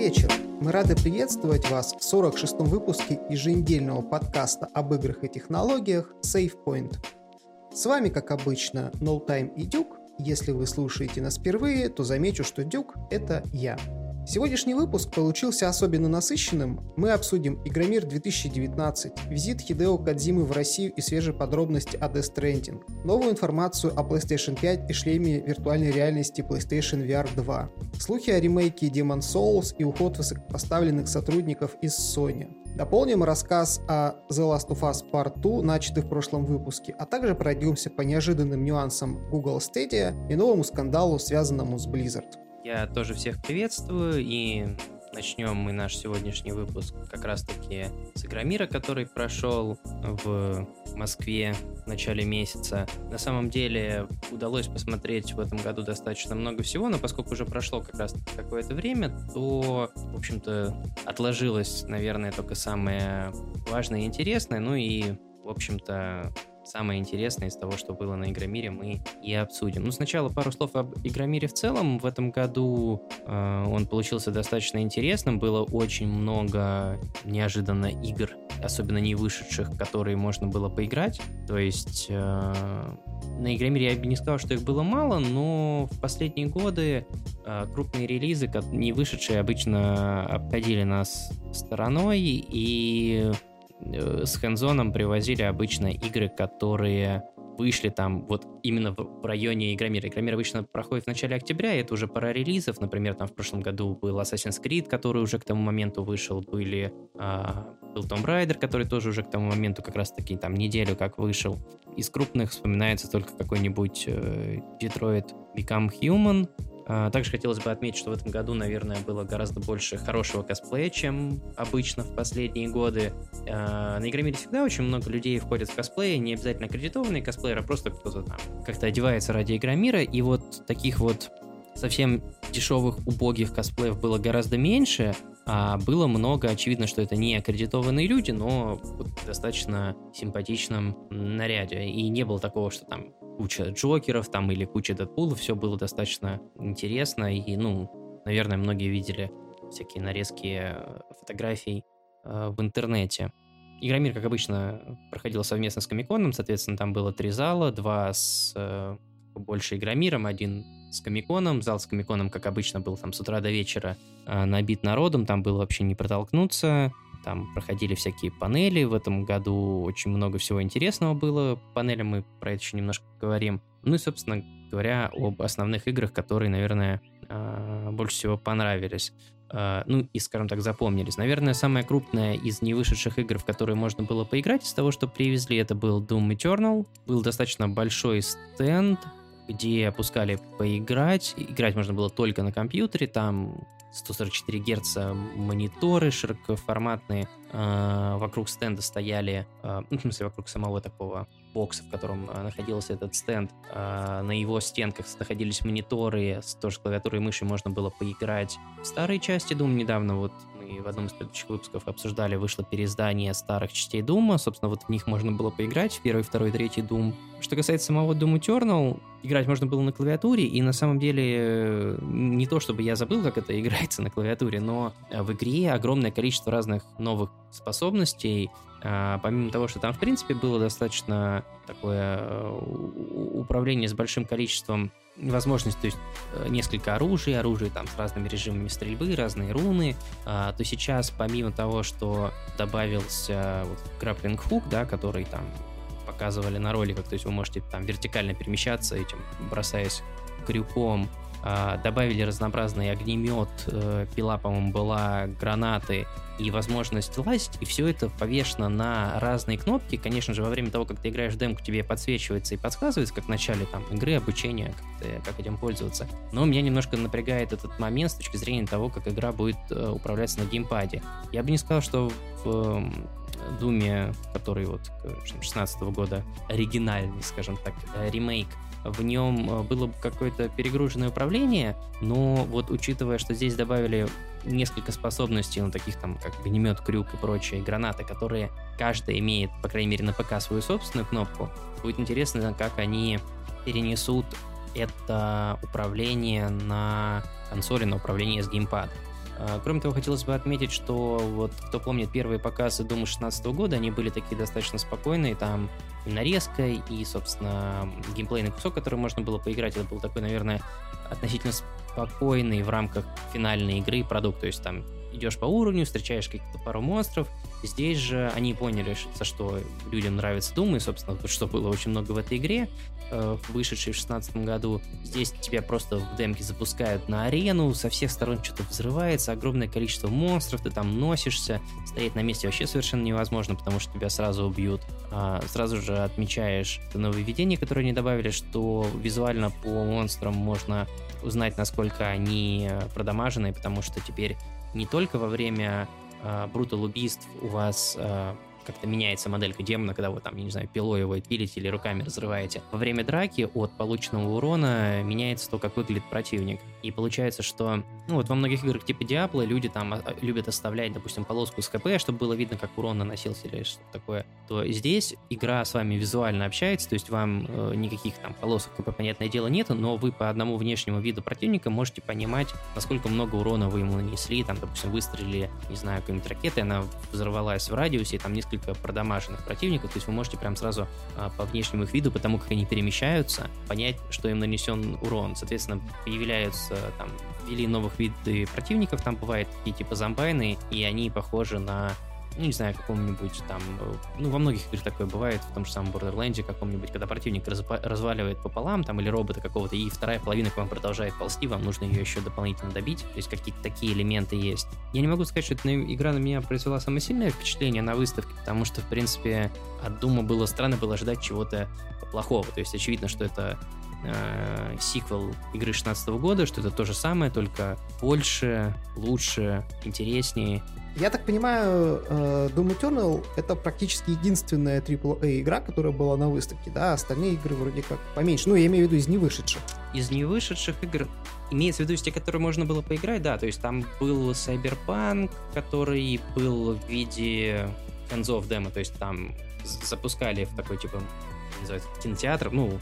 вечер! Мы рады приветствовать вас в 46-м выпуске еженедельного подкаста об играх и технологиях SafePoint. С вами, как обычно, No Time и Дюк. Если вы слушаете нас впервые, то замечу, что Дюк — это я. Сегодняшний выпуск получился особенно насыщенным. Мы обсудим Игромир 2019, визит Хидео Кадзимы в Россию и свежие подробности о Death Stranding, новую информацию о PlayStation 5 и шлеме виртуальной реальности PlayStation VR 2, слухи о ремейке Demon Souls и уход высокопоставленных сотрудников из Sony. Дополним рассказ о The Last of Us Part 2, начатый в прошлом выпуске, а также пройдемся по неожиданным нюансам Google Stadia и новому скандалу, связанному с Blizzard. Я тоже всех приветствую, и начнем мы наш сегодняшний выпуск как раз-таки с Игромира, который прошел в Москве в начале месяца. На самом деле удалось посмотреть в этом году достаточно много всего, но поскольку уже прошло как раз какое-то время, то, в общем-то, отложилось, наверное, только самое важное и интересное, ну и, в общем-то, самое интересное из того, что было на Игромире, мы и обсудим. Ну, сначала пару слов об Игромире в целом. В этом году э, он получился достаточно интересным. Было очень много неожиданно игр, особенно не вышедших, которые можно было поиграть. То есть э, на Игромире я бы не сказал, что их было мало, но в последние годы э, крупные релизы, не вышедшие, обычно обходили нас стороной, и с хендзоном привозили обычно игры, которые вышли там вот именно в районе Игромира. Игромир обычно проходит в начале октября, и это уже пора релизов. Например, там в прошлом году был Assassin's Creed, который уже к тому моменту вышел, были, а, был Tomb Raider, который тоже уже к тому моменту как раз-таки там неделю как вышел. Из крупных вспоминается только какой-нибудь э, Detroit Become Human, также хотелось бы отметить, что в этом году, наверное, было гораздо больше хорошего косплея, чем обычно в последние годы. А, на Игромире всегда очень много людей входят в косплей, не обязательно аккредитованные косплееры, а просто кто-то там как-то одевается ради Игромира, и вот таких вот совсем дешевых, убогих косплеев было гораздо меньше, а было много, очевидно, что это не аккредитованные люди, но в достаточно симпатичном наряде. И не было такого, что там куча Джокеров там или куча Дэдпулов, все было достаточно интересно, и, ну, наверное, многие видели всякие нарезки э, фотографий э, в интернете. Игромир, как обычно, проходил совместно с Комиконом, соответственно, там было три зала, два с э, больше Игромиром, один с Комиконом. Зал с Комиконом, как обычно, был там с утра до вечера э, набит народом, там было вообще не протолкнуться. Там проходили всякие панели. В этом году очень много всего интересного было. Панели мы про это еще немножко говорим. Ну и, собственно говоря, об основных играх, которые, наверное, а, больше всего понравились. А, ну и, скажем так, запомнились. Наверное, самая крупная из невышедших игр, в которые можно было поиграть из того, что привезли, это был Doom Eternal. Был достаточно большой стенд, где опускали поиграть. Играть можно было только на компьютере, там 144 Гц мониторы широкоформатные. Э, вокруг стенда стояли, э, ну, в смысле, вокруг самого такого бокса, в котором э, находился этот стенд. На его стенках находились мониторы, с тоже клавиатурой и мышью можно было поиграть. В старой части Doom недавно вот в одном из предыдущих выпусков обсуждали, вышло переиздание старых частей Дума. Собственно, вот в них можно было поиграть, первый, второй, третий Doom. Что касается самого Doom Eternal, играть можно было на клавиатуре, и на самом деле э, не то, чтобы я забыл, как это играется на клавиатуре, но э, в игре огромное количество разных новых способностей, а, помимо того, что там, в принципе, было достаточно такое э, управление с большим количеством возможностей, то есть несколько оружий, оружие там с разными режимами стрельбы, разные руны, а, то сейчас, помимо того, что добавился вот grappling hook, да, который там показывали на роликах, то есть вы можете там вертикально перемещаться этим, бросаясь крюком, добавили разнообразный огнемет, э, пила, по-моему, была, гранаты и возможность лазить, и все это повешено на разные кнопки. Конечно же, во время того, как ты играешь в демку, тебе подсвечивается и подсказывается, как в начале там, игры, обучения, как, ты, как этим пользоваться. Но меня немножко напрягает этот момент с точки зрения того, как игра будет э, управляться на геймпаде. Я бы не сказал, что в Думе, который вот 16 года оригинальный, скажем так, э, ремейк, в нем э, было бы какое-то перегруженное управление, но вот учитывая, что здесь добавили несколько способностей, ну, таких там, как огнемет, крюк и прочие гранаты, которые каждая имеет, по крайней мере, на ПК свою собственную кнопку, будет интересно, как они перенесут это управление на консоли, на управление с геймпада. А, кроме того, хотелось бы отметить, что вот кто помнит первые показы Дума 16 года, они были такие достаточно спокойные, там и нарезка, и, собственно, геймплейный кусок, который можно было поиграть, это был такой, наверное, относительно спокойный в рамках финальной игры продукт, то есть там идешь по уровню, встречаешь каких-то пару монстров. Здесь же они поняли, что людям нравится Doom, и, собственно, что было очень много в этой игре, э, вышедшей в 2016 году. Здесь тебя просто в демке запускают на арену, со всех сторон что-то взрывается, огромное количество монстров, ты там носишься, стоять на месте вообще совершенно невозможно, потому что тебя сразу убьют. А, сразу же отмечаешь нововведение, которое они добавили, что визуально по монстрам можно узнать, насколько они продамажены, потому что теперь не только во время э, брутал убийств у вас э, как-то меняется моделька демона, когда вы там, я не знаю, пилой его пилите или руками разрываете. Во время драки от полученного урона меняется то, как выглядит противник. И получается, что ну вот во многих играх типа Diablo люди там а, любят оставлять, допустим, полоску с КП, чтобы было видно, как урон наносился или что-то такое. То здесь игра с вами визуально общается, то есть вам э, никаких там полосок КП, понятное дело, нету, но вы по одному внешнему виду противника можете понимать, насколько много урона вы ему нанесли. Там, допустим, выстрелили, не знаю, какой-нибудь ракетой, она взорвалась в радиусе, и там несколько продамаженных противников, то есть вы можете прям сразу а, по внешнему их виду, потому как они перемещаются, понять, что им нанесен урон. Соответственно, появляются там ввели новых виды противников, там бывают такие типа зомбайны, и они похожи на ну, не знаю, каком-нибудь там, ну, во многих играх такое бывает, в том же самом Borderlands каком-нибудь, когда противник разва- разваливает пополам, там, или робота какого-то, и вторая половина к вам продолжает ползти, вам нужно ее еще дополнительно добить, то есть какие-то такие элементы есть. Я не могу сказать, что эта игра на меня произвела самое сильное впечатление на выставке, потому что, в принципе, от Дума было странно было ожидать чего-то плохого, то есть очевидно, что это э, сиквел игры 16 года, что это то же самое, только больше, лучше, интереснее. Я так понимаю, э, Doom Eternal — это практически единственная AAA игра, которая была на выставке, да? Остальные игры вроде как поменьше. Ну, я имею в виду из невышедших. Из невышедших игр имеется в виду из тех, которые можно было поиграть, да, то есть там был Cyberpunk, который был в виде концов демо, то есть там запускали в такой, типа, называется, кинотеатр, ну,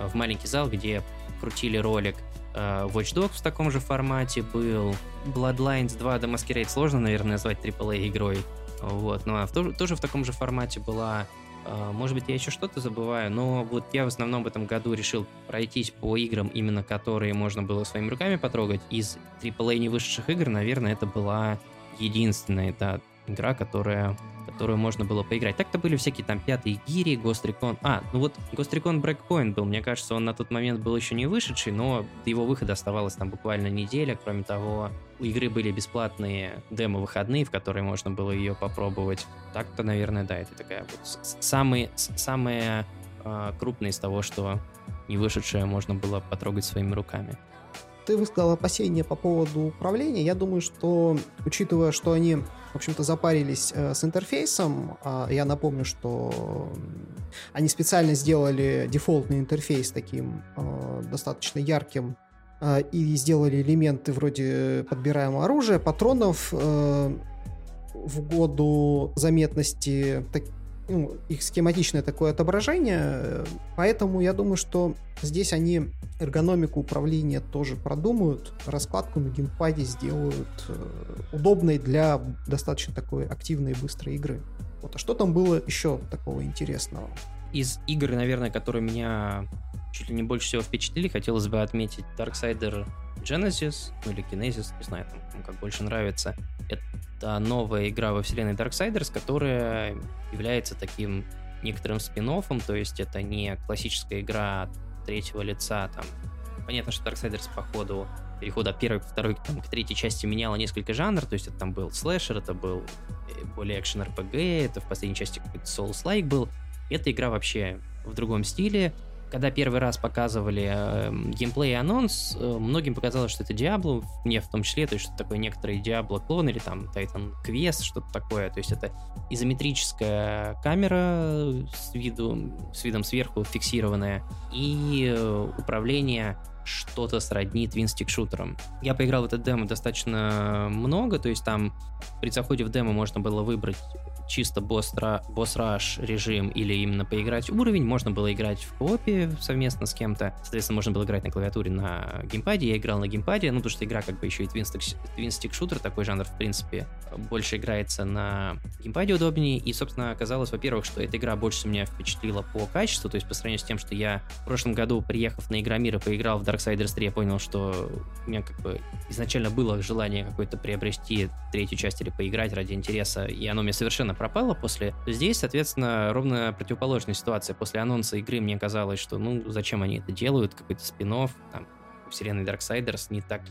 в маленький зал, где крутили ролик. Э, Watch Dogs в таком же формате был. Bloodlines 2 The Masquerade сложно, наверное, назвать AAA игрой. Вот, ну а в, тоже, тоже в таком же формате была. Э, может быть, я еще что-то забываю, но вот я в основном в этом году решил пройтись по играм, именно которые можно было своими руками потрогать. Из AAA не вышедших игр, наверное, это была единственная, да, игра, которая которую можно было поиграть. Так-то были всякие там пятые гири, Recon. А, ну вот Recon Breakpoint был, мне кажется, он на тот момент был еще не вышедший, но до его выхода оставалось там буквально неделя. Кроме того, у игры были бесплатные демо-выходные, в которые можно было ее попробовать. Так-то, наверное, да, это такая вот самые, самые э, крупные из того, что не вышедшее можно было потрогать своими руками ты высказал опасения по поводу управления. Я думаю, что, учитывая, что они, в общем-то, запарились э, с интерфейсом, э, я напомню, что они специально сделали дефолтный интерфейс таким э, достаточно ярким э, и сделали элементы вроде подбираемого оружия, патронов в году заметности. Так, ну, их схематичное такое отображение, поэтому я думаю, что здесь они эргономику управления тоже продумают, раскладку на геймпаде сделают э, удобной для достаточно такой активной и быстрой игры. Вот, а что там было еще такого интересного? Из игр, наверное, которые меня чуть ли не больше всего впечатлили, хотелось бы отметить Darksider Genesis, ну или Kinesis, не знаю, там, как больше нравится. Это новая игра во вселенной Darksiders, которая является таким некоторым спин то есть это не классическая игра третьего лица, там, понятно, что Darksiders по ходу перехода от первой к второй там, к третьей части меняла несколько жанров, то есть это там был слэшер, это был э, более экшен RPG, это в последней части какой-то Souls-like был. Эта игра вообще в другом стиле, когда первый раз показывали э, геймплей и анонс, э, многим показалось, что это Diablo, мне в том числе, то есть что такое некоторые Diablo клон или там Titan Quest, что-то такое, то есть это изометрическая камера с, виду, с видом сверху фиксированная и э, управление что-то сродни твинстик шутером. Я поиграл в этот демо достаточно много, то есть там при заходе в демо можно было выбрать чисто босс-раш режим или именно поиграть уровень, можно было играть в коопе совместно с кем-то. Соответственно, можно было играть на клавиатуре, на геймпаде. Я играл на геймпаде, ну, потому что игра как бы еще и твинстик шутер, такой жанр, в принципе, больше играется на геймпаде удобнее. И, собственно, оказалось, во-первых, что эта игра больше меня впечатлила по качеству, то есть по сравнению с тем, что я в прошлом году, приехав на Игромир и поиграл в Darksiders 3, я понял, что у меня как бы изначально было желание какое-то приобрести третью часть или поиграть ради интереса, и оно мне совершенно пропало после. Здесь, соответственно, ровно противоположная ситуация. После анонса игры мне казалось, что ну зачем они это делают, какой-то спин там, вселенной Darksiders не так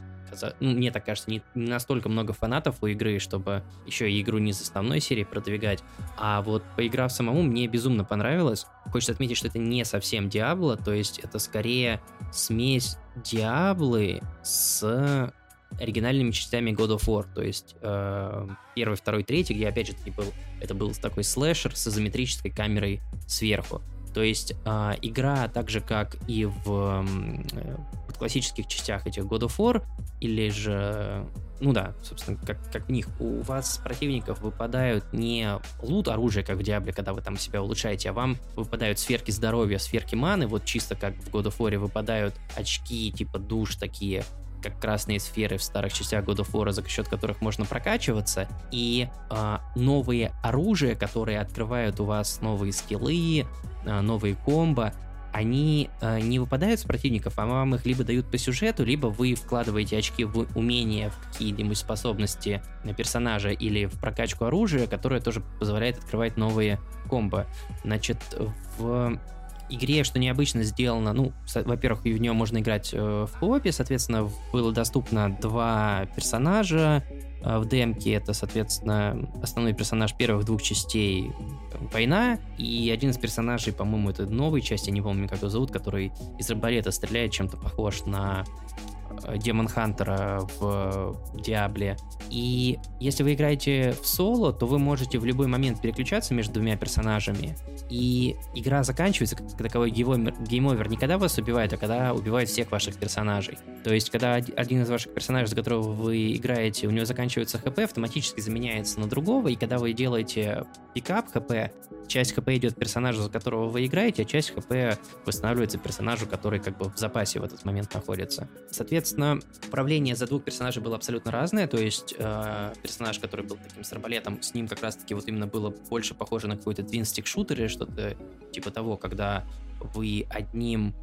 ну, мне так кажется, не, не настолько много фанатов у игры, чтобы еще и игру не из основной серии продвигать. А вот поиграв самому, мне безумно понравилось. Хочется отметить, что это не совсем Диабло, то есть это скорее смесь Диаблы с оригинальными частями God of War, то есть э, первый, второй, третий, где опять же таки был, это был такой слэшер с изометрической камерой сверху. То есть э, игра, так же как и в э, классических частях этих God of War, или же, ну да, собственно, как, как в них, у вас противников выпадают не лут оружия, как в Диабле, когда вы там себя улучшаете, а вам выпадают сферки здоровья, сферки маны, вот чисто как в God of War выпадают очки типа душ такие, как красные сферы в старых частях God of War, за счет которых можно прокачиваться, и э, новые оружия, которые открывают у вас новые скиллы, э, новые комбо, они э, не выпадают с противников, а вам их либо дают по сюжету, либо вы вкладываете очки в умения, в какие-нибудь способности на персонажа или в прокачку оружия, которое тоже позволяет открывать новые комбо. Значит, в игре, что необычно сделано, ну, во-первых, в нее можно играть э, в коопе, соответственно, было доступно два персонажа, э, в демке это, соответственно, основной персонаж первых двух частей война, и один из персонажей, по-моему, это новой части, не помню, как его зовут, который из арбалета стреляет, чем-то похож на Demon Hunter а в Диабле. И если вы играете в соло, то вы можете в любой момент переключаться между двумя персонажами. И игра заканчивается, как таковой game over, не когда вас убивают, а когда убивают всех ваших персонажей. То есть, когда один из ваших персонажей, за которого вы играете, у него заканчивается HP, автоматически заменяется на другого, и когда вы делаете пикап хп, часть хп идет персонажу, за которого вы играете, а часть хп восстанавливается персонажу, который как бы в запасе в этот момент находится. Соответственно, управление за двух персонажей было абсолютно разное, то есть э, персонаж, который был таким с арбалетом, с ним как раз-таки вот именно было больше похоже на какой-то твинстик шутер или что-то типа того, когда вы одним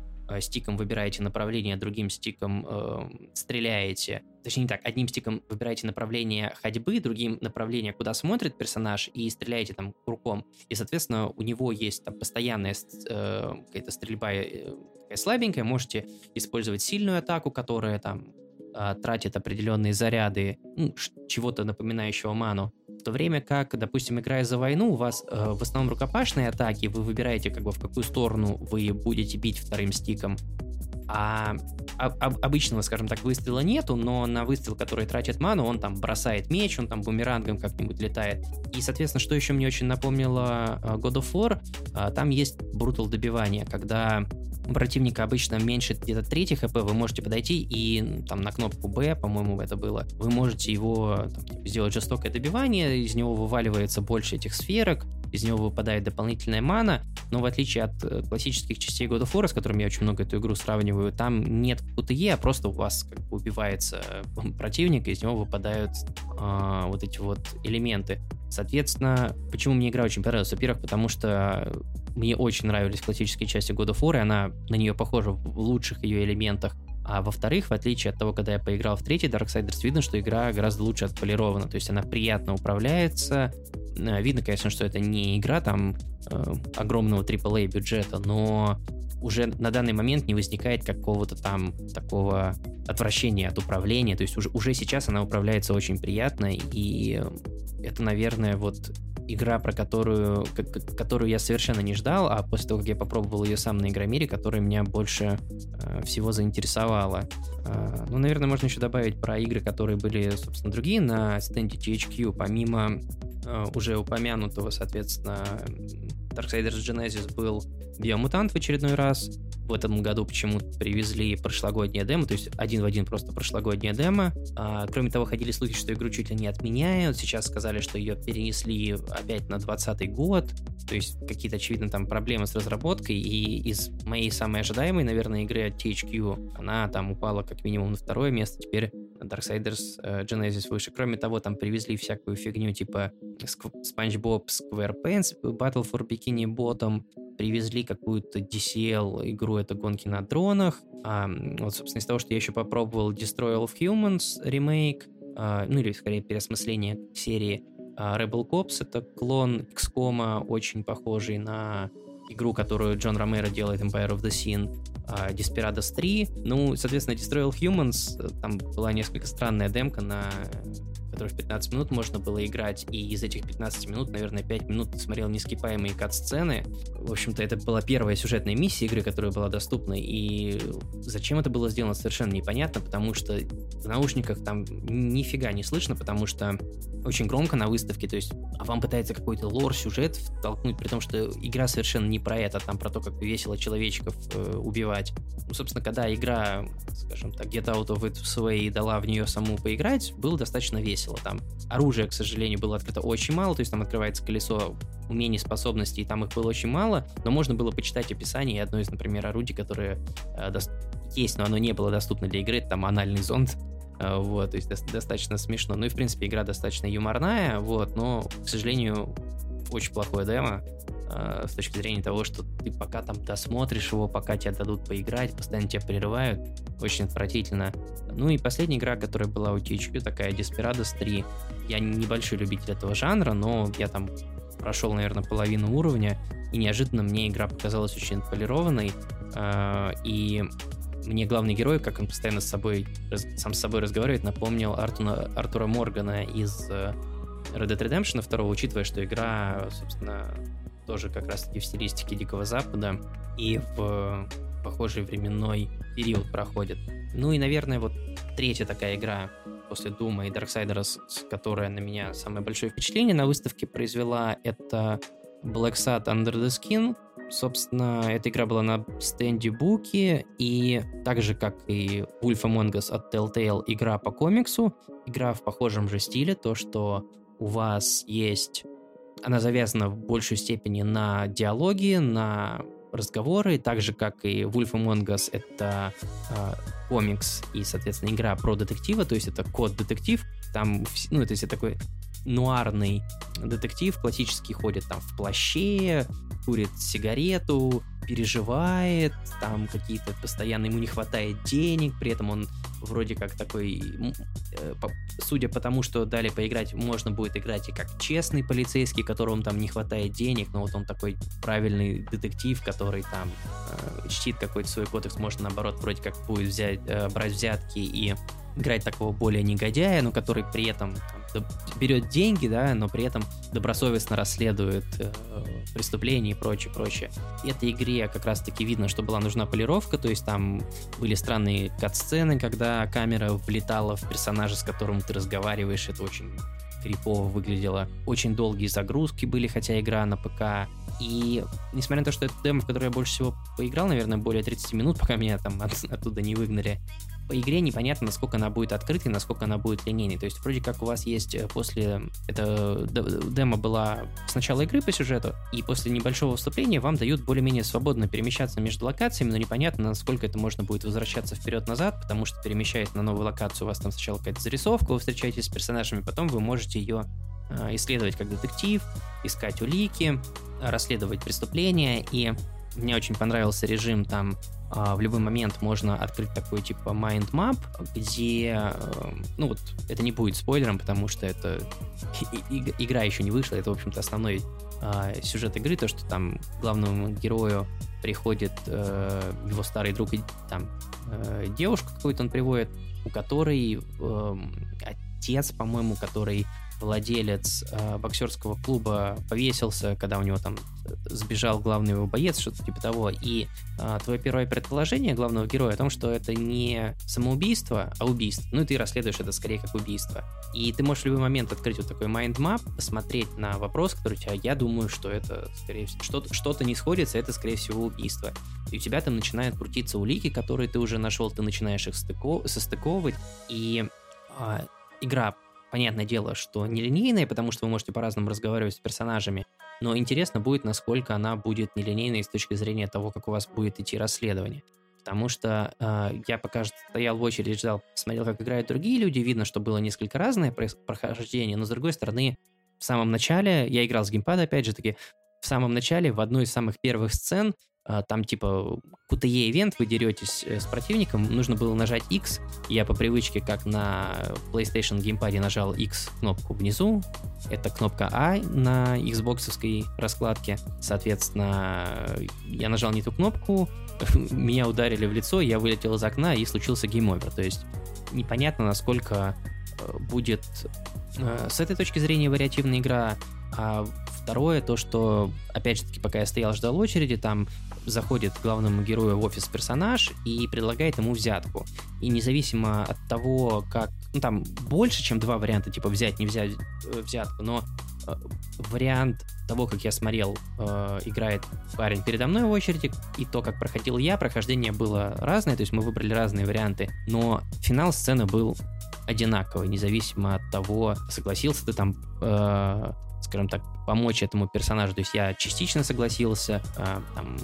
стиком выбираете направление, другим стиком э, стреляете. Точнее, не так, одним стиком выбираете направление ходьбы, другим направление, куда смотрит персонаж, и стреляете там курком. И, соответственно, у него есть там постоянная э, какая-то стрельба э, такая слабенькая, можете использовать сильную атаку, которая там э, тратит определенные заряды, ну, чего-то напоминающего ману, в то время как, допустим, играя за войну, у вас э, в основном рукопашные атаки, вы выбираете, как бы в какую сторону вы будете бить вторым стиком. А, а, обычного, скажем так, выстрела нету, но на выстрел, который тратит ману, он там бросает меч, он там бумерангом как-нибудь летает. И, соответственно, что еще мне очень напомнило э, God of War, э, там есть брутал добивание, когда противника обычно меньше где-то трети хп, вы можете подойти и там на кнопку B, по-моему, это было, вы можете его там, типа, сделать жестокое добивание, из него вываливается больше этих сферок, из него выпадает дополнительная мана, но в отличие от э, классических частей God of War, с которыми я очень много эту игру сравниваю, там нет QTE, а просто у вас как бы убивается э, противник, и из него выпадают э, вот эти вот элементы. Соответственно, почему мне игра очень понравилась? Во-первых, потому что мне очень нравились классические части God of War, и она на нее похожа в лучших ее элементах. А во-вторых, в отличие от того, когда я поиграл в третий Darksiders, видно, что игра гораздо лучше отполирована. То есть она приятно управляется. Э, видно, конечно, что это не игра там э, огромного AAA бюджета, но уже на данный момент не возникает какого-то там такого отвращения от управления. То есть уже, уже сейчас она управляется очень приятно, и это, наверное, вот игра, про которую, которую я совершенно не ждал, а после того, как я попробовал ее сам на Игромире, которая меня больше э, всего заинтересовала. Э, ну, наверное, можно еще добавить про игры, которые были, собственно, другие на стенде THQ, помимо э, уже упомянутого, соответственно, Darksiders Genesis был Биомутант в очередной раз, в этом году почему-то привезли прошлогоднее демо, то есть один в один просто прошлогоднее демо. А, кроме того, ходили слухи, что игру чуть ли не отменяют. Сейчас сказали, что ее перенесли опять на 2020 год. То есть какие-то, очевидно, там проблемы с разработкой. И из моей самой ожидаемой, наверное, игры от THQ, она там упала как минимум на второе место. Теперь Darksiders uh, Genesis выше. Кроме того, там привезли всякую фигню типа SpongeBob SquarePants, Battle for Bikini Bottom, привезли какую-то DCL игру, это гонки на дронах. А, вот, собственно, из того, что я еще попробовал Destroy All of Humans ремейк, а, ну или скорее переосмысление серии а Rebel Cops, это клон XCOM, очень похожий на игру, которую Джон Ромеро делает Empire of the Sin, uh, Desperados 3. Ну, соответственно, Destroy All Humans, э, там была несколько странная демка на который в 15 минут можно было играть, и из этих 15 минут, наверное, 5 минут смотрел нескипаемые кат-сцены. В общем-то, это была первая сюжетная миссия игры, которая была доступна, и зачем это было сделано, совершенно непонятно, потому что в наушниках там нифига не слышно, потому что очень громко на выставке, то есть а вам пытается какой-то лор-сюжет втолкнуть, при том, что игра совершенно не про это, там про то, как весело человечков э, убивать. Ну, собственно, когда игра, скажем так, Get Out of It Way дала в нее саму поиграть, было достаточно весело. Там оружия, к сожалению, было открыто очень мало, то есть там открывается колесо умений, способностей, и там их было очень мало, но можно было почитать описание, и одно из, например, орудий, которое э, до... есть, но оно не было доступно для игры, это там анальный зонд, э, вот, то есть до- достаточно смешно. Ну и, в принципе, игра достаточно юморная, вот, но, к сожалению, очень плохое демо, э, с точки зрения того, что ты пока там досмотришь его, пока тебе дадут поиграть, постоянно тебя прерывают, очень отвратительно. Ну и последняя игра, которая была у THQ, такая Desperados 3. Я небольшой любитель этого жанра, но я там прошел, наверное, половину уровня, и неожиданно мне игра показалась очень полированной, э, и мне главный герой, как он постоянно с собой, сам с собой разговаривает, напомнил Артура, Артура Моргана из э, Red Dead Redemption 2, учитывая, что игра, собственно, тоже как раз-таки в стилистике Дикого Запада и в похожий временной период проходит. Ну и, наверное, вот третья такая игра после Дума и Darksiders, которая на меня самое большое впечатление на выставке произвела, это Black Sad Under the Skin. Собственно, эта игра была на стенде Буки, и так же, как и Wolf Among Us от Telltale, игра по комиксу, игра в похожем же стиле, то, что у вас есть... Она завязана в большей степени на диалоги, на разговоры, так же, как и Wolf Among Us, это э, комикс и, соответственно, игра про детектива, то есть это код-детектив, там, ну, то есть это такой нуарный детектив, классический ходит там в плаще, курит сигарету, переживает, там какие-то постоянно ему не хватает денег, при этом он вроде как такой, э, судя по тому, что дали поиграть, можно будет играть и как честный полицейский, которому там не хватает денег, но вот он такой правильный детектив, который там э, чтит какой-то свой кодекс, может наоборот вроде как будет взять, э, брать взятки и играть такого более негодяя, но который при этом там, берет деньги, да, но при этом добросовестно расследует э, преступления и прочее, прочее. И этой игре как раз-таки видно, что была нужна полировка, то есть там были странные кат-сцены, когда камера влетала в персонажа, с которым ты разговариваешь, это очень крипово выглядело. Очень долгие загрузки были, хотя игра на ПК. И несмотря на то, что это демо, в которое я больше всего поиграл, наверное, более 30 минут, пока меня там от, оттуда не выгнали, по игре непонятно, насколько она будет открытой, насколько она будет линейной. То есть вроде как у вас есть э, после... Это демо была с начала игры по сюжету, и после небольшого вступления вам дают более-менее свободно перемещаться между локациями, но непонятно, насколько это можно будет возвращаться вперед-назад, потому что перемещаясь на новую локацию, у вас там сначала какая-то зарисовка, вы встречаетесь с персонажами, потом вы можете ее э, исследовать как детектив, искать улики, расследовать преступления, и мне очень понравился режим там в любой момент можно открыть такой типа mind map, где, эм, ну вот, это не будет спойлером, потому что это игра еще не вышла, это, в общем-то, основной а, сюжет игры, то, что там главному герою приходит э, его старый друг, там, э, девушка какую-то он приводит, у которой э, отец, по-моему, который владелец э, боксерского клуба повесился, когда у него там сбежал главный его боец, что-то типа того. И э, твое первое предположение главного героя о том, что это не самоубийство, а убийство. Ну и ты расследуешь это скорее как убийство. И ты можешь в любой момент открыть вот такой mind map, посмотреть на вопрос, который у тебя, я думаю, что это, скорее всего, что-то, что-то не сходится, это, скорее всего, убийство. И у тебя там начинают крутиться улики, которые ты уже нашел, ты начинаешь их стыко- состыковывать, и э, игра понятное дело, что нелинейная, потому что вы можете по-разному разговаривать с персонажами, но интересно будет, насколько она будет нелинейной с точки зрения того, как у вас будет идти расследование. Потому что э, я пока стоял в очереди, ждал, смотрел, как играют другие люди, видно, что было несколько разное прохождение, но с другой стороны, в самом начале, я играл с геймпада, опять же таки, в самом начале, в одной из самых первых сцен, там типа QTE event, вы деретесь э, с противником, нужно было нажать X. Я по привычке, как на PlayStation геймпаде, нажал X кнопку внизу. Это кнопка А на Xbox раскладке. Соответственно, я нажал не ту кнопку, меня ударили в лицо, я вылетел из окна и случился game over. То есть непонятно, насколько э, будет э, с этой точки зрения вариативная игра. А второе, то, что, опять же таки, пока я стоял, ждал очереди, там заходит главному герою в офис персонаж и предлагает ему взятку. И независимо от того, как... Ну, там больше, чем два варианта, типа взять, не взять э, взятку, но э, вариант того, как я смотрел, э, играет парень передо мной в очереди, и то, как проходил я, прохождение было разное, то есть мы выбрали разные варианты, но финал сцены был одинаковый, независимо от того, согласился ты там э, скажем так, помочь этому персонажу. То есть я частично согласился, а, там,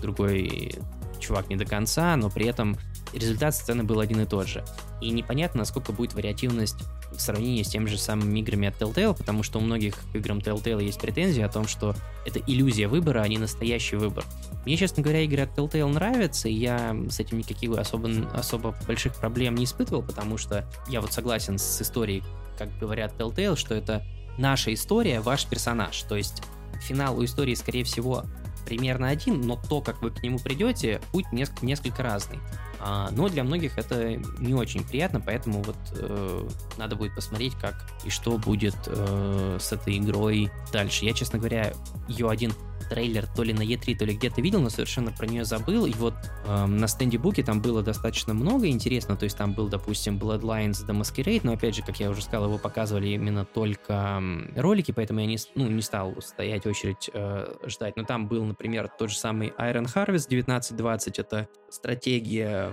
другой чувак не до конца, но при этом результат сцены был один и тот же. И непонятно, насколько будет вариативность в сравнении с теми же самыми играми от Telltale, потому что у многих к играм Telltale есть претензии о том, что это иллюзия выбора, а не настоящий выбор. Мне, честно говоря, игры от Telltale нравятся, и я с этим никаких особо, особо больших проблем не испытывал, потому что я вот согласен с историей, как говорят Telltale, что это наша история, ваш персонаж. То есть финал у истории, скорее всего, примерно один, но то, как вы к нему придете, путь несколько, несколько разный. А, но для многих это не очень приятно, поэтому вот э, надо будет посмотреть, как и что будет э, с этой игрой дальше. Я, честно говоря, ее один трейлер то ли на E3, то ли где-то видел, но совершенно про нее забыл. И вот э, на стенде Буки там было достаточно много интересного. То есть там был, допустим, Bloodlines The Masquerade, но опять же, как я уже сказал, его показывали именно только ролики, поэтому я не, ну, не стал стоять очередь э, ждать. Но там был, например, тот же самый Iron Harvest 1920. Это стратегия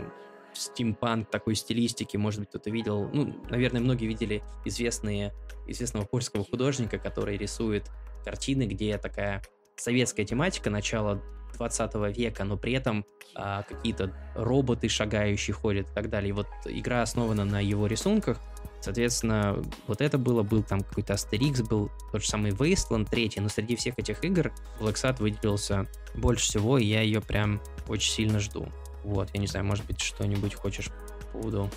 стимпанк такой стилистики, может быть, кто-то видел, ну, наверное, многие видели известные, известного польского художника, который рисует картины, где такая советская тематика начала 20 века, но при этом а, какие-то роботы шагающие ходят и так далее. И вот игра основана на его рисунках. Соответственно, вот это было, был там какой-то Астерикс, был тот же самый Wasteland 3, но среди всех этих игр Black Sad выделился больше всего, и я ее прям очень сильно жду. Вот, я не знаю, может быть, что-нибудь хочешь по поводу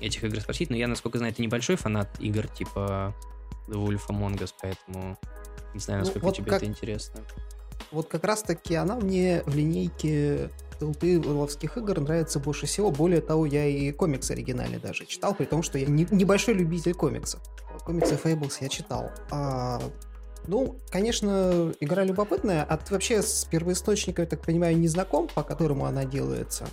этих игр спросить, но я, насколько знаю, ты небольшой фанат игр типа The Wolf Among Us, поэтому не знаю, ну, насколько ну, вот тебе как, это интересно. Вот как раз-таки она мне в линейке Telltale игр нравится больше всего. Более того, я и комикс оригинальный даже читал, при том, что я не, небольшой любитель комиксов. Комиксы Fables я читал. А, ну, конечно, игра любопытная. А ты вообще с первоисточником, я так понимаю, не знаком, по которому она делается?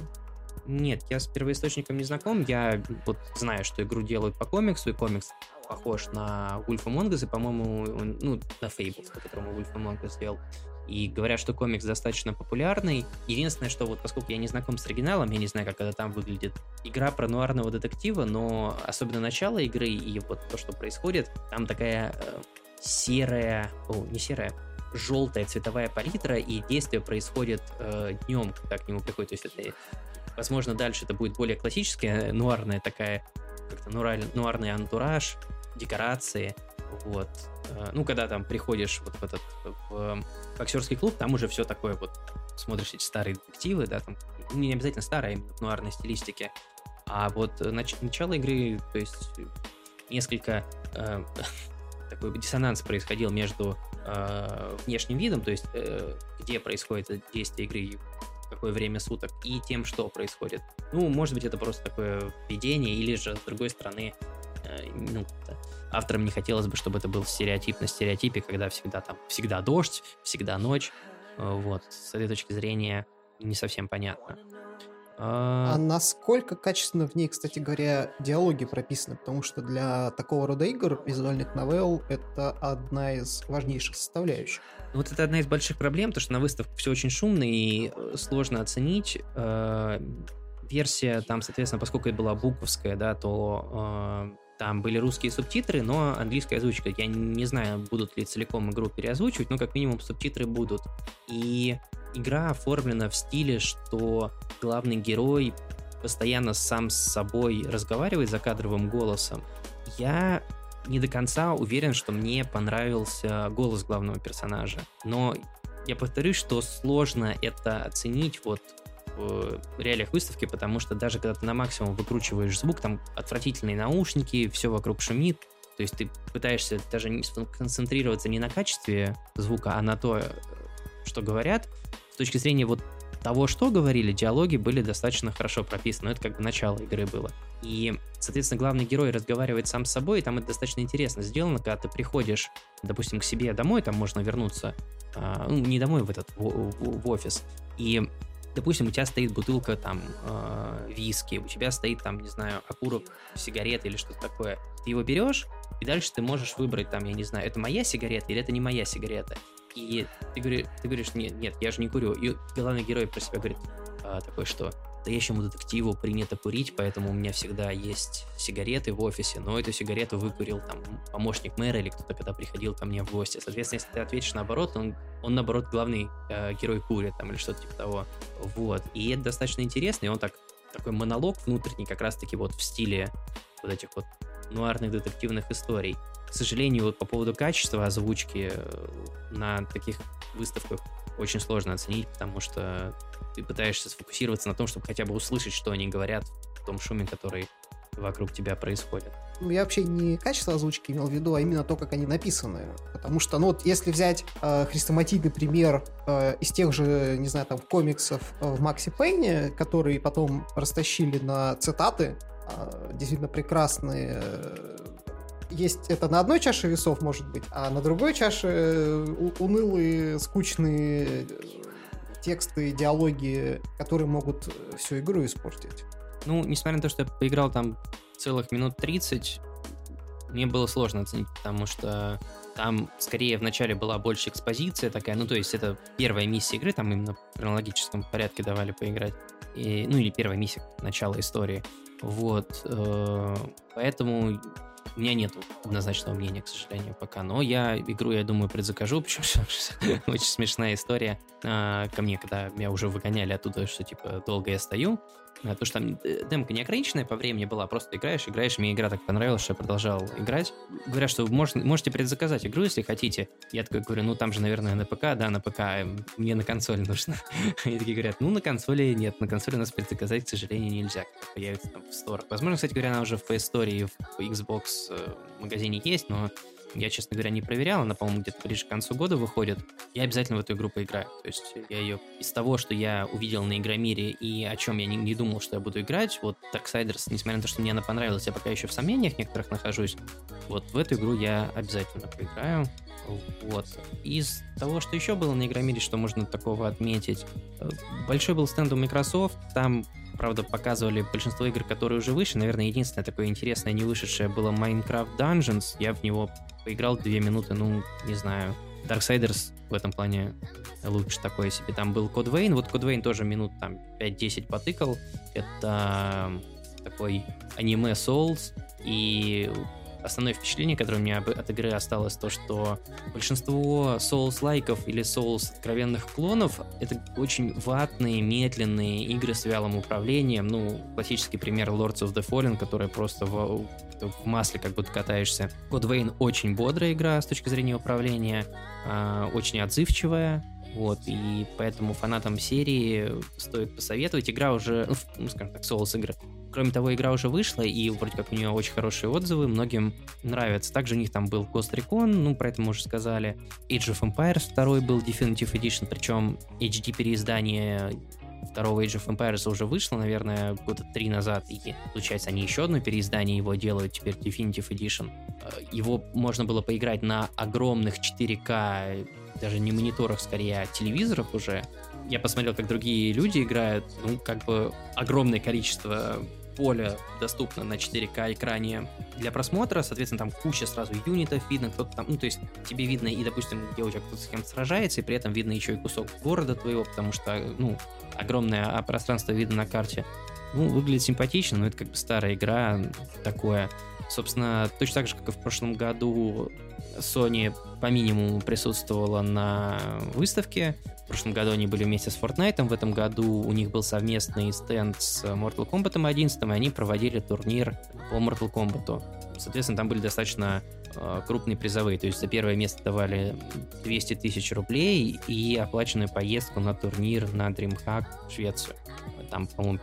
Нет, я с первоисточником не знаком. Я вот знаю, что игру делают по комиксу, и комикс похож на Wolf Among Us, и, по-моему, ну, на Fable, по которому Wolf Among Us сделал. И говорят, что комикс достаточно популярный. Единственное, что вот поскольку я не знаком с оригиналом, я не знаю, как это там выглядит. Игра про нуарного детектива, но особенно начало игры и вот то, что происходит, там такая э, серая, о, не серая, желтая цветовая палитра, и действие происходит э, днем, когда к нему приходит. То есть это, возможно, дальше это будет более классическая, нуарная такая, как-то нуарный антураж, декорации, вот. Э, ну, когда там приходишь вот в этот в боксерский клуб, там уже все такое вот, смотришь эти старые детективы, да, там, не обязательно старые, а именно в нуарной стилистике. А вот нач- начало игры, то есть несколько э, такой диссонанс происходил между э, внешним видом, то есть э, где происходит действие игры, какое время суток, и тем, что происходит. Ну, может быть, это просто такое видение, или же, с другой стороны, ну, авторам не хотелось бы, чтобы это был стереотип на стереотипе, когда всегда там, всегда дождь, всегда ночь. Э, вот, с этой точки зрения не совсем понятно. А, а насколько качественно в ней, кстати говоря, диалоги прописаны? Потому что для такого рода игр, визуальных новелл, это одна из важнейших составляющих. Вот это одна из больших проблем, то что на выставках все очень шумно и э, сложно оценить. Э, версия там, соответственно, поскольку это была буковская, да, то там были русские субтитры, но английская озвучка. Я не знаю, будут ли целиком игру переозвучивать, но как минимум субтитры будут. И игра оформлена в стиле, что главный герой постоянно сам с собой разговаривает за кадровым голосом. Я не до конца уверен, что мне понравился голос главного персонажа. Но я повторюсь, что сложно это оценить вот в реалиях выставки, потому что даже когда ты на максимум выкручиваешь звук, там отвратительные наушники, все вокруг шумит, то есть ты пытаешься даже не концентрироваться не на качестве звука, а на то, что говорят. С точки зрения вот того, что говорили, диалоги были достаточно хорошо прописаны. Это как бы начало игры было. И, соответственно, главный герой разговаривает сам с собой, и там это достаточно интересно сделано, когда ты приходишь, допустим, к себе домой, там можно вернуться, а, ну, не домой в этот, в, в, в офис, и допустим, у тебя стоит бутылка там э, виски, у тебя стоит там, не знаю, окурок сигареты или что-то такое. Ты его берешь, и дальше ты можешь выбрать там, я не знаю, это моя сигарета или это не моя сигарета. И ты, говоришь, ты говоришь, нет, нет, я же не курю. И главный герой про себя говорит, а, такой, что настоящему детективу принято курить, поэтому у меня всегда есть сигареты в офисе, но эту сигарету выкурил там помощник мэра или кто-то, когда приходил ко мне в гости. Соответственно, если ты ответишь наоборот, он, он наоборот главный э, герой курит там или что-то типа того. Вот. И это достаточно интересно, и он так такой монолог внутренний как раз-таки вот в стиле вот этих вот нуарных детективных историй. К сожалению, вот по поводу качества озвучки э, на таких выставках очень сложно оценить, потому что ты пытаешься сфокусироваться на том, чтобы хотя бы услышать, что они говорят в том шуме, который вокруг тебя происходит. Ну, я вообще не качество озвучки имел в виду, а именно то, как они написаны. Потому что, ну вот, если взять э, хрестоматийный пример э, из тех же, не знаю, там, комиксов э, в Макси Пейне, которые потом растащили на цитаты, э, действительно прекрасные э, есть это на одной чаше весов, может быть, а на другой чаше э, унылые, скучные тексты, диалоги, которые могут всю игру испортить. Ну, несмотря на то, что я поиграл там целых минут 30, мне было сложно оценить, потому что там скорее в начале была больше экспозиция такая, ну то есть это первая миссия игры, там именно в хронологическом порядке давали поиграть, и, ну или первая миссия, начало истории. Вот, э, поэтому у меня нет однозначного мнения, к сожалению, пока. Но я игру, я думаю, предзакажу, что очень смешная история а, ко мне, когда меня уже выгоняли оттуда, что, типа, долго я стою. А, то, что там э, демка не ограниченная по времени была, просто играешь, играешь, мне игра так понравилась, что я продолжал играть. Говорят, что можно, можете предзаказать игру, если хотите. Я такой говорю, ну там же, наверное, на ПК, да, на ПК, эм, мне на консоли нужно. Они такие говорят, ну на консоли нет, на консоли у нас предзаказать, к сожалению, нельзя, появится там в Store. Возможно, кстати говоря, она уже в PS Store и в Xbox э, магазине есть, но я, честно говоря, не проверял, она, по-моему, где-то ближе к концу года выходит. Я обязательно в эту игру поиграю. То есть я ее из того, что я увидел на Игромире и о чем я не, не думал, что я буду играть, вот Darksiders, несмотря на то, что мне она понравилась, я пока еще в сомнениях некоторых нахожусь, вот в эту игру я обязательно поиграю. Вот. Из того, что еще было на Игромире, что можно такого отметить, э, большой был стенд у Microsoft, там правда, показывали большинство игр, которые уже вышли. Наверное, единственное такое интересное не вышедшее было Minecraft Dungeons. Я в него поиграл две минуты, ну, не знаю. Darksiders в этом плане лучше такое себе. Там был Код Вейн, вот Код Вейн тоже минут там 5-10 потыкал. Это такой аниме Souls, и основное впечатление, которое у меня от игры осталось, то, что большинство Souls-лайков или Souls откровенных клонов — это очень ватные, медленные игры с вялым управлением. Ну, классический пример Lords of the Fallen, которая просто в, в масле как будто катаешься. God Wayne очень бодрая игра с точки зрения управления, э, очень отзывчивая, вот, и поэтому фанатам серии стоит посоветовать. Игра уже, ну, ну скажем так, Souls игры Кроме того, игра уже вышла, и вроде как у нее очень хорошие отзывы, многим нравится. Также у них там был Ghost Recon, ну, про это мы уже сказали. Age of Empires 2 был Definitive Edition, причем HD переиздание второго Age of Empires уже вышло, наверное, года три назад, и, получается, они еще одно переиздание его делают, теперь Definitive Edition. Э, его можно было поиграть на огромных 4К, даже не мониторах, скорее, а телевизорах уже. Я посмотрел, как другие люди играют, ну, как бы огромное количество поля доступно на 4К экране для просмотра, соответственно, там куча сразу юнитов видно, кто-то там, ну, то есть тебе видно и, допустим, где у тебя кто-то с кем сражается, и при этом видно еще и кусок города твоего, потому что, ну, огромное пространство видно на карте. Ну, выглядит симпатично, но это как бы старая игра, такое. Собственно, точно так же, как и в прошлом году, Sony по минимуму присутствовала на выставке. В прошлом году они были вместе с Fortnite, в этом году у них был совместный стенд с Mortal Kombat 11, и они проводили турнир по Mortal Kombat. Соответственно, там были достаточно э, крупные призовые. То есть за первое место давали 200 тысяч рублей и оплаченную поездку на турнир на DreamHack в Швецию. Там, по-моему,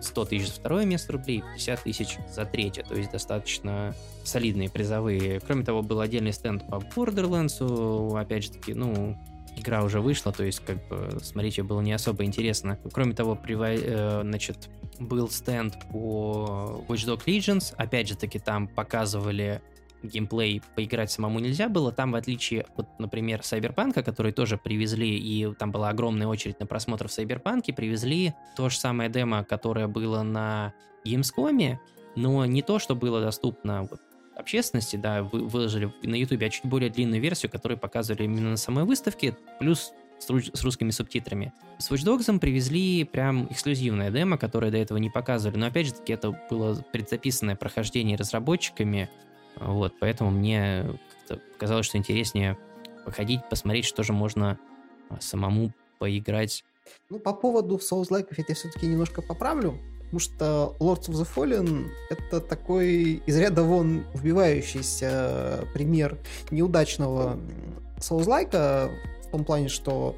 100 тысяч за второе место рублей, 50 тысяч за третье, то есть достаточно солидные призовые. Кроме того, был отдельный стенд по Borderlands, опять же таки, ну, игра уже вышла, то есть, как бы, смотреть ее было не особо интересно. Кроме того, приво... э, значит, был стенд по Watch Dogs Legions, опять же таки, там показывали геймплей поиграть самому нельзя было. Там, в отличие от, например, Сайберпанка, который тоже привезли, и там была огромная очередь на просмотр в Сайберпанке, привезли то же самое демо, которое было на Gamescom, но не то, что было доступно вот, общественности, да, вы, выложили на YouTube, а чуть более длинную версию, которую показывали именно на самой выставке, плюс с, с русскими субтитрами. С Watch Dogs привезли прям эксклюзивное демо, которое до этого не показывали, но опять же таки это было предзаписанное прохождение разработчиками, вот, поэтому мне показалось, что интереснее походить, посмотреть, что же можно а, самому поиграть. Ну, по поводу Souls-like я все-таки немножко поправлю, потому что Lords of the Fallen — это такой из ряда вон вбивающийся пример неудачного Souls-like в том плане, что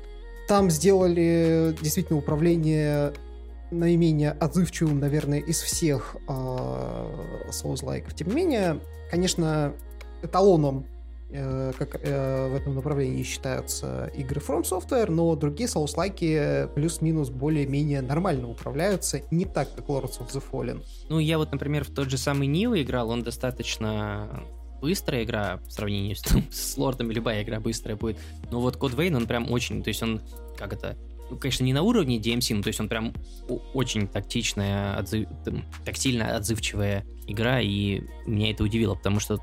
там сделали действительно управление наименее отзывчивым, наверное, из всех э, Souls-like. Тем не менее, конечно, эталоном э, как э, в этом направлении считаются игры From Software, но другие Souls-like плюс-минус более-менее нормально управляются, не так, как Lords of the Fallen. Ну, я вот, например, в тот же самый Neo играл, он достаточно быстрая игра в сравнении с, с лордами, любая игра быстрая будет. Но вот Код Вейн, он прям очень, то есть он, как это, конечно, не на уровне DMC, но то есть он прям очень тактичная, отзыв... тактильно отзывчивая игра, и меня это удивило, потому что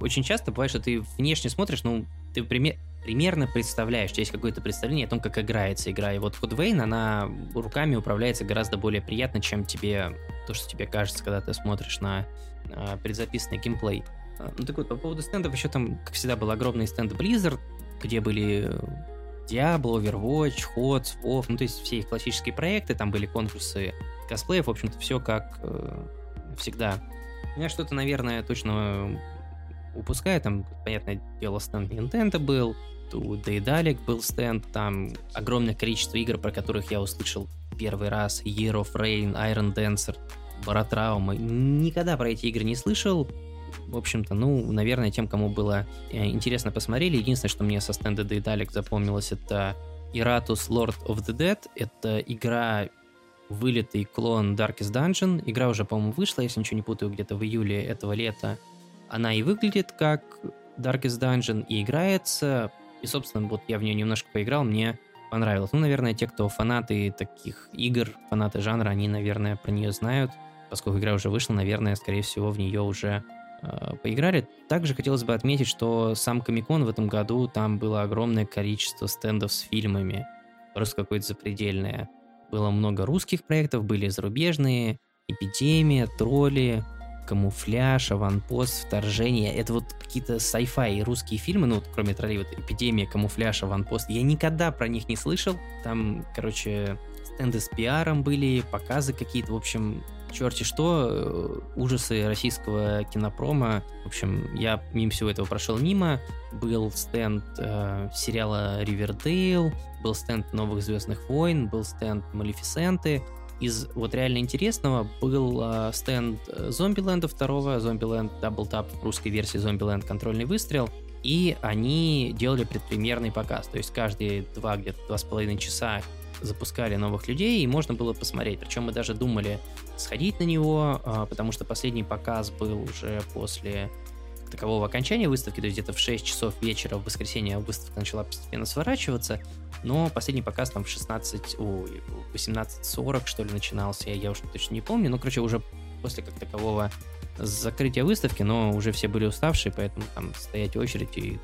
очень часто бывает, что ты внешне смотришь, ну, ты пример... примерно представляешь, у тебя есть какое-то представление о том, как играется игра. И вот Vein, она руками управляется гораздо более приятно, чем тебе то, что тебе кажется, когда ты смотришь на э, предзаписанный геймплей. А, ну так вот, по поводу стендов, еще там, как всегда, был огромный стенд Blizzard, где были Diablo, Overwatch, HOTS, WoW, ну то есть все их классические проекты, там были конкурсы косплеев, в общем-то все как э, всегда. Меня что-то, наверное, точно упускаю, там, понятное дело, стенд Nintendo был, у Daedalic был стенд, там огромное количество игр, про которых я услышал первый раз, Year of Rain, Iron Dancer, Баратраума, никогда про эти игры не слышал, в общем-то, ну, наверное, тем, кому было э, интересно, посмотрели. Единственное, что мне со стенда Daedalic запомнилось, это Iratus Lord of the Dead. Это игра вылитый клон Darkest Dungeon. Игра уже, по-моему, вышла, если ничего не путаю, где-то в июле этого лета. Она и выглядит как Darkest Dungeon, и играется. И, собственно, вот я в нее немножко поиграл, мне понравилось. Ну, наверное, те, кто фанаты таких игр, фанаты жанра, они, наверное, про нее знают. Поскольку игра уже вышла, наверное, скорее всего, в нее уже поиграли. Также хотелось бы отметить, что сам Комикон в этом году, там было огромное количество стендов с фильмами. Просто какое-то запредельное. Было много русских проектов, были зарубежные, Эпидемия, Тролли, Камуфляж, Аванпост, Вторжение. Это вот какие-то sci-fi и русские фильмы, ну, вот, кроме троллей, вот Эпидемия, Камуфляж, Аванпост. Я никогда про них не слышал. Там, короче, стенды с пиаром были, показы какие-то, в общем, черти что, э, ужасы российского кинопрома. В общем, я мимо всего этого прошел мимо. Был стенд э, сериала «Ривердейл», был стенд «Новых Звездных войн», был стенд «Малефисенты». Из вот реально интересного был э, стенд «Зомбиленда» второго, «Зомбиленд Double Tap» в русской версии «Зомбиленд. Контрольный выстрел». И они делали предпремьерный показ. То есть каждые два, где-то два с половиной часа запускали новых людей, и можно было посмотреть. Причем мы даже думали сходить на него, а, потому что последний показ был уже после такового окончания выставки, то есть где-то в 6 часов вечера в воскресенье выставка начала постепенно сворачиваться, но последний показ там в 16, ой, 18.40 что ли начинался, я, уже точно не помню, ну, короче, уже после как такового закрытия выставки, но уже все были уставшие, поэтому там стоять в очередь и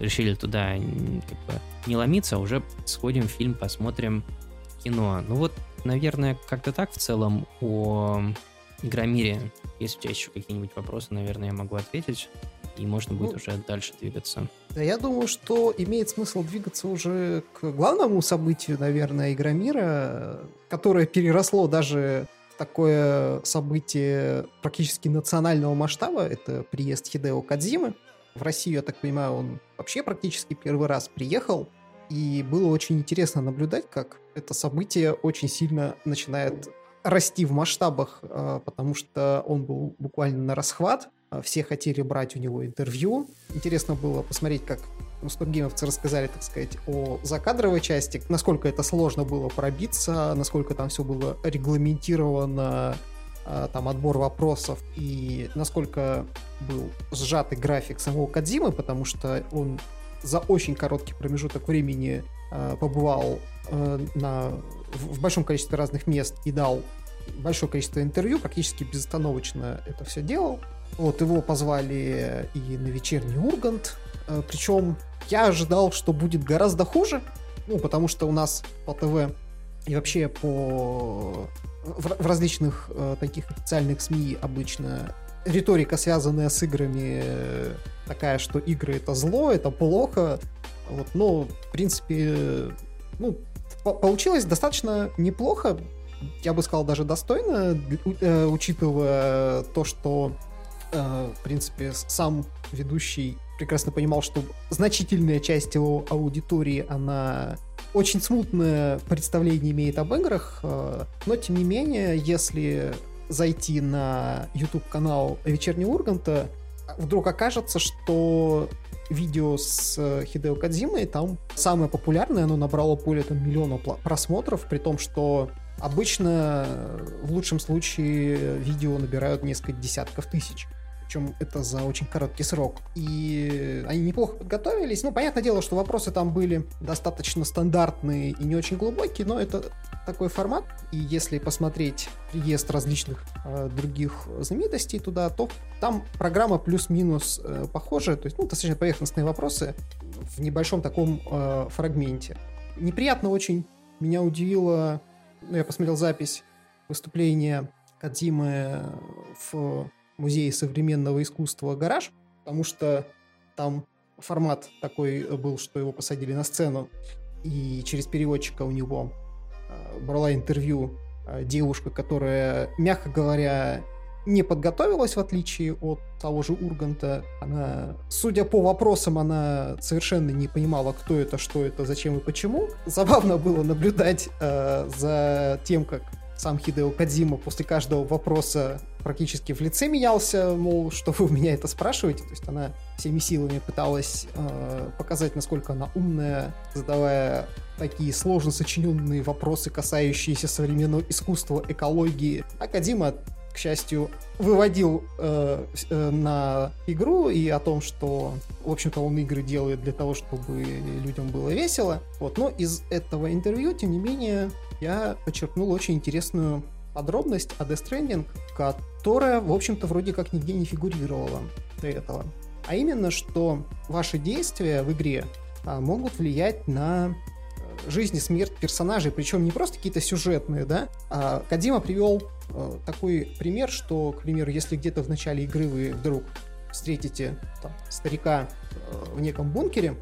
решили туда как бы не ломиться, а уже сходим в фильм, посмотрим кино. Ну вот, наверное, как-то так в целом о Игромире. Если у тебя еще какие-нибудь вопросы, наверное, я могу ответить, и можно будет ну, уже дальше двигаться. Да, я думаю, что имеет смысл двигаться уже к главному событию, наверное, Игромира, которое переросло даже такое событие практически национального масштаба. Это приезд Хидео Кадзимы. В Россию, я так понимаю, он вообще практически первый раз приехал. И было очень интересно наблюдать, как это событие очень сильно начинает расти в масштабах, а, потому что он был буквально на расхват. А, все хотели брать у него интервью. Интересно было посмотреть, как ну, стопгеймовцы рассказали, так сказать, о закадровой части, насколько это сложно было пробиться, насколько там все было регламентировано, а, там отбор вопросов и насколько был сжатый график самого Кадзимы, потому что он за очень короткий промежуток времени э, побывал э, на, в, большом количестве разных мест и дал большое количество интервью, практически безостановочно это все делал. Вот его позвали и на вечерний Ургант, э, причем я ожидал, что будет гораздо хуже, ну, потому что у нас по ТВ и вообще по в, в различных э, таких официальных СМИ обычно риторика, связанная с играми, такая, что игры это зло, это плохо. Вот, но, в принципе, ну, получилось достаточно неплохо, я бы сказал, даже достойно, э, учитывая то, что, э, в принципе, сам ведущий прекрасно понимал, что значительная часть его аудитории, она очень смутное представление имеет об играх, э, но, тем не менее, если зайти на YouTube-канал Вечерний Урганта, вдруг окажется, что видео с э, Хидео Кадзимой там самое популярное, оно набрало более там, миллиона просмотров, при том, что обычно э, в лучшем случае видео набирают несколько десятков тысяч причем это за очень короткий срок. И они неплохо подготовились. Ну, понятное дело, что вопросы там были достаточно стандартные и не очень глубокие, но это такой формат. И если посмотреть реестр различных э, других знаменитостей туда, то там программа плюс-минус э, похожая, то есть ну, достаточно поверхностные вопросы в небольшом таком э, фрагменте. Неприятно очень меня удивило, ну, я посмотрел запись выступления Кадимы в музее современного искусства «Гараж», потому что там формат такой был, что его посадили на сцену, и через переводчика у него э, брала интервью э, девушка, которая, мягко говоря, не подготовилась, в отличие от того же Урганта. Она, судя по вопросам, она совершенно не понимала, кто это, что это, зачем и почему. Забавно было наблюдать э, за тем, как сам Хидео Кадзима после каждого вопроса практически в лице менялся, мол, что вы у меня это спрашиваете. То есть она всеми силами пыталась э, показать, насколько она умная, задавая такие сложно сочиненные вопросы, касающиеся современного искусства, экологии. А Кадима к счастью, выводил э, э, на игру и о том, что, в общем-то, он игры делает для того, чтобы людям было весело. Вот. Но из этого интервью, тем не менее, я подчеркнул очень интересную подробность о Death Stranding, которая, в общем-то, вроде как нигде не фигурировала до этого. А именно, что ваши действия в игре а, могут влиять на э, жизнь и смерть персонажей, причем не просто какие-то сюжетные, да. А Кадима привел такой пример, что, к примеру, если где-то в начале игры вы вдруг встретите там, старика э, в неком бункере,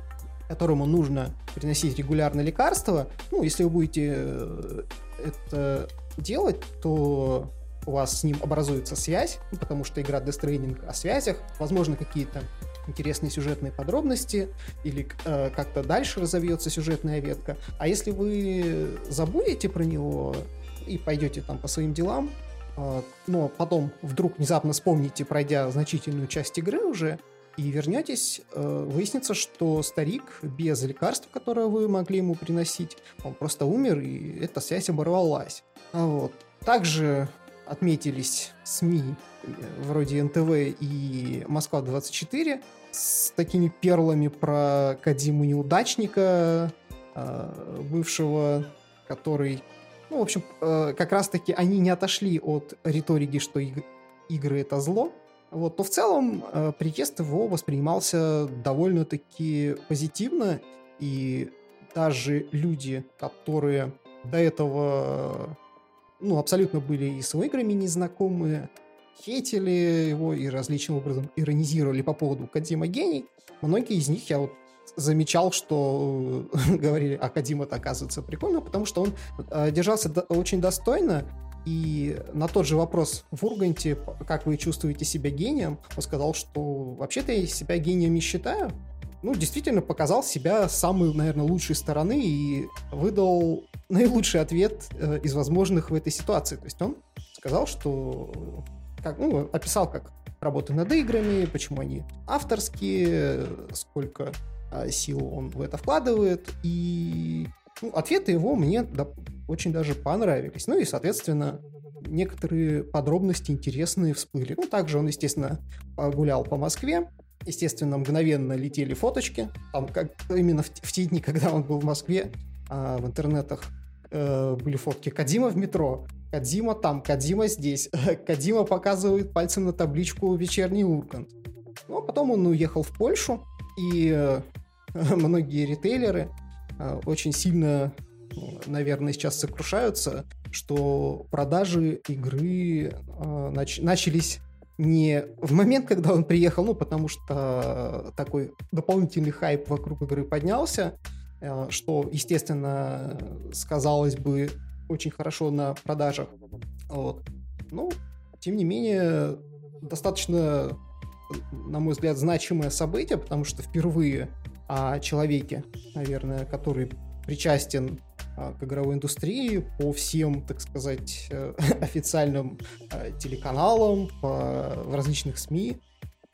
которому нужно приносить регулярно лекарства, ну, если вы будете э, это делать, то у вас с ним образуется связь, ну, потому что игра Death Stranding о связях, возможно, какие-то интересные сюжетные подробности, или э, как-то дальше разовьется сюжетная ветка. А если вы забудете про него и пойдете там по своим делам, э, но потом вдруг внезапно вспомните, пройдя значительную часть игры уже, и вернетесь, э, выяснится, что старик без лекарств, которые вы могли ему приносить, он просто умер, и эта связь оборвалась. Вот. Также отметились СМИ э, вроде НТВ и Москва-24 с такими перлами про Кадиму неудачника, э, бывшего, который... Ну, в общем, как раз-таки они не отошли от риторики, что игры — это зло, вот, то в целом э, приезд его воспринимался довольно-таки позитивно, и даже люди, которые до этого ну, абсолютно были и с играми незнакомые, хейтили его и различным образом иронизировали по поводу Кадима гений. Многие из них я вот замечал, что говорили, а Кадима-то оказывается прикольно, потому что он э, держался до- очень достойно, и на тот же вопрос в Урганте, как вы чувствуете себя гением, он сказал, что вообще-то я себя гением не считаю. Ну, действительно показал себя с самой, наверное, лучшей стороны и выдал наилучший ответ э, из возможных в этой ситуации. То есть он сказал, что как, ну, описал, как работа над играми, почему они авторские, сколько э, сил он в это вкладывает. И ну, ответы его мне очень даже понравились. Ну и, соответственно, некоторые подробности интересные всплыли. Ну, также он, естественно, гулял по Москве. Естественно, мгновенно летели фоточки. Там, как именно в, в те дни, когда он был в Москве, а, в интернетах э, были фотки Кадима в метро. Кадима там, Кадима здесь. Кадима показывает пальцем на табличку «Вечерний Ургант». Ну, а потом он уехал в Польшу, и э, многие ритейлеры э, очень сильно наверное, сейчас сокрушаются, что продажи игры э, нач- начались не в момент, когда он приехал, ну, потому что такой дополнительный хайп вокруг игры поднялся, э, что, естественно, сказалось бы очень хорошо на продажах. Вот. Ну, тем не менее, достаточно, на мой взгляд, значимое событие, потому что впервые о человеке, наверное, который причастен а, к игровой индустрии по всем, так сказать, э, официальным а, телеканалам, в различных СМИ.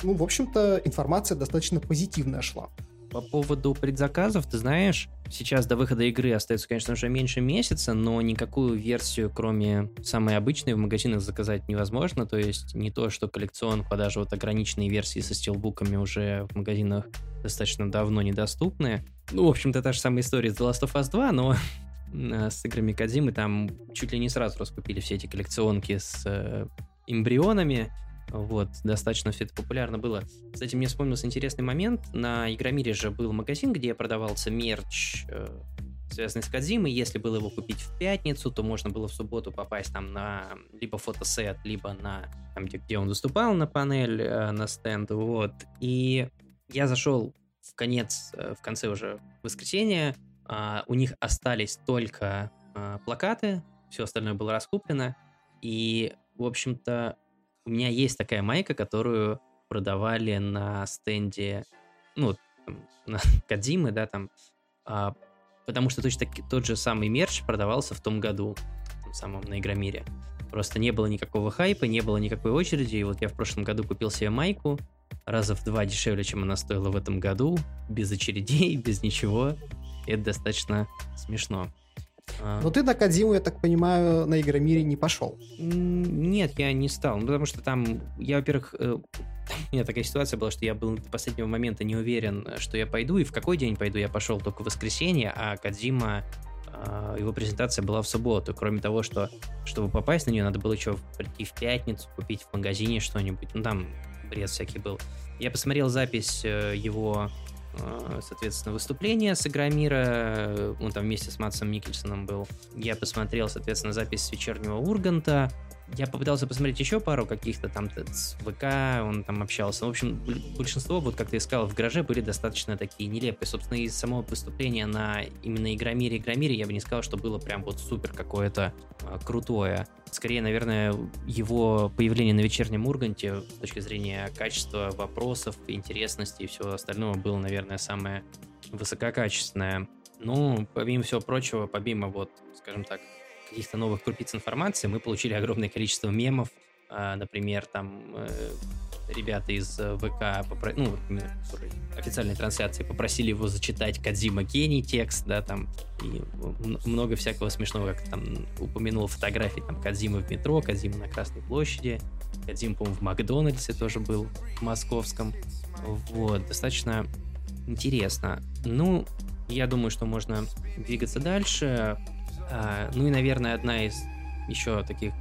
Ну, в общем-то, информация достаточно позитивная шла. По поводу предзаказов, ты знаешь, сейчас до выхода игры остается, конечно, уже меньше месяца, но никакую версию, кроме самой обычной, в магазинах заказать невозможно. То есть не то, что коллекционку, а даже вот ограниченные версии со стилбуками уже в магазинах достаточно давно недоступны. Ну, в общем-то, та же самая история с The Last of Us 2, но э, с играми Кадзимы там чуть ли не сразу раскупили все эти коллекционки с э, эмбрионами. Вот, достаточно все это популярно было. Кстати, мне вспомнился интересный момент. На Игромире же был магазин, где продавался мерч, э, связанный с Кадзимой. Если было его купить в пятницу, то можно было в субботу попасть там на либо фотосет, либо на там, где, где он выступал на панель, э, на стенд. Вот. И я зашел в конец, э, в конце уже воскресенья, а, у них остались только а, плакаты, все остальное было раскуплено, и, в общем-то, у меня есть такая майка, которую продавали на стенде, ну, там, на Кадзимы, да, там, а, потому что точно таки, тот же самый мерч продавался в том году, в самом на Игромире. Просто не было никакого хайпа, не было никакой очереди, и вот я в прошлом году купил себе майку, раза в два дешевле, чем она стоила в этом году, без очередей, без ничего. И это достаточно смешно. А. Но ты на Кадзиму, я так понимаю, на Игромире не пошел. Нет, я не стал. Ну, потому что там, я, во-первых, э, у меня такая ситуация была, что я был до последнего момента не уверен, что я пойду, и в какой день пойду. Я пошел только в воскресенье, а Кадзима, а, его презентация была в субботу. Кроме того, что, чтобы попасть на нее, надо было еще прийти в пятницу, купить в магазине что-нибудь. Ну, там бред всякий был. Я посмотрел запись э, его, э, соответственно, выступления с Игромира, он там вместе с Матсом Микельсоном был. Я посмотрел, соответственно, запись с вечернего Урганта, я попытался посмотреть еще пару каких-то там с ВК, он там общался. В общем, большинство, вот как ты сказал, в гараже были достаточно такие нелепые. Собственно, из самого выступления на именно Игромире Игромире я бы не сказал, что было прям вот супер какое-то а, крутое. Скорее, наверное, его появление на вечернем Урганте с точки зрения качества вопросов, интересности и всего остального было, наверное, самое высококачественное. Ну, помимо всего прочего, помимо вот, скажем так, каких-то новых крупиц информации, мы получили огромное количество мемов, а, например, там э, ребята из э, ВК, попро... ну, официальной трансляции попросили его зачитать Кадзима гений текст, да, там, и много всякого смешного, как там упомянул фотографии, там, Кадзима в метро, Кадзима на Красной площади, Кадзима, по-моему, в Макдональдсе тоже был, в московском. Вот, достаточно интересно. Ну, я думаю, что можно двигаться дальше. А, ну и, наверное, одна из еще таких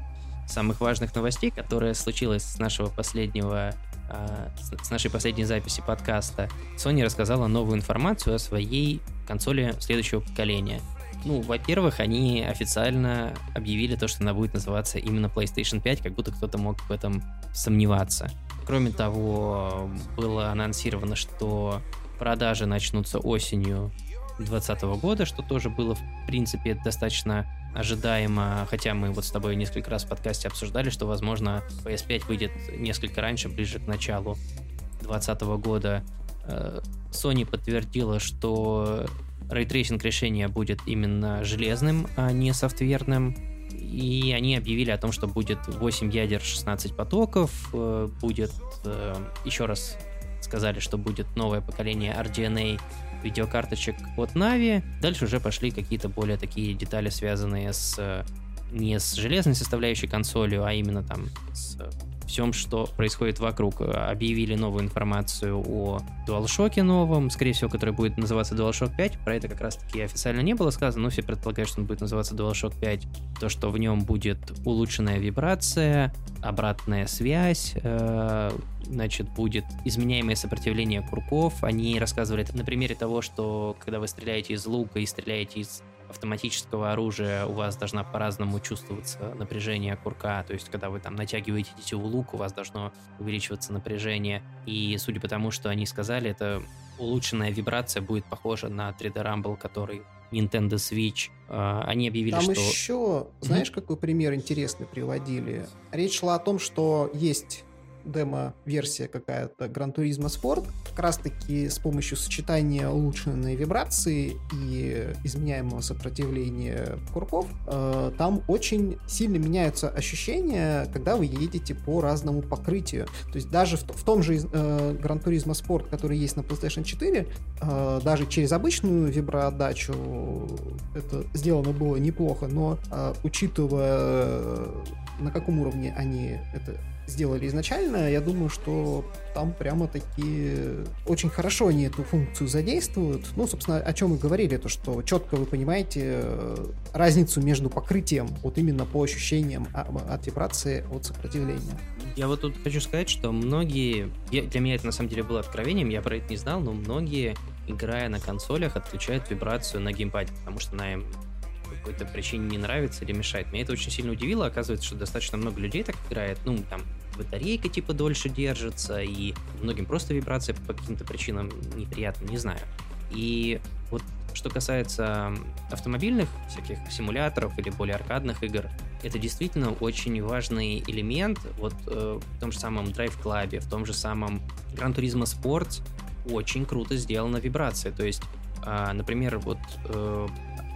самых важных новостей, которая случилась с нашего последнего а, с нашей последней записи подкаста, Sony рассказала новую информацию о своей консоли следующего поколения. Ну, во-первых, они официально объявили то, что она будет называться именно PlayStation 5, как будто кто-то мог в этом сомневаться. Кроме того, было анонсировано, что продажи начнутся осенью 2020 года, что тоже было, в принципе, достаточно ожидаемо, хотя мы вот с тобой несколько раз в подкасте обсуждали, что, возможно, PS5 выйдет несколько раньше, ближе к началу 2020 года. Э, Sony подтвердила, что ray tracing решения будет именно железным, а не софтверным. И они объявили о том, что будет 8 ядер, 16 потоков, э, будет, э, еще раз сказали, что будет новое поколение RDNA видеокарточек от Navi. Дальше уже пошли какие-то более такие детали, связанные с э, не с железной составляющей консолью, а именно там с всем, что происходит вокруг. Объявили новую информацию о DualShock новом, скорее всего, который будет называться DualShock 5. Про это как раз-таки официально не было сказано, но все предполагают, что он будет называться DualShock 5. То, что в нем будет улучшенная вибрация, обратная связь, э, значит, будет изменяемое сопротивление курков. Они рассказывали на примере того, что когда вы стреляете из лука и стреляете из автоматического оружия у вас должна по-разному чувствоваться напряжение курка, то есть когда вы там натягиваете тетиву лук, у вас должно увеличиваться напряжение, и судя по тому, что они сказали, это улучшенная вибрация будет похожа на 3D Rumble, который Nintendo Switch. А, они объявили, Там что... еще, знаешь, какой пример интересный приводили? Речь шла о том, что есть демо-версия какая-то Gran Turismo Sport, как раз-таки с помощью сочетания улучшенной вибрации и изменяемого сопротивления курков, э, там очень сильно меняются ощущения, когда вы едете по разному покрытию. То есть даже в, в том же э, Gran Turismo Sport, который есть на PlayStation 4, э, даже через обычную виброотдачу это сделано было неплохо, но э, учитывая э, на каком уровне они это сделали изначально, я думаю, что там прямо таки очень хорошо они эту функцию задействуют. Ну, собственно, о чем мы говорили, то что четко вы понимаете э, разницу между покрытием, вот именно по ощущениям а, от вибрации, от сопротивления. Я вот тут хочу сказать, что многие, для меня это на самом деле было откровением, я про это не знал, но многие, играя на консолях, отключают вибрацию на геймпаде, потому что на какой-то причине не нравится или мешает. Меня это очень сильно удивило. Оказывается, что достаточно много людей так играет. Ну, там, батарейка типа дольше держится, и многим просто вибрация по каким-то причинам неприятна, не знаю. И вот что касается автомобильных всяких симуляторов или более аркадных игр, это действительно очень важный элемент. Вот э, в том же самом Drive Club, в том же самом Gran Turismo Sport очень круто сделана вибрация. То есть, э, например, вот э,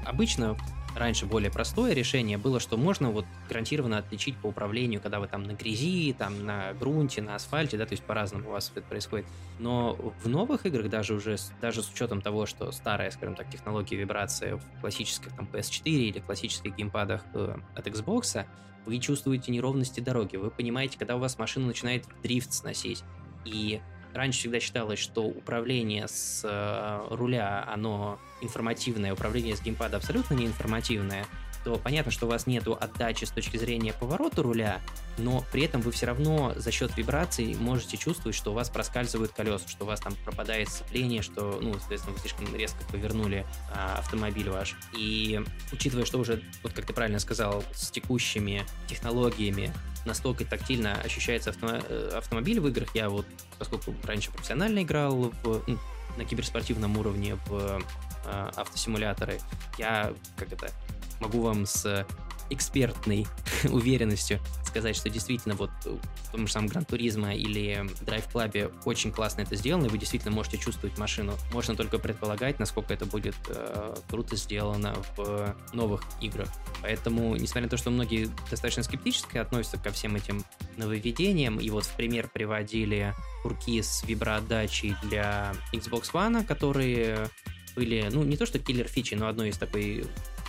обычно раньше более простое решение было, что можно вот гарантированно отличить по управлению, когда вы там на грязи, там на грунте, на асфальте, да, то есть по-разному у вас это происходит. Но в новых играх даже уже, даже с учетом того, что старая, скажем так, технология вибрации в классических там PS4 или классических геймпадах э, от Xbox, вы чувствуете неровности дороги, вы понимаете, когда у вас машина начинает дрифт сносить. И раньше всегда считалось, что управление с э, руля, оно информативное, управление с геймпада абсолютно не информативное, то понятно, что у вас нету отдачи с точки зрения поворота руля, но при этом вы все равно за счет вибраций можете чувствовать, что у вас проскальзывают колеса, что у вас там пропадает сцепление, что, ну, соответственно, вы слишком резко повернули а, автомобиль ваш. И учитывая, что уже, вот как ты правильно сказал, с текущими технологиями настолько тактильно ощущается авто, э, автомобиль в играх. Я вот, поскольку раньше профессионально играл в, ну, на киберспортивном уровне в э, автосимуляторы, я как это могу вам с экспертной уверенностью сказать, что действительно вот в том же самом Гран Туризма или Драйв Клабе очень классно это сделано, и вы действительно можете чувствовать машину. Можно только предполагать, насколько это будет э, круто сделано в новых играх. Поэтому, несмотря на то, что многие достаточно скептически относятся ко всем этим нововведениям, и вот в пример приводили курки с виброотдачей для Xbox One, которые были, ну, не то что киллер фичи, но одной из такой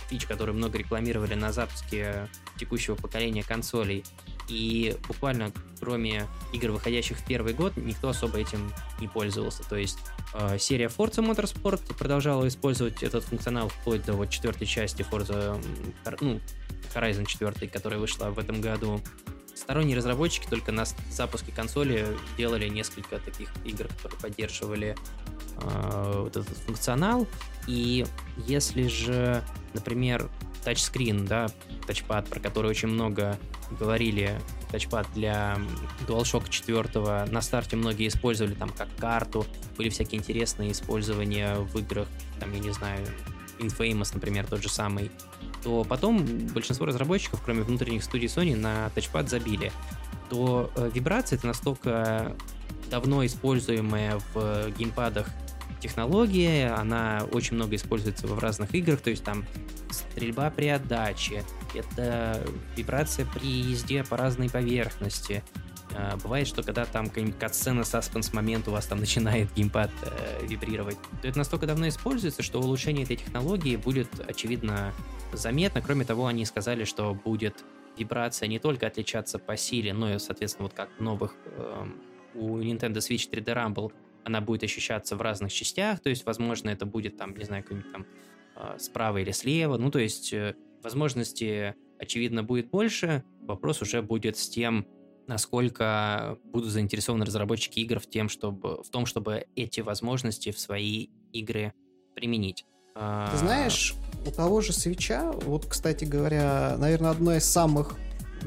фич, которую много рекламировали на запуске текущего поколения консолей. И буквально кроме игр, выходящих в первый год, никто особо этим не пользовался. То есть э, серия Forza Motorsport продолжала использовать этот функционал вплоть до вот четвертой части Forza, ну, Horizon 4, которая вышла в этом году. Сторонние разработчики только на запуске консоли делали несколько таких игр, которые поддерживали э, вот этот функционал. И если же, например, тачскрин, да, тачпад, про который очень много говорили, тачпад для DualShock 4 на старте многие использовали там как карту, были всякие интересные использования в играх, там, я не знаю, Infamous, например, тот же самый, то потом большинство разработчиков, кроме внутренних студий Sony, на тачпад забили. То э, вибрация это настолько давно используемая в геймпадах технология, она очень много используется в разных играх, то есть там стрельба при отдаче, это вибрация при езде по разной поверхности. А, бывает, что когда там какая-нибудь катсцена, саспенс момент у вас там начинает геймпад э, вибрировать, то это настолько давно используется, что улучшение этой технологии будет, очевидно, заметно. Кроме того, они сказали, что будет вибрация не только отличаться по силе, но и, соответственно, вот как новых э, у Nintendo Switch 3D Rumble она будет ощущаться в разных частях, то есть, возможно, это будет там, не знаю, какой-нибудь там э, справа или слева, ну, то есть э, возможности, очевидно, будет больше, вопрос уже будет с тем, насколько будут заинтересованы разработчики игр в, тем, чтобы, в том, чтобы эти возможности в свои игры применить. Ты а, знаешь, у того же свеча, вот, кстати говоря, наверное, одна из самых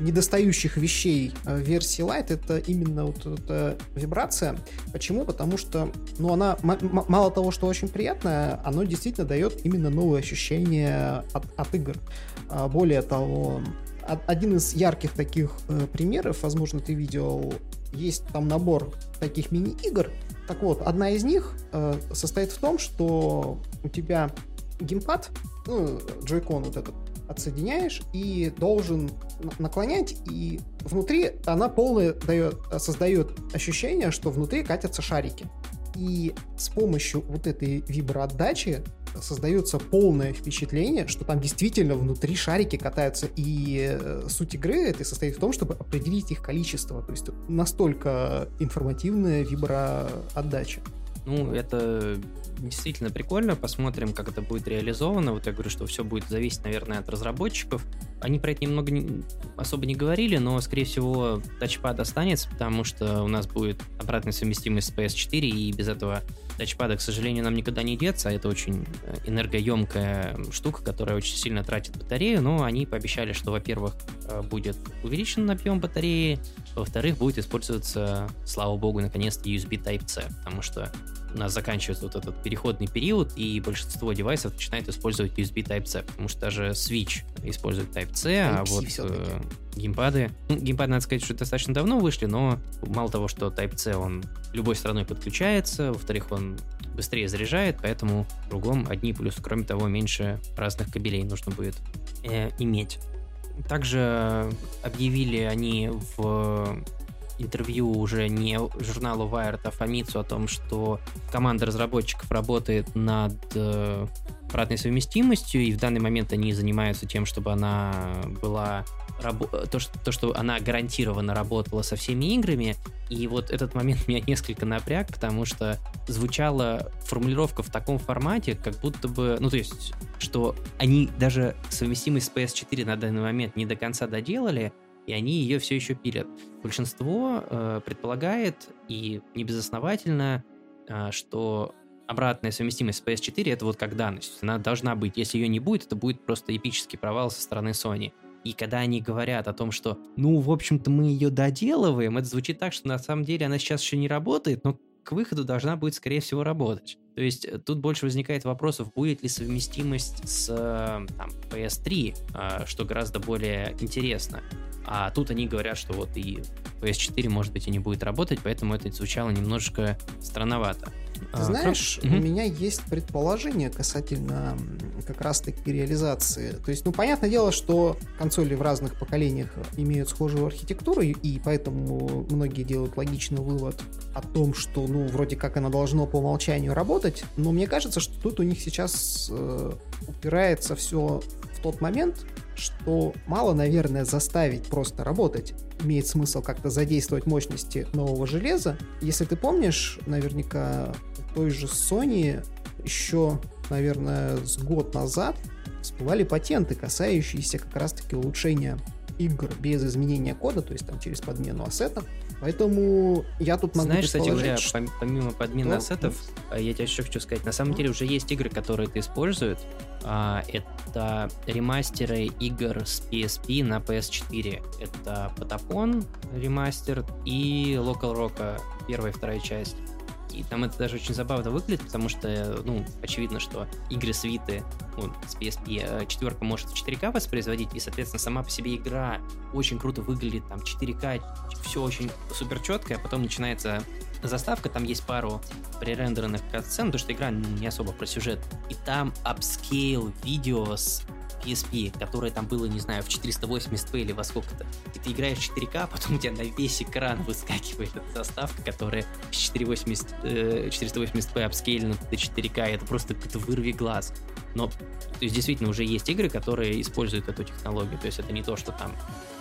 недостающих вещей э, версии Lite это именно вот эта вибрация. Почему? Потому что, ну, она мало того, что очень приятная, оно действительно дает именно новые ощущения от, от игр. А, более того, один из ярких таких э, примеров, возможно, ты видел, есть там набор таких мини-игр. Так вот, одна из них э, состоит в том, что у тебя геймпад, ну, джойкон вот этот, отсоединяешь и должен наклонять, и внутри она полная дает, создает ощущение, что внутри катятся шарики. И с помощью вот этой виброотдачи создается полное впечатление, что там действительно внутри шарики катаются. И э, суть игры это состоит в том, чтобы определить их количество. То есть настолько информативная виброотдача. Ну, это действительно прикольно. Посмотрим, как это будет реализовано. Вот я говорю, что все будет зависеть, наверное, от разработчиков. Они про это немного не, особо не говорили, но, скорее всего, тачпад останется, потому что у нас будет обратная совместимость с PS4, и без этого тачпада, к сожалению, нам никогда не деться. Это очень э, энергоемкая штука, которая очень сильно тратит батарею, но они пообещали, что, во-первых, э, будет увеличен объем батареи, во-вторых, будет использоваться, слава богу, наконец-то USB Type-C, потому что у нас заканчивается вот этот переходный период, и большинство девайсов начинает использовать USB Type-C, потому что даже Switch использует Type-C, а вот э, геймпады... Ну, геймпады, надо сказать, что достаточно давно вышли, но мало того, что Type-C, он любой стороной подключается, во-вторых, он быстрее заряжает, поэтому кругом одни плюсы. Кроме того, меньше разных кабелей нужно будет э, иметь. Также объявили они в интервью уже не журналу Wired, а Famitsu о том, что команда разработчиков работает над э, совместимостью, и в данный момент они занимаются тем, чтобы она была то, что, то, что она гарантированно работала со всеми играми. И вот этот момент меня несколько напряг, потому что звучала формулировка в таком формате, как будто бы, ну то есть, что они даже совместимость с PS4 на данный момент не до конца доделали, и они ее все еще пилят. Большинство э, предполагает, и не безосновательно, э, что обратная совместимость с PS4 это вот как данность. Она должна быть. Если ее не будет, это будет просто эпический провал со стороны Sony. И когда они говорят о том, что, ну, в общем-то, мы ее доделываем, это звучит так, что на самом деле она сейчас еще не работает, но к выходу должна будет, скорее всего, работать. То есть э, тут больше возникает вопросов, будет ли совместимость с там, PS3, а, что гораздо более интересно. А тут они говорят, что вот и PS4, может быть, и не будет работать, поэтому это звучало немножко странновато. Ты а, знаешь, Кроме... у меня есть предположение касательно как раз-таки реализации. То есть, ну, понятное дело, что консоли в разных поколениях имеют схожую архитектуру, и поэтому многие делают логичный вывод о том, что, ну, вроде как она должно по умолчанию работать, но мне кажется, что тут у них сейчас э, упирается все в тот момент, что мало, наверное, заставить просто работать. Имеет смысл как-то задействовать мощности нового железа. Если ты помнишь, наверняка той же Sony еще, наверное, с год назад всплывали патенты, касающиеся как раз-таки улучшения игр без изменения кода, то есть там через подмену ассетов. Поэтому я тут могу Знаешь, кстати говоря, что... помимо подмены что? ассетов, э, я тебе еще хочу сказать, на самом деле уже есть игры, которые это используют. А, это ремастеры игр с PSP на PS4. Это Patapon ремастер и Local Rock первая и вторая часть. И там это даже очень забавно выглядит, потому что, ну, очевидно, что игры свиты ну, с PSP э, четверка может в 4К воспроизводить, и, соответственно, сама по себе игра очень круто выглядит, там 4К, все очень супер четко, а потом начинается заставка, там есть пару пререндеренных катсцен, потому что игра не особо про сюжет, и там upscale видео с PSP, которое там было, не знаю, в 480p или во сколько-то. И ты играешь в 4К, а потом у тебя на весь экран выскакивает эта заставка, которая с 480, э, 480p апскейлена до 4К, и это просто какой-то вырви глаз. Но то есть, действительно уже есть игры, которые используют эту технологию. То есть это не то, что там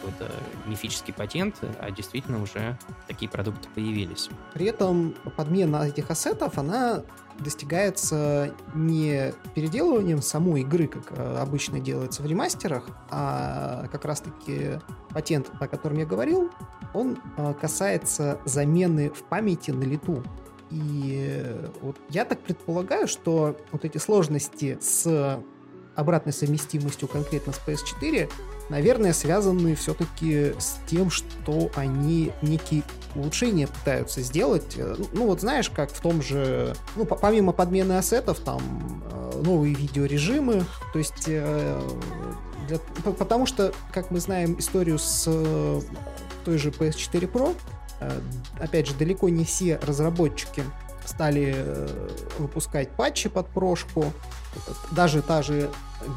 какой-то мифический патент, а действительно уже такие продукты появились. При этом подмена этих ассетов, она достигается не переделыванием самой игры, как э, обычно делается в ремастерах, а как раз-таки патент, о котором я говорил, он э, касается замены в памяти на лету. И вот я так предполагаю, что вот эти сложности с обратной совместимостью конкретно с PS4, наверное, связаны все-таки с тем, что они некие улучшения пытаются сделать. Э, ну вот знаешь, как в том же, ну помимо подмены ассетов, там э, новые видеорежимы, то есть э, для, потому что, как мы знаем историю с той же PS4 Pro, опять же, далеко не все разработчики стали выпускать патчи под прошку. Даже та же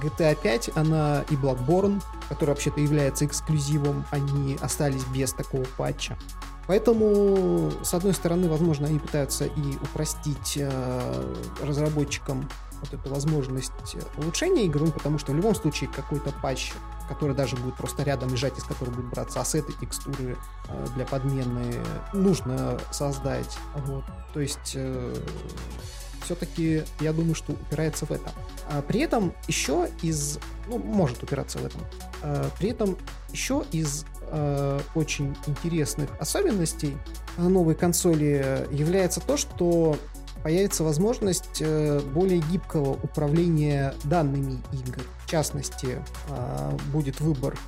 GTA 5, она и Bloodborne, который вообще-то является эксклюзивом, они остались без такого патча. Поэтому, с одной стороны, возможно, они пытаются и упростить э, разработчикам вот эту возможность улучшения игры, ну, потому что в любом случае какой-то патч, который даже будет просто рядом лежать, из которого будут браться ассеты, текстуры э, для подмены, нужно создать. Вот. То есть э, все-таки, я думаю, что упирается в это. А при этом еще из... Ну, может упираться в этом. А при этом еще из э, очень интересных особенностей новой консоли является то, что появится возможность э, более гибкого управления данными игр. В частности, э, будет выбор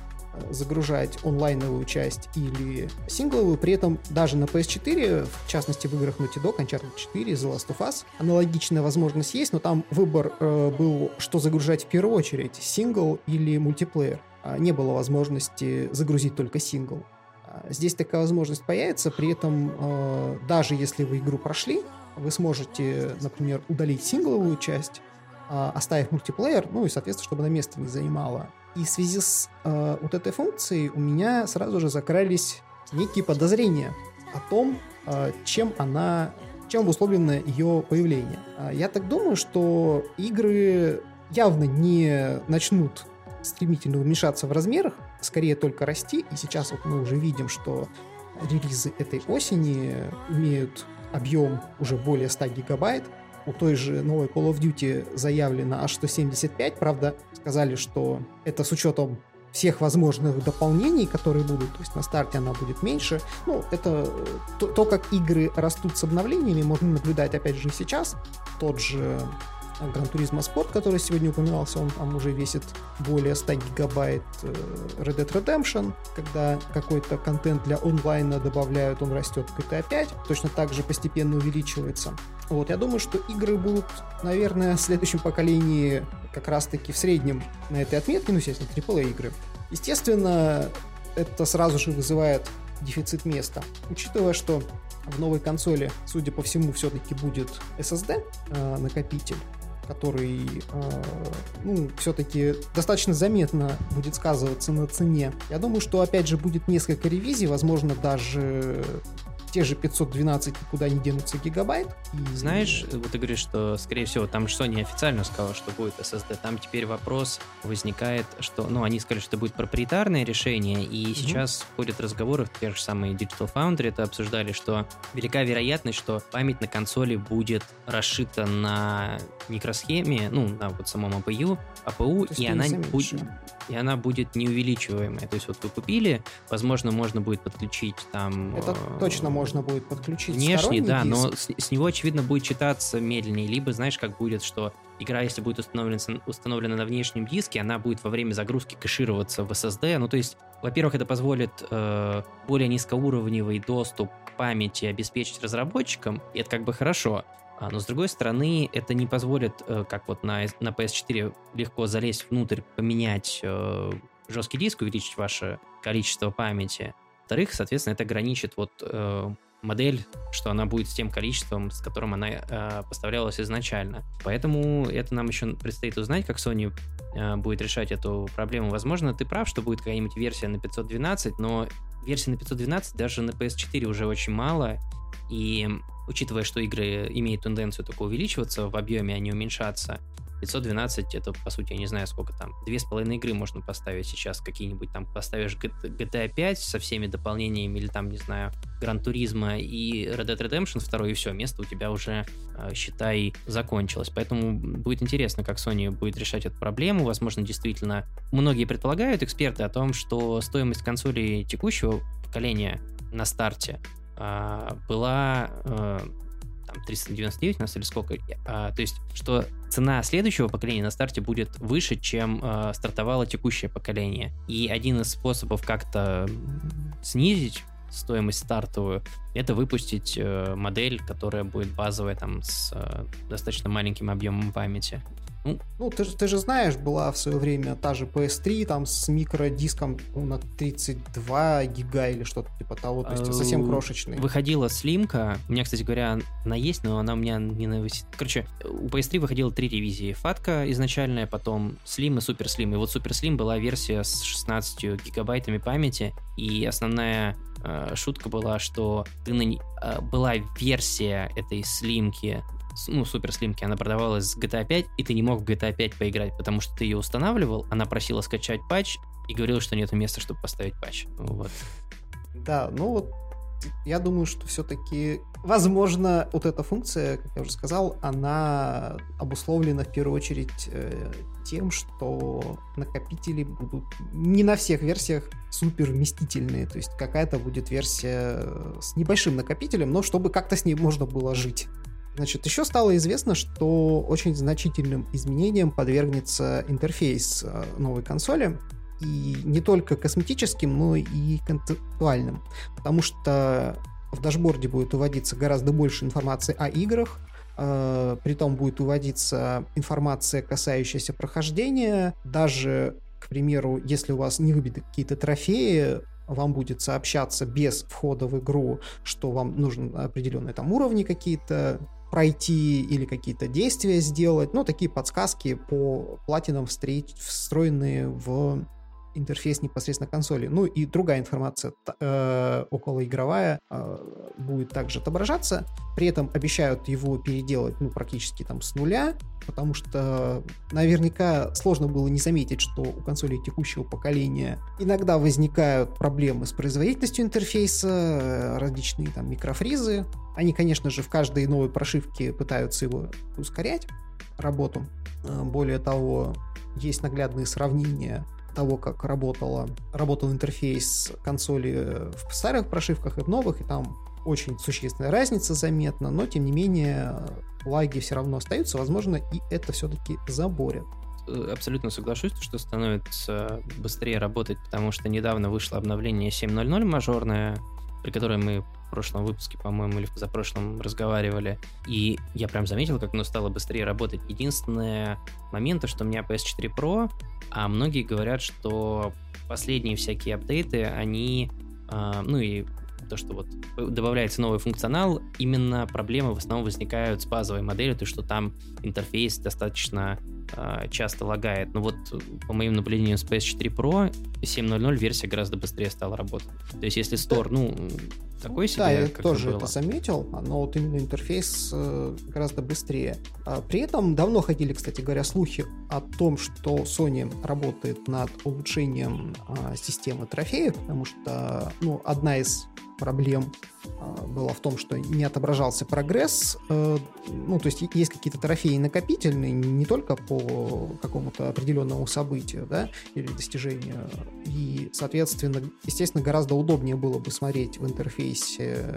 загружать онлайновую часть или сингловую. При этом даже на PS4, в частности в играх Naughty Dog, Uncharted 4, The Last of Us, аналогичная возможность есть, но там выбор э, был, что загружать в первую очередь, сингл или мультиплеер. А не было возможности загрузить только сингл. А здесь такая возможность появится, при этом э, даже если вы игру прошли, вы сможете, например, удалить сингловую часть, э, оставив мультиплеер, ну и, соответственно, чтобы на место не занимало и в связи с э, вот этой функцией у меня сразу же закрались некие подозрения о том, э, чем она, чем обусловлено ее появление. Э, я так думаю, что игры явно не начнут стремительно уменьшаться в размерах, скорее только расти. И сейчас вот мы уже видим, что релизы этой осени имеют объем уже более 100 гигабайт. У той же новой Call of Duty заявлено аж 175, правда, сказали, что это с учетом всех возможных дополнений, которые будут, то есть на старте она будет меньше. Ну, это то, то как игры растут с обновлениями, можно наблюдать, опять же, сейчас. Тот же Gran Turismo Sport, который сегодня упоминался, он там уже весит более 100 гигабайт. Э, Red Dead Redemption, когда какой-то контент для онлайна добавляют, он растет GTA 5, точно так же постепенно увеличивается. Вот, я думаю, что игры будут, наверное, в следующем поколении как раз-таки в среднем на этой отметке, ну, естественно, AAA игры. Естественно, это сразу же вызывает дефицит места. Учитывая, что в новой консоли, судя по всему, все-таки будет SSD э, накопитель, который, э, ну, все-таки достаточно заметно будет сказываться на цене. Я думаю, что, опять же, будет несколько ревизий, возможно, даже те же 512 никуда не денутся гигабайт. И... Знаешь, вот ты говоришь, что, скорее всего, там Sony официально сказала, что будет SSD. Там теперь вопрос возникает, что, ну, они сказали, что будет проприетарное решение, и mm-hmm. сейчас ходят разговоры, в те же самые Digital Foundry это обсуждали, что велика вероятность, что память на консоли будет расшита на микросхеме, ну, на вот самом APU, APU и она, будет, и она будет неувеличиваемая. То есть вот вы купили, возможно, можно будет подключить там... Это э, точно можно можно будет подключить Внешний, да, диск. но с, с него, очевидно, будет читаться медленнее. Либо, знаешь, как будет, что игра, если будет установлена, установлена на внешнем диске, она будет во время загрузки кэшироваться в SSD. Ну, то есть, во-первых, это позволит э, более низкоуровневый доступ к памяти обеспечить разработчикам, и это как бы хорошо. А, но с другой стороны, это не позволит, э, как вот на, на PS4 легко залезть внутрь, поменять э, жесткий диск, увеличить ваше количество памяти. Во-вторых, соответственно, это ограничит вот э, модель, что она будет с тем количеством, с которым она э, поставлялась изначально. Поэтому это нам еще предстоит узнать, как Sony э, будет решать эту проблему. Возможно, ты прав, что будет какая-нибудь версия на 512, но версии на 512 даже на PS4 уже очень мало, и учитывая, что игры имеют тенденцию только увеличиваться в объеме, а не уменьшаться, 512 это, по сути, я не знаю, сколько там, две с половиной игры можно поставить сейчас, какие-нибудь там, поставишь GTA 5 со всеми дополнениями, или там, не знаю, Гран Туризма и Red Dead Redemption 2, и все, место у тебя уже, э, считай, закончилось. Поэтому будет интересно, как Sony будет решать эту проблему. Возможно, действительно, многие предполагают, эксперты, о том, что стоимость консоли текущего поколения на старте а, была э, 399 у нас или сколько. А, то есть, что цена следующего поколения на старте будет выше, чем а, стартовало текущее поколение. И один из способов как-то снизить стоимость стартовую, это выпустить э, модель, которая будет базовая там с э, достаточно маленьким объемом памяти. Ну, ну ты, ты же знаешь, была в свое время та же PS3 там с микродиском ну, на 32 гига или что-то типа того, то есть совсем э, крошечный. Выходила слимка, у меня, кстати говоря, она есть, но она у меня не на... Короче, у PS3 выходило три ревизии. Фатка изначальная, потом Slim и Super Slim. И вот Super Slim была версия с 16 гигабайтами памяти, и основная э, шутка была, что ты на... э, была версия этой слимки ну, супер слимки, она продавалась с GTA 5, и ты не мог в GTA 5 поиграть, потому что ты ее устанавливал, она просила скачать патч и говорила, что нет места, чтобы поставить патч. Вот. Да, ну вот я думаю, что все-таки, возможно, вот эта функция, как я уже сказал, она обусловлена в первую очередь э, тем, что накопители будут не на всех версиях супер вместительные. То есть какая-то будет версия с небольшим накопителем, но чтобы как-то с ней можно было жить. Значит, еще стало известно, что очень значительным изменениям подвергнется интерфейс э, новой консоли. И не только косметическим, но и концептуальным. Потому что в дашборде будет уводиться гораздо больше информации о играх, э, притом будет уводиться информация, касающаяся прохождения. Даже, к примеру, если у вас не выбиты какие-то трофеи, вам будет сообщаться без входа в игру, что вам нужны определенные там уровни какие-то пройти или какие-то действия сделать. Ну, такие подсказки по платинам встроенные в интерфейс непосредственно консоли. Ну и другая информация э, околоигровая э, будет также отображаться. При этом обещают его переделать ну, практически там с нуля, потому что наверняка сложно было не заметить, что у консолей текущего поколения иногда возникают проблемы с производительностью интерфейса, э, различные там микрофризы. Они, конечно же, в каждой новой прошивке пытаются его ускорять работу. Э, более того, есть наглядные сравнения того, как работала, работал интерфейс консоли в старых прошивках и в новых, и там очень существенная разница заметна, но тем не менее лаги все равно остаются, возможно, и это все-таки заборят. Э, абсолютно соглашусь, что становится быстрее работать, потому что недавно вышло обновление 7.0.0 мажорное, при которой мы прошлом выпуске, по-моему, или в позапрошлом разговаривали, и я прям заметил, как оно стало быстрее работать. Единственное момент, что у меня PS4 Pro, а многие говорят, что последние всякие апдейты, они, э, ну и то, что вот добавляется новый функционал, именно проблемы в основном возникают с базовой моделью, то, что там интерфейс достаточно часто лагает. Но вот по моим наблюдениям с PS4 Pro 7.0.0 версия гораздо быстрее стала работать. То есть если Store, ну, такой себе, Да, я тоже было. это заметил, но вот именно интерфейс э, гораздо быстрее. А при этом давно ходили, кстати говоря, слухи о том, что Sony работает над улучшением э, системы трофеев, потому что, ну, одна из проблем а, была в том, что не отображался прогресс. Э, ну, то есть есть какие-то трофеи накопительные, не только по какому-то определенному событию, да, или достижению. И, соответственно, естественно, гораздо удобнее было бы смотреть в интерфейсе,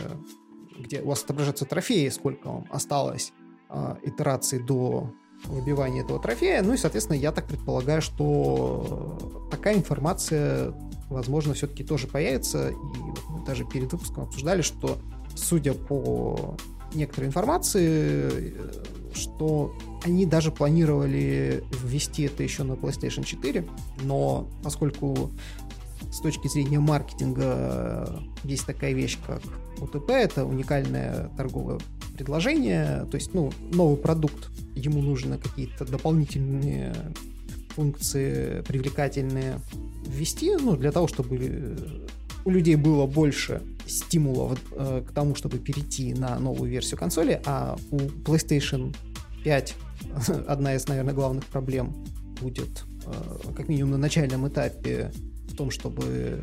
где у вас отображаются трофеи, сколько вам осталось а, итераций до выбивания этого трофея. Ну и, соответственно, я так предполагаю, что такая информация возможно, все-таки тоже появится. И вот мы даже перед выпуском обсуждали, что, судя по некоторой информации, что они даже планировали ввести это еще на PlayStation 4, но поскольку с точки зрения маркетинга есть такая вещь, как УТП, это уникальное торговое предложение, то есть, ну, новый продукт, ему нужны какие-то дополнительные функции привлекательные ввести, ну, для того, чтобы э, у людей было больше стимулов э, к тому, чтобы перейти на новую версию консоли, а у PlayStation 5 одна из, наверное, главных проблем будет, э, как минимум на начальном этапе, в том, чтобы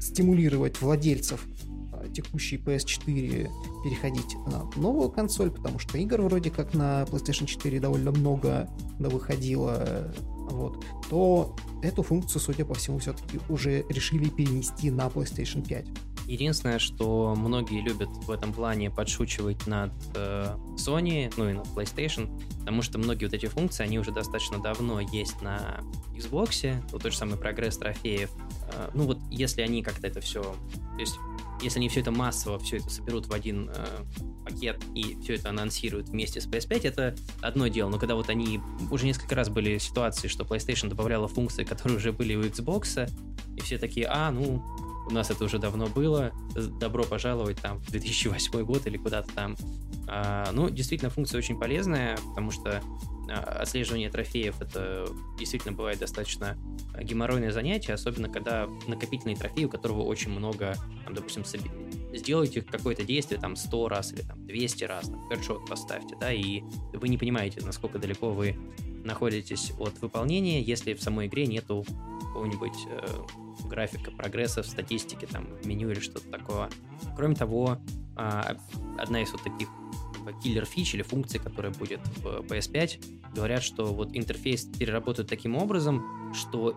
стимулировать владельцев э, текущей PS4 переходить на новую консоль, потому что игр вроде как на PlayStation 4 довольно много выходило, вот, то эту функцию, судя по всему, все-таки уже решили перенести на PlayStation 5. Единственное, что многие любят в этом плане подшучивать над э, Sony, ну и над PlayStation, потому что многие вот эти функции, они уже достаточно давно есть на Xbox, вот тот же самый прогресс трофеев. Э, ну вот если они как-то это все... То есть если они все это массово, все это соберут в один э, пакет и все это анонсируют вместе с PS5, это одно дело. Но когда вот они... Уже несколько раз были ситуации, что PlayStation добавляла функции, которые уже были у Xbox, и все такие, а, ну, у нас это уже давно было, добро пожаловать там в 2008 год или куда-то там. А, ну, действительно, функция очень полезная, потому что а, отслеживание трофеев это действительно бывает достаточно геморройное занятие, особенно когда накопительный трофей, у которого очень много, там, допустим, сделайте какое-то действие там 100 раз или там 200 раз, там, хедшот поставьте, да, и вы не понимаете, насколько далеко вы находитесь от выполнения, если в самой игре нету какого-нибудь э, графика прогресса в статистике, там, в меню или что-то такое. Кроме того, э, одна из вот таких киллер фич или функций, которая будет в PS5, говорят, что вот интерфейс переработают таким образом, что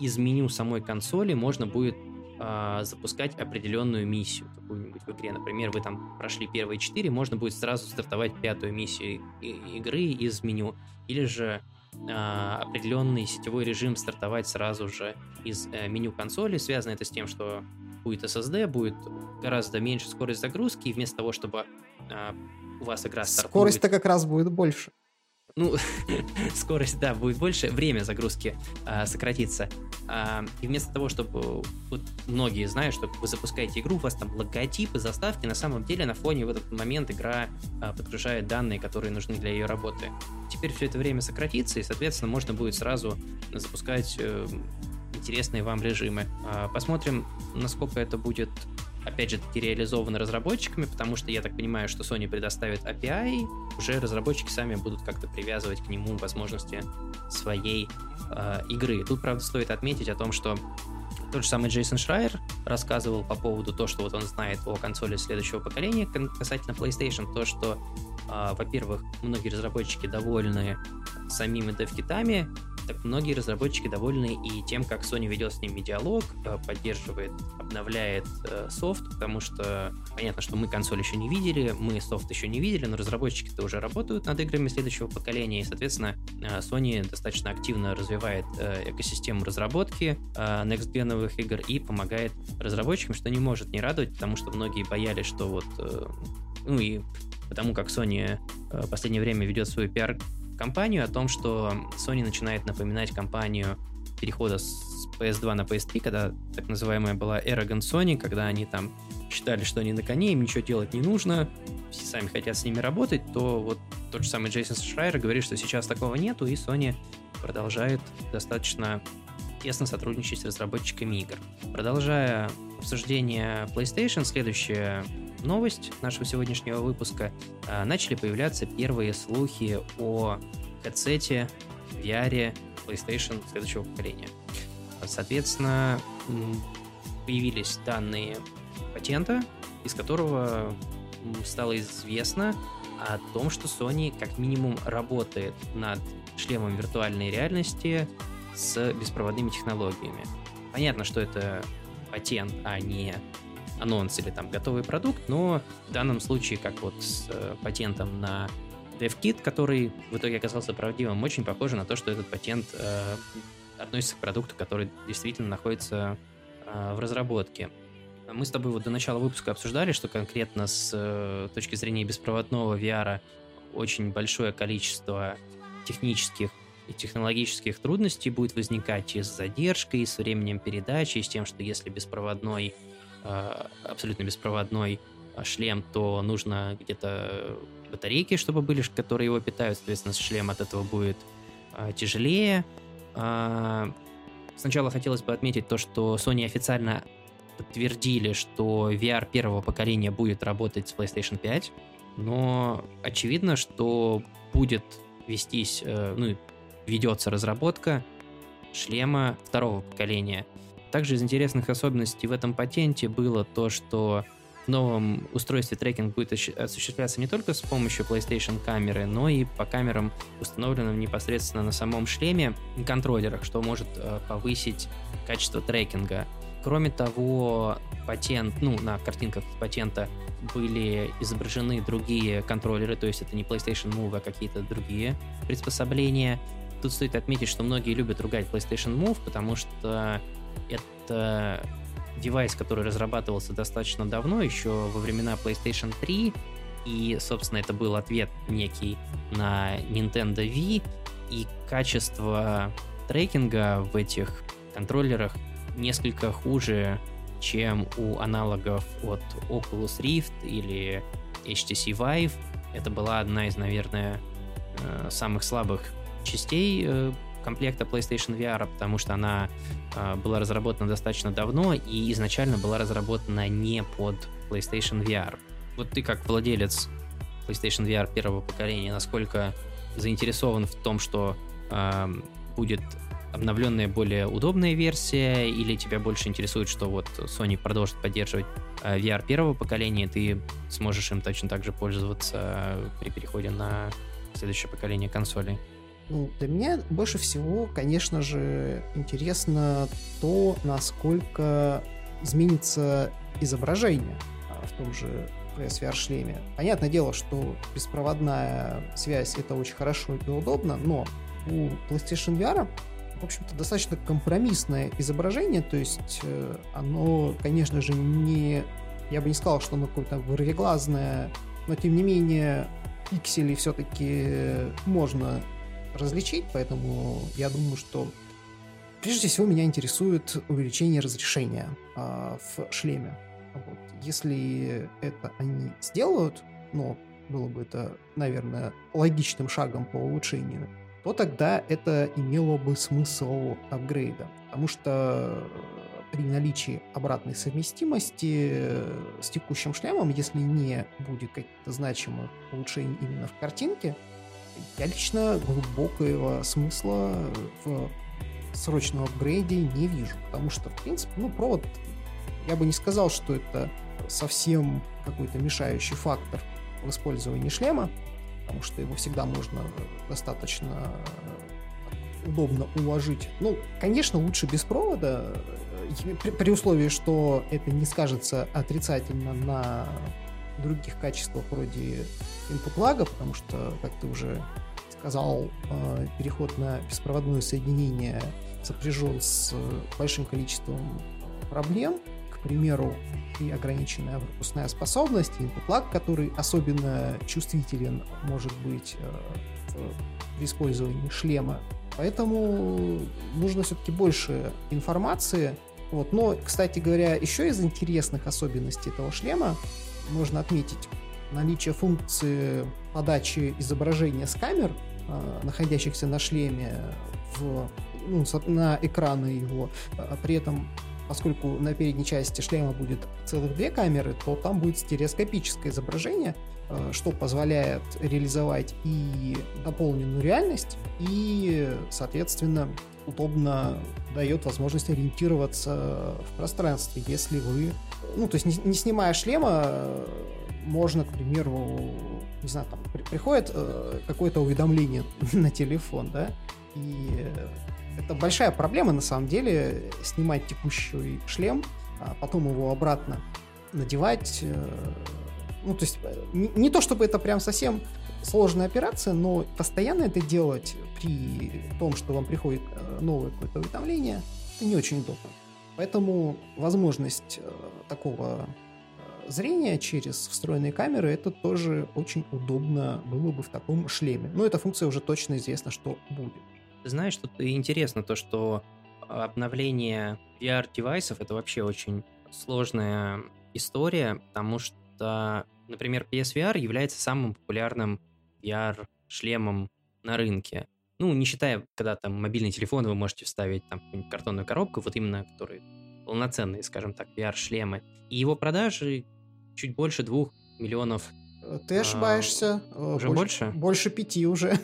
из меню самой консоли можно будет э, запускать определенную миссию какую-нибудь в игре. Например, вы там прошли первые четыре, можно будет сразу стартовать пятую миссию игры из меню. Или же определенный сетевой режим стартовать сразу же из э, меню консоли. Связано это с тем, что будет SSD, будет гораздо меньше скорость загрузки, и вместо того, чтобы э, у вас игра стартует... Скорость-то как раз будет больше. Ну, скорость, да, будет больше, время загрузки э, сократится. Э, и вместо того, чтобы... Вот многие знают, что вы запускаете игру, у вас там логотипы, заставки, на самом деле на фоне в этот момент игра э, подгружает данные, которые нужны для ее работы. Теперь все это время сократится, и, соответственно, можно будет сразу запускать э, интересные вам режимы. Э, посмотрим, насколько это будет опять же таки реализованы разработчиками, потому что я так понимаю, что Sony предоставит API, уже разработчики сами будут как-то привязывать к нему возможности своей э, игры. Тут, правда, стоит отметить о том, что тот же самый Джейсон Шрайер рассказывал по поводу того, что вот он знает о консоли следующего поколения касательно PlayStation, то, что, э, во-первых, многие разработчики довольны самими дев-китами, так многие разработчики довольны и тем, как Sony ведет с ними диалог, э, поддерживает, обновляет э, софт, потому что понятно, что мы консоль еще не видели, мы софт еще не видели, но разработчики-то уже работают над играми следующего поколения, и, соответственно, э, Sony достаточно активно развивает экосистему разработки next-геновых игр и помогает разработчикам, что не может не радовать, потому что многие боялись, что вот ну и потому как Sony в последнее время ведет свою пиар компанию о том, что Sony начинает напоминать компанию перехода с PS2 на PS3, когда так называемая была Arrogant Sony, когда они там считали, что они на коне, им ничего делать не нужно, все сами хотят с ними работать, то вот тот же самый Джейсон Шрайер говорит, что сейчас такого нету, и Sony продолжает достаточно тесно сотрудничать с разработчиками игр. Продолжая обсуждение PlayStation, следующая новость нашего сегодняшнего выпуска. А, начали появляться первые слухи о headset VR PlayStation следующего поколения. Соответственно, появились данные патента, из которого стало известно о том, что Sony как минимум работает над шлемом виртуальной реальности с беспроводными технологиями. Понятно, что это патент, а не анонс или там готовый продукт, но в данном случае, как вот с э, патентом на DevKit, который в итоге оказался правдивым, очень похоже на то, что этот патент э, относится к продукту, который действительно находится э, в разработке. Мы с тобой вот до начала выпуска обсуждали, что конкретно с э, точки зрения беспроводного VR очень большое количество технических и технологических трудностей будет возникать и с задержкой, и с временем передачи, и с тем, что если беспроводной абсолютно беспроводной э, шлем, то нужно где-то батарейки, чтобы были, которые его питают, соответственно, шлем от этого будет э, тяжелее. Сначала хотелось бы отметить то, что Sony официально подтвердили, что VR первого поколения будет работать с PlayStation 5, но очевидно, что будет вестись, ну, ведется разработка шлема второго поколения – также из интересных особенностей в этом патенте было то, что в новом устройстве трекинг будет осуществляться не только с помощью PlayStation камеры, но и по камерам, установленным непосредственно на самом шлеме и контроллерах, что может э, повысить качество трекинга. Кроме того, патент, ну, на картинках патента были изображены другие контроллеры, то есть это не PlayStation Move, а какие-то другие приспособления. Тут стоит отметить, что многие любят ругать PlayStation Move, потому что это девайс, который разрабатывался достаточно давно, еще во времена PlayStation 3, и, собственно, это был ответ некий на Nintendo Wii, и качество трекинга в этих контроллерах несколько хуже, чем у аналогов от Oculus Rift или HTC Vive. Это была одна из, наверное, э, самых слабых частей э, комплекта PlayStation VR, потому что она э, была разработана достаточно давно и изначально была разработана не под PlayStation VR. Вот ты как владелец PlayStation VR первого поколения, насколько заинтересован в том, что э, будет обновленная, более удобная версия, или тебя больше интересует, что вот Sony продолжит поддерживать э, VR первого поколения, ты сможешь им точно так же пользоваться при переходе на следующее поколение консолей? Ну, для меня больше всего, конечно же, интересно то, насколько изменится изображение а, в том же PSVR шлеме. Понятное дело, что беспроводная связь это очень хорошо и удобно, но у PlayStation VR в общем-то, достаточно компромиссное изображение, то есть э, оно, конечно же, не... Я бы не сказал, что оно какое-то вырвиглазное, но, тем не менее, пиксели все-таки можно различить, поэтому я думаю, что прежде всего меня интересует увеличение разрешения э, в шлеме. Вот. Если это они сделают, но было бы это, наверное, логичным шагом по улучшению, то тогда это имело бы смысл апгрейда. Потому что при наличии обратной совместимости с текущим шлемом, если не будет каких-то значимых улучшений именно в картинке, я лично глубокого смысла в срочном апгрейде не вижу, потому что, в принципе, ну, провод, я бы не сказал, что это совсем какой-то мешающий фактор в использовании шлема, потому что его всегда можно достаточно удобно уложить. Ну, конечно, лучше без провода, при, при условии, что это не скажется отрицательно на других качествах вроде input лага, потому что, как ты уже сказал, э, переход на беспроводное соединение сопряжен с большим количеством проблем. К примеру, и ограниченная пропускная способность, input lag, который особенно чувствителен может быть э, при использовании шлема. Поэтому нужно все-таки больше информации. Вот. Но, кстати говоря, еще из интересных особенностей этого шлема можно отметить наличие функции подачи изображения с камер, э, находящихся на шлеме, в, ну, на экраны его. А при этом, поскольку на передней части шлема будет целых две камеры, то там будет стереоскопическое изображение, э, что позволяет реализовать и дополненную реальность, и, соответственно, удобно дает возможность ориентироваться в пространстве, если вы ну, то есть не, не снимая шлема, можно, к примеру, не знаю, там при, приходит э, какое-то уведомление на телефон, да, и это большая проблема на самом деле снимать текущий шлем, а потом его обратно надевать. Э, ну, то есть э, не, то чтобы это прям совсем сложная операция, но постоянно это делать при том, что вам приходит э, новое какое-то уведомление, это не очень удобно. Поэтому возможность э, такого зрения через встроенные камеры, это тоже очень удобно было бы в таком шлеме. Но эта функция уже точно известна, что будет. Знаешь, тут интересно то, что обновление VR-девайсов это вообще очень сложная история, потому что, например, PSVR является самым популярным VR-шлемом на рынке. Ну, не считая, когда там мобильный телефон вы можете вставить там картонную коробку, вот именно которые полноценные, скажем так, VR-шлемы. И его продажи чуть больше двух миллионов. Э, ты ошибаешься. А, уже больше? Больше, пяти уже.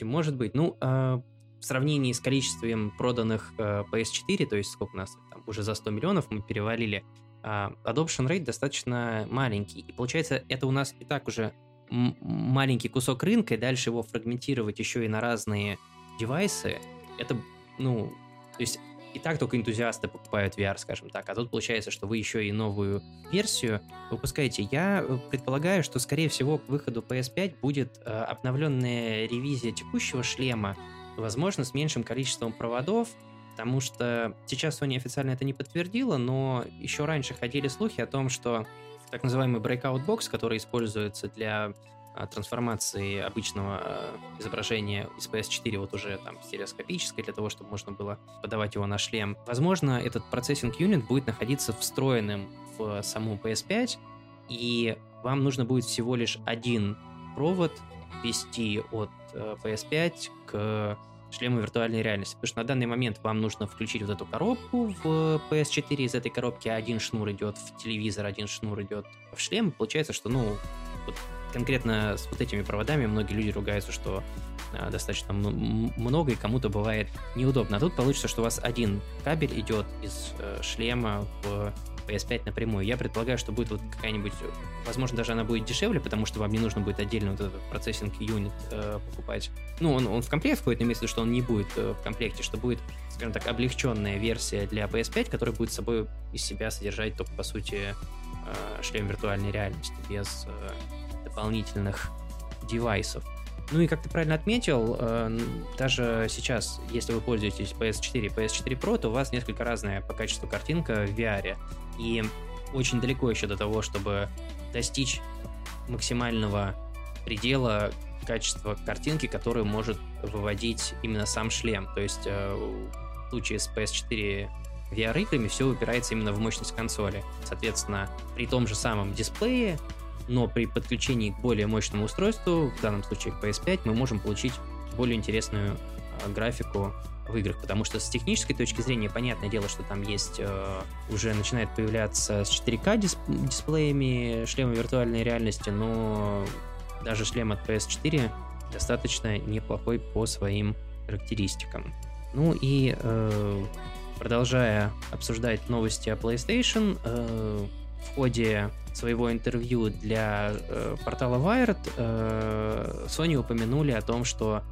Может быть. Ну, а, в сравнении с количеством проданных а, PS4, то есть сколько у нас там уже за 100 миллионов мы перевалили, adoption rate достаточно маленький. И получается, это у нас и так уже маленький кусок рынка, и дальше его фрагментировать еще и на разные девайсы, это, ну, то есть и так только энтузиасты покупают VR, скажем так, а тут получается, что вы еще и новую версию выпускаете. Я э, предполагаю, что, скорее всего, к выходу PS5 будет э, обновленная ревизия текущего шлема, возможно, с меньшим количеством проводов, потому что сейчас Sony официально это не подтвердила, но еще раньше ходили слухи о том, что так называемый breakout box, который используется для а, трансформации обычного а, изображения из PS4 вот уже там стереоскопической для того, чтобы можно было подавать его на шлем. Возможно, этот процессинг юнит будет находиться встроенным в саму PS5, и вам нужно будет всего лишь один провод вести от э, PS5 к шлему виртуальной реальности. Потому что на данный момент вам нужно включить вот эту коробку в PS4, из этой коробки один шнур идет в телевизор, один шнур идет в шлем. Получается, что, ну, вот конкретно с вот этими проводами многие люди ругаются, что а, достаточно много и кому-то бывает неудобно. А тут получится, что у вас один кабель идет из э, шлема в PS5 напрямую. Я предполагаю, что будет вот какая-нибудь, возможно, даже она будет дешевле, потому что вам не нужно будет отдельно вот этот процессинг юнит э, покупать. Ну, он, он в комплект входит, но имеется в что он не будет э, в комплекте, что будет, скажем так, облегченная версия для PS5, которая будет собой из себя содержать только, по сути, э, шлем виртуальной реальности без э, дополнительных девайсов. Ну и как ты правильно отметил, э, даже сейчас, если вы пользуетесь PS4 и PS4 Pro, то у вас несколько разная по качеству картинка в VR. И очень далеко еще до того, чтобы достичь максимального предела качества картинки, который может выводить именно сам шлем. То есть э, в случае с PS4 VR-играми все упирается именно в мощность консоли. Соответственно, при том же самом дисплее, но при подключении к более мощному устройству, в данном случае к PS5, мы можем получить более интересную э, графику в играх, потому что с технической точки зрения, понятное дело, что там есть, э, уже начинает появляться с 4К дисп дисплеями шлемы виртуальной реальности, но даже шлем от PS4 достаточно неплохой по своим характеристикам. Ну и э, продолжая обсуждать новости о PlayStation, э, в ходе своего интервью для э, портала Wired э, Sony упомянули о том, что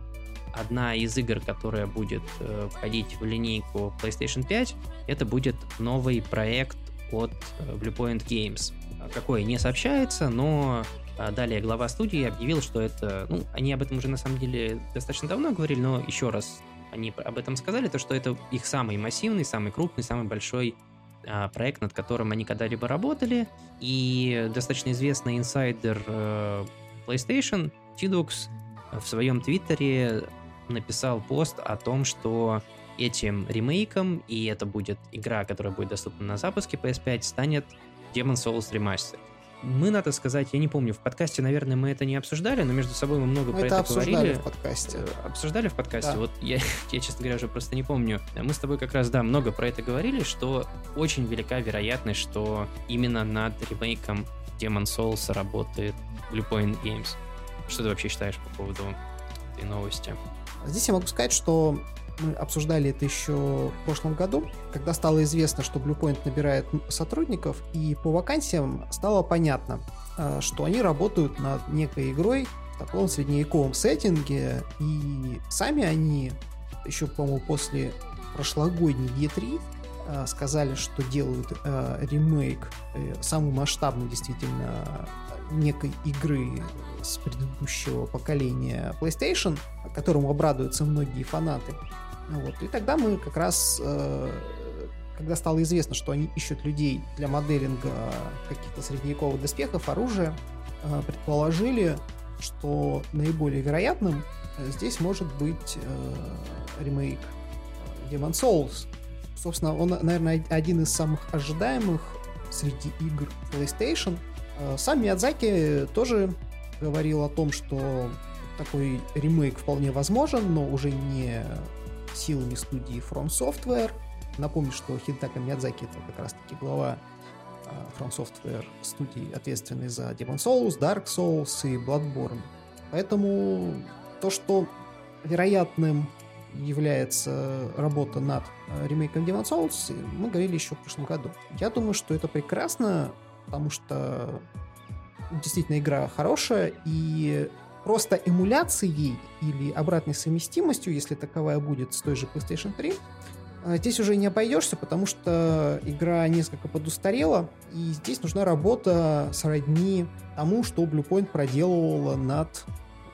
одна из игр, которая будет э, входить в линейку PlayStation 5, это будет новый проект от э, Bluepoint Games. Какой не сообщается, но а, далее глава студии объявил, что это... Ну, они об этом уже на самом деле достаточно давно говорили, но еще раз они об этом сказали, то что это их самый массивный, самый крупный, самый большой а, проект, над которым они когда-либо работали. И достаточно известный инсайдер э, PlayStation, Tidux, в своем твиттере написал пост о том, что этим ремейком, и это будет игра, которая будет доступна на запуске PS5, станет Demon Souls Remastered мы, надо сказать, я не помню, в подкасте, наверное, мы это не обсуждали, но между собой мы много мы про это, это говорили. в подкасте. Э, обсуждали в подкасте? Да. Вот я, я, честно говоря, уже просто не помню. Мы с тобой как раз, да, много про это говорили, что очень велика вероятность, что именно над ремейком Demon Souls работает Bluepoint Games. Что ты вообще считаешь по поводу этой новости? Здесь я могу сказать, что мы обсуждали это еще в прошлом году, когда стало известно, что Bluepoint набирает сотрудников, и по вакансиям стало понятно, э, что они работают над некой игрой в таком средневековом сеттинге, и сами они еще, по-моему, после прошлогодней E3 э, сказали, что делают э, ремейк, э, самый масштабный действительно некой игры с предыдущего поколения PlayStation, которому обрадуются многие фанаты. Вот. И тогда мы как раз, э, когда стало известно, что они ищут людей для моделинга каких-то средневековых доспехов, оружия, э, предположили, что наиболее вероятным э, здесь может быть ремейк Demon Souls. Собственно, он, наверное, один из самых ожидаемых среди игр PlayStation. Сам Миядзаки тоже говорил о том, что такой ремейк вполне возможен, но уже не силами студии From Software. Напомню, что Хидетака Миядзаки это как раз-таки глава а, From Software студии, ответственный за Demon Souls, Dark Souls и Bloodborne. Поэтому то, что вероятным является работа над а, ремейком Demon Souls, мы говорили еще в прошлом году. Я думаю, что это прекрасно, потому что действительно игра хорошая, и Просто эмуляцией или обратной совместимостью, если таковая будет с той же PlayStation 3, э, здесь уже не обойдешься, потому что игра несколько подустарела, и здесь нужна работа сродни тому, что Bluepoint проделывала над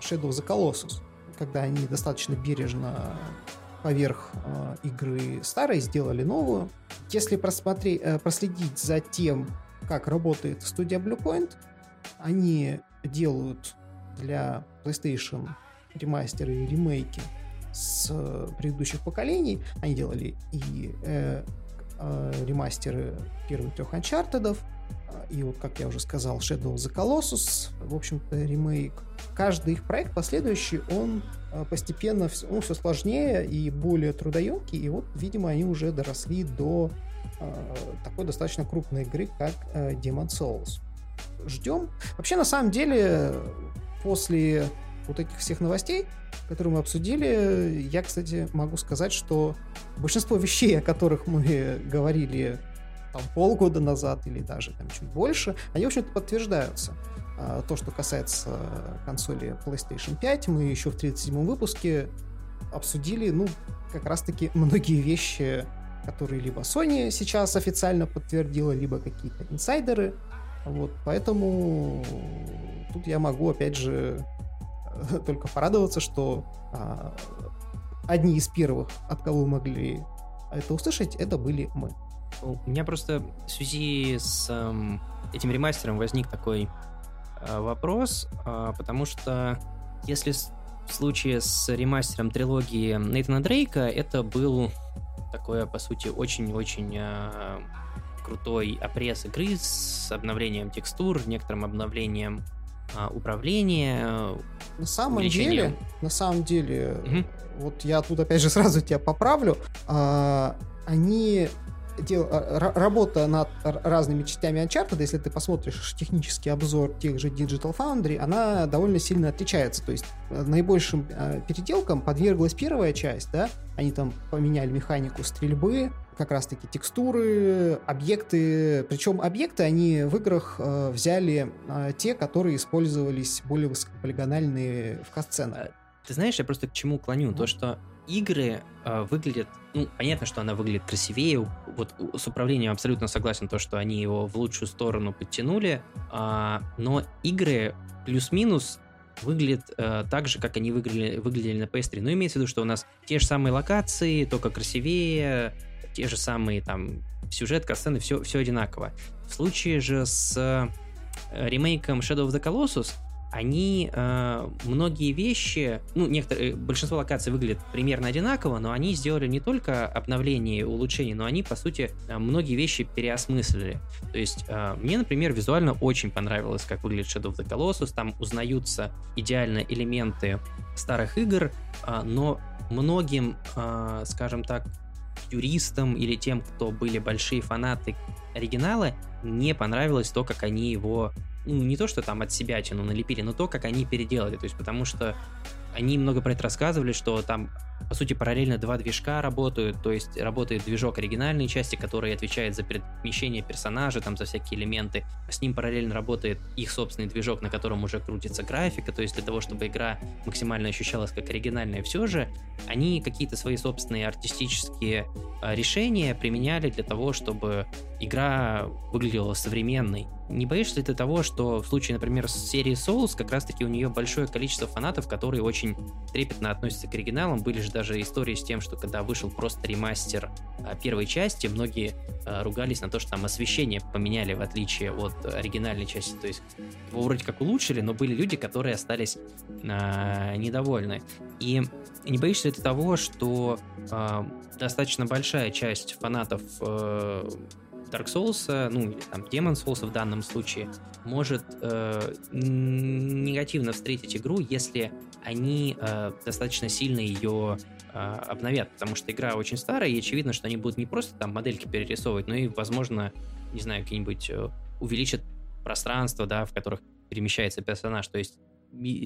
Shadow of the Colossus, когда они достаточно бережно поверх э, игры старой сделали новую. Если просмотреть, э, проследить за тем, как работает студия Bluepoint, они делают для PlayStation ремастеры и ремейки с предыдущих поколений. Они делали и э, э, ремастеры первых трех Uncharted, и вот, как я уже сказал, Shadow of the Colossus, в общем-то, ремейк. Каждый их проект последующий, он э, постепенно ну, все сложнее и более трудоемкий, и вот, видимо, они уже доросли до такой достаточно крупной игры, как э, Demon Souls. Ждем. Вообще, на самом деле, после вот этих всех новостей, которые мы обсудили, я, кстати, могу сказать, что большинство вещей, о которых мы говорили там, полгода назад или даже там, чуть больше, они, в общем-то, подтверждаются. А, то, что касается консоли PlayStation 5, мы еще в 37-м выпуске обсудили, ну, как раз-таки многие вещи, которые либо Sony сейчас официально подтвердила, либо какие-то инсайдеры. Вот, поэтому тут я могу, опять же, только порадоваться, что а, одни из первых, от кого мы могли это услышать, это были мы. У меня просто в связи с эм, этим ремастером возник такой э, вопрос, э, потому что если в случае с ремастером трилогии Нейтана Дрейка это был такое, по сути, очень-очень э, крутой опресс игры с обновлением текстур, некоторым обновлением а, управления. На самом деле, на самом деле, угу. вот я тут опять же сразу тебя поправлю, а, они дел, а, работа над разными частями Uncharted, если ты посмотришь технический обзор тех же Digital Foundry, она довольно сильно отличается. То есть э, наибольшим э, переделкам подверглась первая часть, да, они там поменяли механику стрельбы, как раз-таки текстуры, объекты. Причем объекты они в играх э, взяли э, те, которые использовались более высокополигональные в касценах. Ты знаешь, я просто к чему клоню? То, что игры э, выглядят, ну, понятно, что она выглядит красивее, вот с управлением абсолютно согласен, то, что они его в лучшую сторону подтянули, э, но игры плюс-минус выглядят э, так же, как они выглядели, выглядели на PS3. Ну, имеется в виду, что у нас те же самые локации, только красивее, те же самые там сюжет, касцены, все, все одинаково. В случае же с э, ремейком Shadow of the Colossus они э, многие вещи, ну, некоторые, большинство локаций выглядят примерно одинаково, но они сделали не только обновление и улучшение, но они, по сути, э, многие вещи переосмыслили. То есть, э, мне, например, визуально очень понравилось, как выглядит Shadow of the Colossus, там узнаются идеально элементы старых игр, э, но многим, э, скажем так, юристам или тем, кто были большие фанаты оригинала, не понравилось то, как они его ну, не то, что там от себя тяну налепили, но то, как они переделали. То есть, потому что они много про это рассказывали, что там, по сути, параллельно два движка работают, то есть работает движок оригинальной части, который отвечает за перемещение персонажа, там, за всякие элементы. С ним параллельно работает их собственный движок, на котором уже крутится графика, то есть для того, чтобы игра максимально ощущалась как оригинальная, все же они какие-то свои собственные артистические а, решения применяли для того, чтобы игра выглядела современной. Не боишься ли ты того, что в случае, например, с серии Souls, как раз-таки у нее большое количество фанатов, которые очень трепетно относятся к оригиналам. Были же даже истории с тем, что когда вышел просто ремастер а, первой части, многие а, ругались на то, что там освещение поменяли в отличие от оригинальной части. То есть его вроде как улучшили, но были люди, которые остались а, недовольны. И не боишься ли ты того, что а, достаточно большая часть фанатов а, Dark Souls, ну или там Demon Souls в данном случае, может э, негативно встретить игру, если они э, достаточно сильно ее э, обновят, потому что игра очень старая, и очевидно, что они будут не просто там модельки перерисовывать, но и, возможно, не знаю, какие-нибудь э, увеличат пространство, да, в которых перемещается персонаж. То есть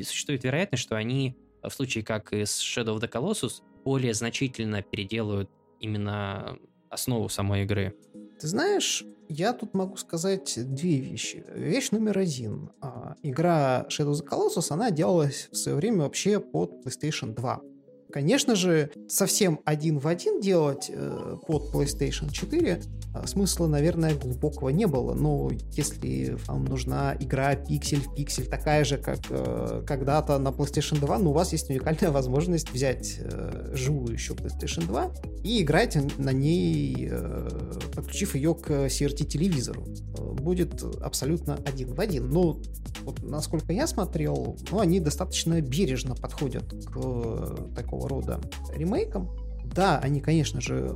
существует вероятность, что они в случае как и с Shadow of the Colossus более значительно переделают именно основу самой игры. Ты знаешь, я тут могу сказать две вещи. Вещь номер один. А, игра Shadow of the Colossus, она делалась в свое время вообще под PlayStation 2. Конечно же, совсем один в один делать э, под PlayStation 4 э, смысла, наверное, глубокого не было. Но если вам нужна игра пиксель в пиксель, такая же, как э, когда-то на PlayStation 2, ну, у вас есть уникальная возможность взять э, живую еще PlayStation 2 и играть на ней, э, подключив ее к CRT-телевизору. Будет абсолютно один в один. Но вот, насколько я смотрел, ну, они достаточно бережно подходят к э, такого рода ремейкам. Да, они, конечно же,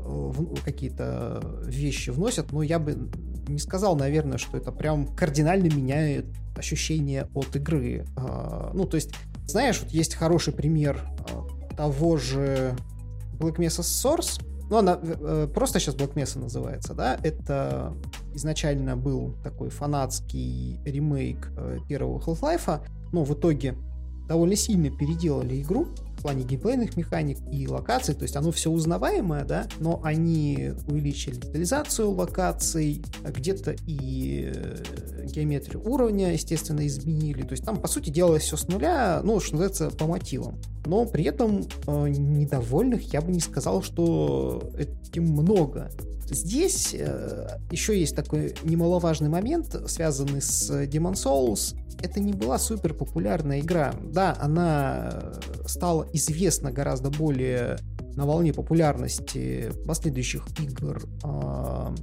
какие-то вещи вносят, но я бы не сказал, наверное, что это прям кардинально меняет ощущение от игры. А, ну, то есть, знаешь, вот есть хороший пример а, того же Black Mesa Source, ну, она э, просто сейчас Black Mesa называется, да, это изначально был такой фанатский ремейк э, первого Half-Life, но в итоге довольно сильно переделали игру плане геймплейных механик и локаций, то есть оно все узнаваемое, да, но они увеличили детализацию локаций, где-то и э, геометрию уровня, естественно, изменили, то есть там, по сути, делалось все с нуля, ну, что называется, по мотивам. Но при этом э, недовольных я бы не сказал, что этим много. Здесь э, еще есть такой немаловажный момент, связанный с Demon Souls. Это не была супер популярная игра. Да, она стала известна гораздо более на волне популярности последующих игр э,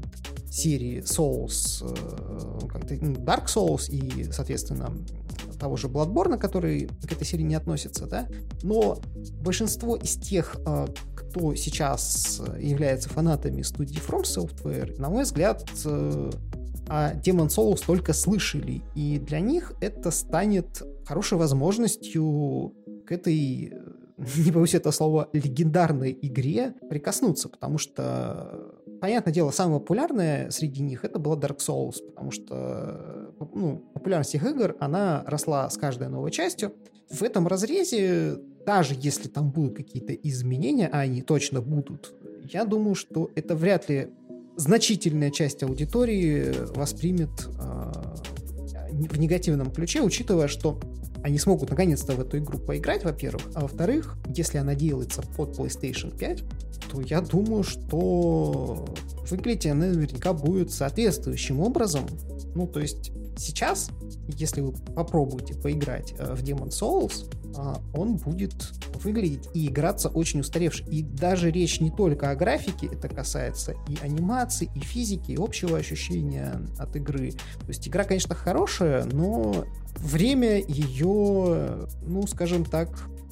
серии Souls, э, Dark Souls и, соответственно, того же Bloodborne, который к этой серии не относится, да, но большинство из тех, э, кто сейчас является фанатами студии From Software, на мой взгляд, э, о Demon Souls только слышали, и для них это станет хорошей возможностью к этой не боюсь этого слова, легендарной игре прикоснуться, потому что, понятное дело, самое популярное среди них это была Dark Souls, потому что ну, популярность их игр, она росла с каждой новой частью. В этом разрезе, даже если там будут какие-то изменения, а они точно будут, я думаю, что это вряд ли значительная часть аудитории воспримет э, в негативном ключе, учитывая, что они смогут наконец-то в эту игру поиграть, во-первых, а во-вторых, если она делается под PlayStation 5, то я думаю, что выглядеть она наверняка будет соответствующим образом. Ну, то есть сейчас, если вы попробуете поиграть э, в Demon Souls, он будет выглядеть и играться очень устаревший. И даже речь не только о графике, это касается и анимации, и физики, и общего ощущения от игры. То есть игра, конечно, хорошая, но время ее, ну, скажем так,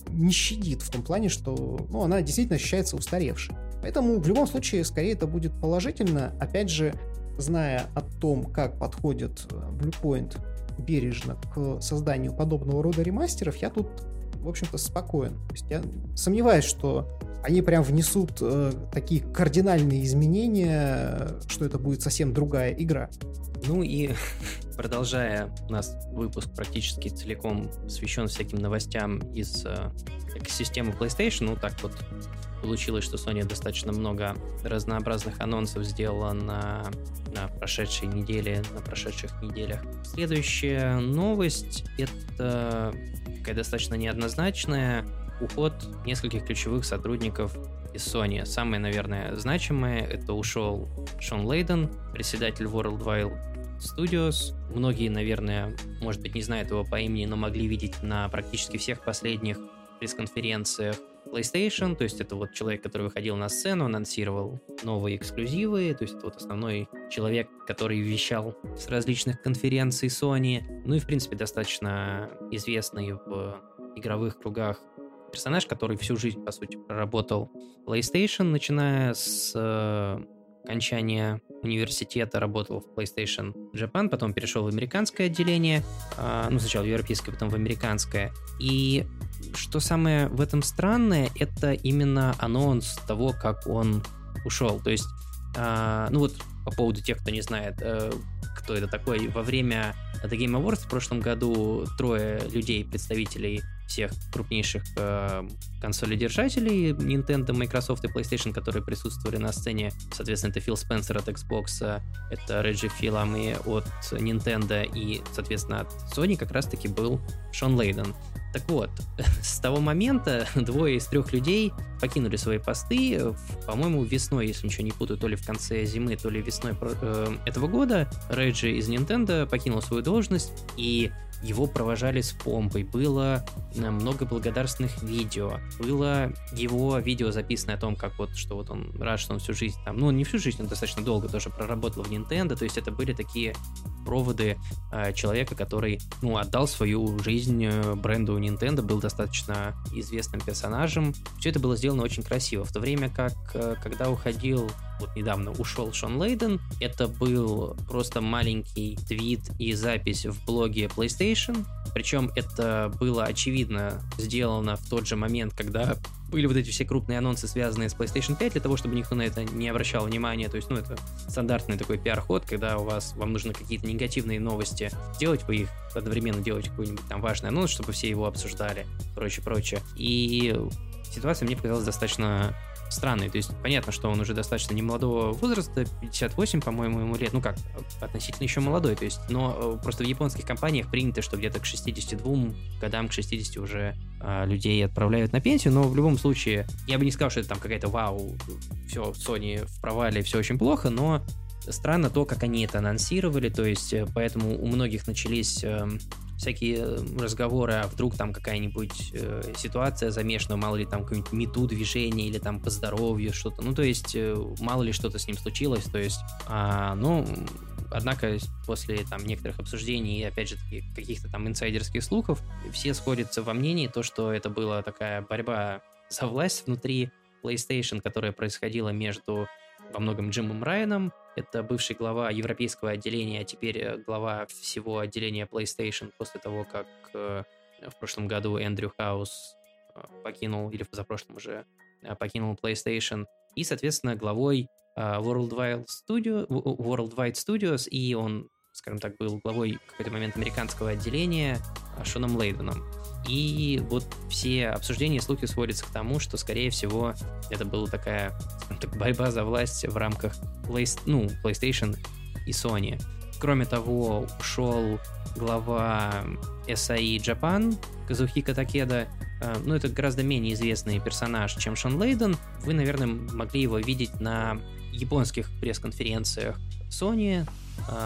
не щадит в том плане, что ну, она действительно ощущается устаревшей. Поэтому в любом случае, скорее это будет положительно. Опять же, зная о том, как подходит э, Bluepoint бережно к созданию подобного рода ремастеров, я тут, в общем-то, спокоен. То есть я сомневаюсь, что они прям внесут э, такие кардинальные изменения, что это будет совсем другая игра. Ну и продолжая, у нас выпуск практически целиком посвящен всяким новостям из э, экосистемы PlayStation. Ну так вот получилось, что Sony достаточно много разнообразных анонсов сделала на, на прошедшей неделе, на прошедших неделях. Следующая новость — это такая достаточно неоднозначная. Уход нескольких ключевых сотрудников из Sony. Самое, наверное, значимое — это ушел Шон Лейден, председатель Worldwide Studios. Многие, наверное, может быть, не знают его по имени, но могли видеть на практически всех последних пресс-конференциях PlayStation, то есть это вот человек, который выходил на сцену, анонсировал новые эксклюзивы, то есть это вот основной человек, который вещал с различных конференций Sony, ну и в принципе достаточно известный в игровых кругах персонаж, который всю жизнь, по сути, проработал PlayStation, начиная с э, окончания университета работал в PlayStation Japan, потом перешел в американское отделение, э, ну, сначала в европейское, потом в американское. И что самое в этом странное, это именно анонс того, как он ушел. То есть, э, ну вот по поводу тех, кто не знает, э, кто это такой, во время The Game Awards в прошлом году трое людей, представителей всех крупнейших э, консолидержателей Nintendo, Microsoft и PlayStation, которые присутствовали на сцене. Соответственно, это Фил Спенсер от Xbox, это Реджи Филами от Nintendo и, соответственно, от Sony как раз-таки был Шон Лейден. Так вот, с того момента двое из трех людей покинули свои посты, по-моему, весной, если ничего не путаю, то ли в конце зимы, то ли весной э, этого года. Реджи из Nintendo покинул свою должность, и его провожали с помпой, было э, много благодарственных видео, было его видео записанное о том, как вот, что вот он рад, что он всю жизнь там, ну, не всю жизнь, он достаточно долго тоже проработал в Nintendo, то есть это были такие проводы э, человека, который, ну, отдал свою жизнь э, бренду Nintendo, был достаточно известным персонажем. Все это было сделано очень красиво, в то время как, э, когда уходил вот недавно ушел Шон Лейден. Это был просто маленький твит и запись в блоге PlayStation. Причем это было очевидно сделано в тот же момент, когда были вот эти все крупные анонсы, связанные с PlayStation 5, для того, чтобы никто на это не обращал внимания. То есть, ну, это стандартный такой пиар-ход, когда у вас, вам нужно какие-то негативные новости делать, вы их одновременно делаете какой-нибудь там важный анонс, чтобы все его обсуждали, прочее, прочее. И ситуация мне показалась достаточно странный. То есть понятно, что он уже достаточно немолодого возраста, 58, по-моему, ему лет, ну как, относительно еще молодой, то есть, но э, просто в японских компаниях принято, что где-то к 62 годам, к 60 уже а, людей отправляют на пенсию, но в любом случае, я бы не сказал, что это там какая-то вау, все, Sony в провале, все очень плохо, но странно то, как они это анонсировали, то есть э, поэтому у многих начались эм, всякие э, разговоры, а вдруг там какая-нибудь э, ситуация замешана, мало ли там какое-нибудь мету движение или там по здоровью что-то, ну то есть э, мало ли что-то с ним случилось, то есть, а, ну, однако после там некоторых обсуждений и опять же каких-то там инсайдерских слухов все сходятся во мнении то, что это была такая борьба за власть внутри PlayStation, которая происходила между во многом Джимом Райаном это бывший глава европейского отделения, а теперь э, глава всего отделения PlayStation после того, как э, в прошлом году Эндрю Хаус э, покинул, или позапрошлом уже покинул PlayStation. И, соответственно, главой Worldwide, Studio, Worldwide Studios, и он, скажем так, был главой в какой-то момент американского отделения Шоном Лейденом. И вот все обсуждения и слухи сводятся к тому, что, скорее всего, это была такая так, борьба за власть в рамках Play, ну, PlayStation и Sony. Кроме того, ушел глава SAE Japan Казухика Такеда. Э, ну, это гораздо менее известный персонаж, чем Шон Лейден. Вы, наверное, могли его видеть на японских пресс-конференциях Sony,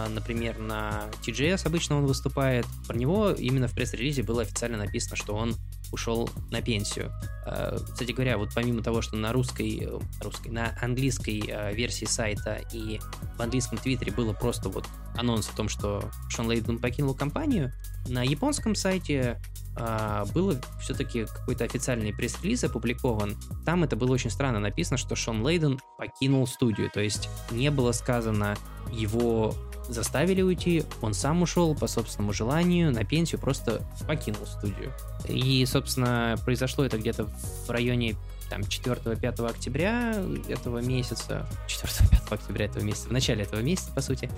например, на TGS обычно он выступает. Про него именно в пресс-релизе было официально написано, что он ушел на пенсию. Э, кстати говоря, вот помимо того, что на русской, русской на английской версии сайта и в английском твиттере было просто вот анонс о том, что Шон Лейден покинул компанию, на японском сайте а, было все-таки какой-то официальный пресс-релиз опубликован. Там это было очень странно написано, что Шон Лейден покинул студию. То есть не было сказано его заставили уйти, он сам ушел по собственному желанию, на пенсию просто покинул студию. И, собственно, произошло это где-то в районе там 4-5 октября этого месяца, 4-5 октября этого месяца, в начале этого месяца, по сути.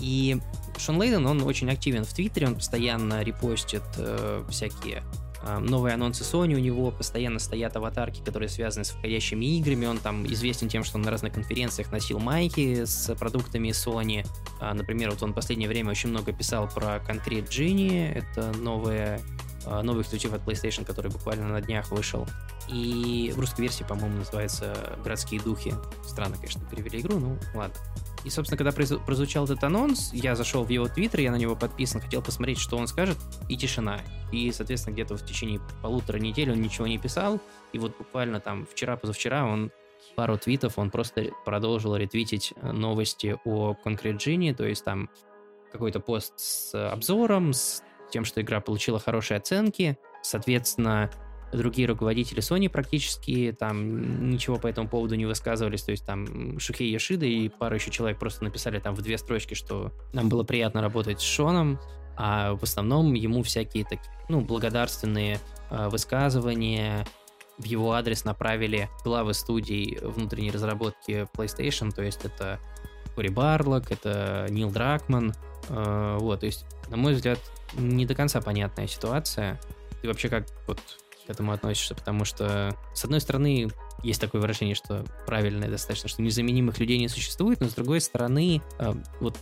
И Шон Лейден, он очень активен в Твиттере, он постоянно репостит э, всякие э, новые анонсы Sony, у него постоянно стоят аватарки, которые связаны с входящими играми, он там известен тем, что он на разных конференциях носил майки с продуктами Sony, а, например, вот он в последнее время очень много писал про Concrete Genie, это новая э, новый эксклюзив от PlayStation, который буквально на днях вышел. И в русской версии, по-моему, называется «Городские духи». Странно, конечно, перевели игру, ну ладно. И, собственно, когда прозвучал этот анонс, я зашел в его твиттер, я на него подписан, хотел посмотреть, что он скажет, и тишина. И, соответственно, где-то в течение полутора недель он ничего не писал, и вот буквально там вчера-позавчера он пару твитов, он просто продолжил ретвитить э, новости о Concrete Genie, то есть там какой-то пост с обзором, с тем, что игра получила хорошие оценки, соответственно, другие руководители Sony практически там ничего по этому поводу не высказывались, то есть там Шухей Яшида и пару еще человек просто написали там в две строчки, что нам было приятно работать с Шоном, а в основном ему всякие такие, ну, благодарственные э, высказывания в его адрес направили главы студий внутренней разработки PlayStation, то есть это Кори Барлок, это Нил Дракман, э, вот, то есть, на мой взгляд, не до конца понятная ситуация. Ты вообще как вот к этому относишься, потому что, с одной стороны, есть такое выражение, что правильное достаточно, что незаменимых людей не существует, но с другой стороны, э, вот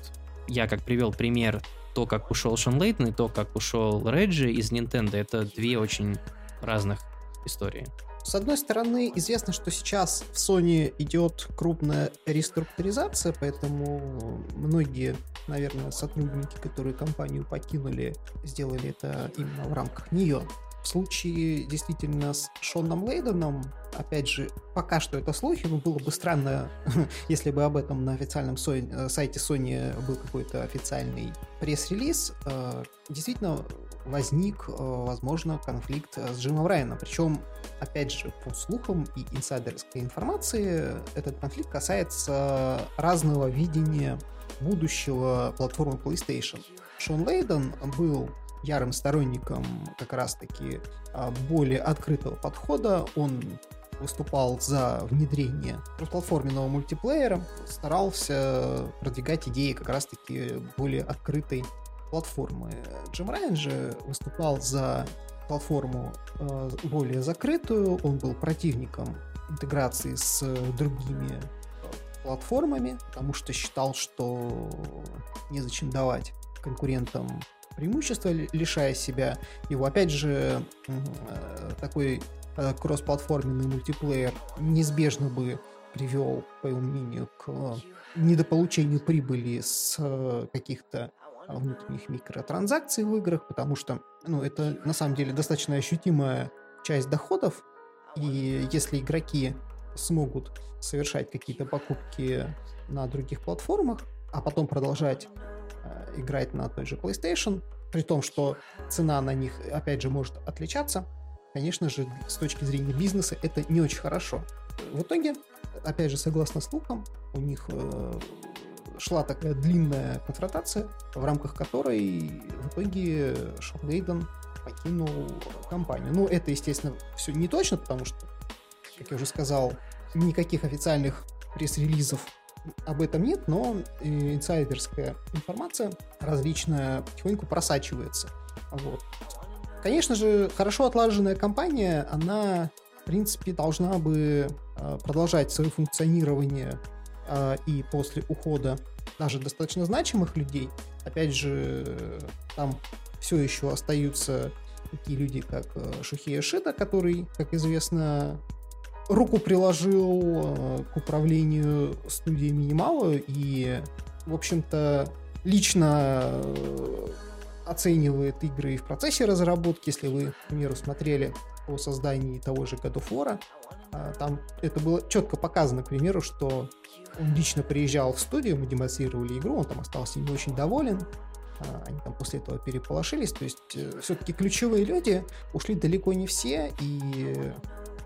я как привел пример то, как ушел Шон Лейтон и то, как ушел Реджи из Nintendo, это две очень разных истории. С одной стороны, известно, что сейчас в Sony идет крупная реструктуризация, поэтому многие, наверное, сотрудники, которые компанию покинули, сделали это именно в рамках нее. В случае действительно с Шоном Лейденом, опять же, пока что это слухи, но было бы странно, если бы об этом на официальном Sony, э, сайте Sony был какой-то официальный пресс-релиз. Э, действительно, возник, э, возможно, конфликт с Джимом Райаном. Причем, опять же, по слухам и инсайдерской информации, этот конфликт касается разного видения будущего платформы PlayStation. Шон Лейден был ярым сторонником как раз-таки а, более открытого подхода. Он выступал за внедрение платформенного мультиплеера, старался продвигать идеи как раз-таки более открытой платформы. Джим Райан же выступал за платформу э, более закрытую, он был противником интеграции с другими платформами, потому что считал, что незачем давать конкурентам преимущества, лишая себя его. Опять же, э, такой э, кроссплатформенный мультиплеер неизбежно бы привел, по его мнению, к недополучению прибыли с э, каких-то внутренних микротранзакций в играх, потому что ну, это на самом деле достаточно ощутимая часть доходов, и если игроки смогут совершать какие-то покупки на других платформах, а потом продолжать Э, играть на той же PlayStation, при том, что цена на них, опять же, может отличаться, конечно же, с точки зрения бизнеса это не очень хорошо. В итоге, опять же, согласно слухам, у них э, шла такая длинная конфронтация, в рамках которой в итоге Шон Лейден покинул компанию. Ну, это, естественно, все не точно, потому что, как я уже сказал, никаких официальных пресс-релизов об этом нет, но инсайдерская информация различная потихоньку просачивается. Вот. Конечно же, хорошо отлаженная компания, она, в принципе, должна бы а, продолжать свое функционирование а, и после ухода даже достаточно значимых людей. Опять же, там все еще остаются такие люди, как э, Шухия Шита, который, как известно, руку приложил э, к управлению студией Минималу и, в общем-то, лично э, оценивает игры в процессе разработки. Если вы, к примеру, смотрели о создании того же God of War, а, там это было четко показано, к примеру, что он лично приезжал в студию, мы демонстрировали игру, он там остался не очень доволен, они там после этого переполошились, то есть э, все-таки ключевые люди ушли далеко не все, и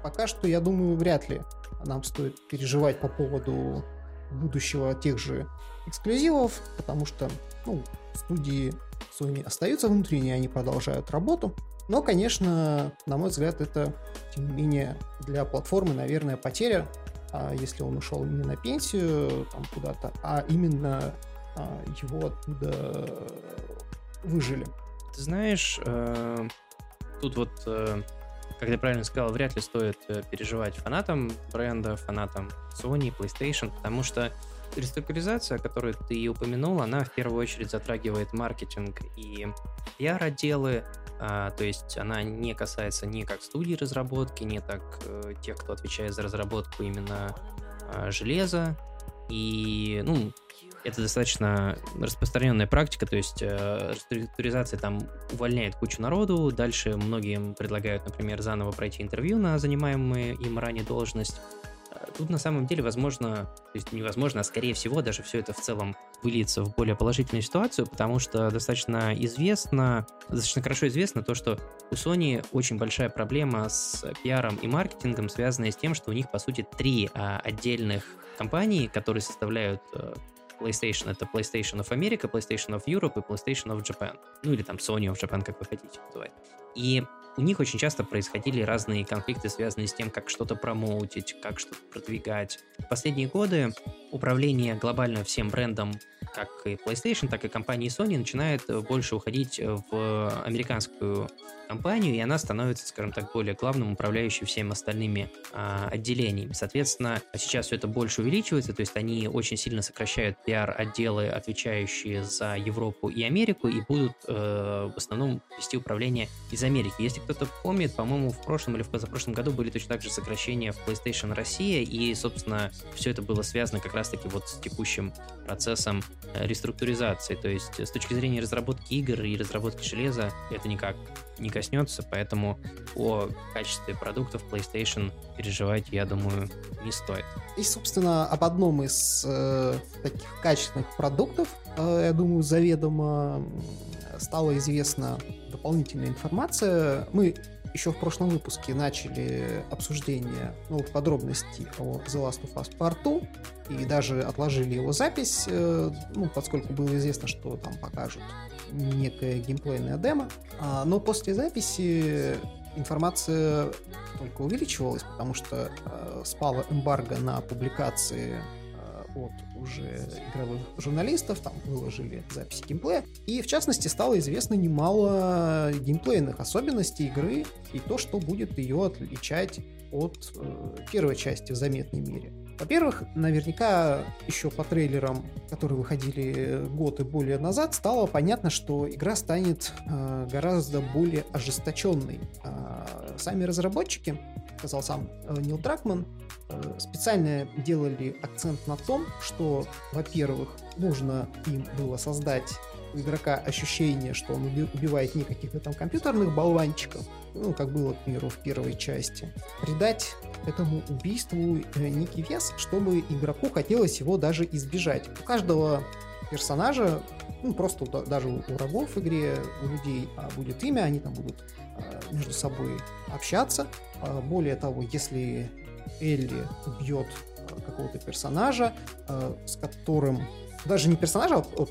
пока что, я думаю, вряд ли нам стоит переживать по поводу будущего тех же эксклюзивов, потому что ну, студии Sony остаются внутренние, они продолжают работу. Но, конечно, на мой взгляд, это, тем не менее, для платформы, наверное, потеря, а если он ушел не на пенсию там куда-то, а именно а, его оттуда выжили. Ты знаешь, э, тут вот, э, как ты правильно сказал, вряд ли стоит э, переживать фанатам бренда, фанатам Sony, PlayStation, потому что реструктуризация, которую ты упомянул, она в первую очередь затрагивает маркетинг и пиар-отделы, а, то есть она не касается ни как студии разработки, ни так э, тех, кто отвечает за разработку именно а, железа. И, ну, это достаточно распространенная практика, то есть э, реструктуризация там увольняет кучу народу, дальше многим предлагают, например, заново пройти интервью на занимаемую им ранее должность, Тут на самом деле возможно, то есть невозможно, а скорее всего даже все это в целом выльется в более положительную ситуацию, потому что достаточно известно, достаточно хорошо известно то, что у Sony очень большая проблема с пиаром и маркетингом, связанная с тем, что у них, по сути, три а, отдельных компании, которые составляют а, PlayStation. Это PlayStation of America, PlayStation of Europe и PlayStation of Japan. Ну или там Sony of Japan, как вы хотите называть. И у них очень часто происходили разные конфликты, связанные с тем, как что-то промоутить, как что-то продвигать. В последние годы управление глобально всем брендом, как и PlayStation, так и компании Sony, начинает больше уходить в американскую компанию, и она становится, скажем так, более главным, управляющим всеми остальными а, отделениями. Соответственно, сейчас все это больше увеличивается, то есть они очень сильно сокращают пиар-отделы, отвечающие за Европу и Америку, и будут э, в основном вести управление из Америки. Если кто-то помнит, по-моему, в прошлом или в позапрошлом году были точно так же сокращения в PlayStation Россия, и, собственно, все это было связано как раз-таки вот с текущим процессом э, реструктуризации. То есть с точки зрения разработки игр и разработки железа это никак не коснется, поэтому о качестве продуктов PlayStation переживать, я думаю, не стоит. И, собственно, об одном из э, таких качественных продуктов, э, я думаю, заведомо стала известна дополнительная информация. Мы еще в прошлом выпуске начали обсуждение новых подробностей о The Last of Us Part 2 и даже отложили его запись, э, ну, поскольку было известно, что там покажут некое геймплейное демо. А, но после записи информация только увеличивалась, потому что э, спала эмбарго на публикации э, от уже игровых журналистов, там выложили записи геймплея, и в частности стало известно немало геймплейных особенностей игры и то, что будет ее отличать от э, первой части в заметной мере. Во-первых, наверняка еще по трейлерам, которые выходили год и более назад, стало понятно, что игра станет э, гораздо более ожесточенной. Э, сами разработчики, сказал сам э, Нил Дракман, э, специально делали акцент на том, что, во-первых, нужно им было создать у игрока ощущение, что он убивает не каких-то там компьютерных болванчиков, ну, как было, к примеру, в первой части, придать этому убийству э, некий вес, чтобы игроку хотелось его даже избежать. У каждого персонажа, ну, просто даже у врагов в игре, у людей а, будет имя, они там будут а, между собой общаться. А, более того, если Элли убьет какого-то персонажа, с которым даже не персонажа, а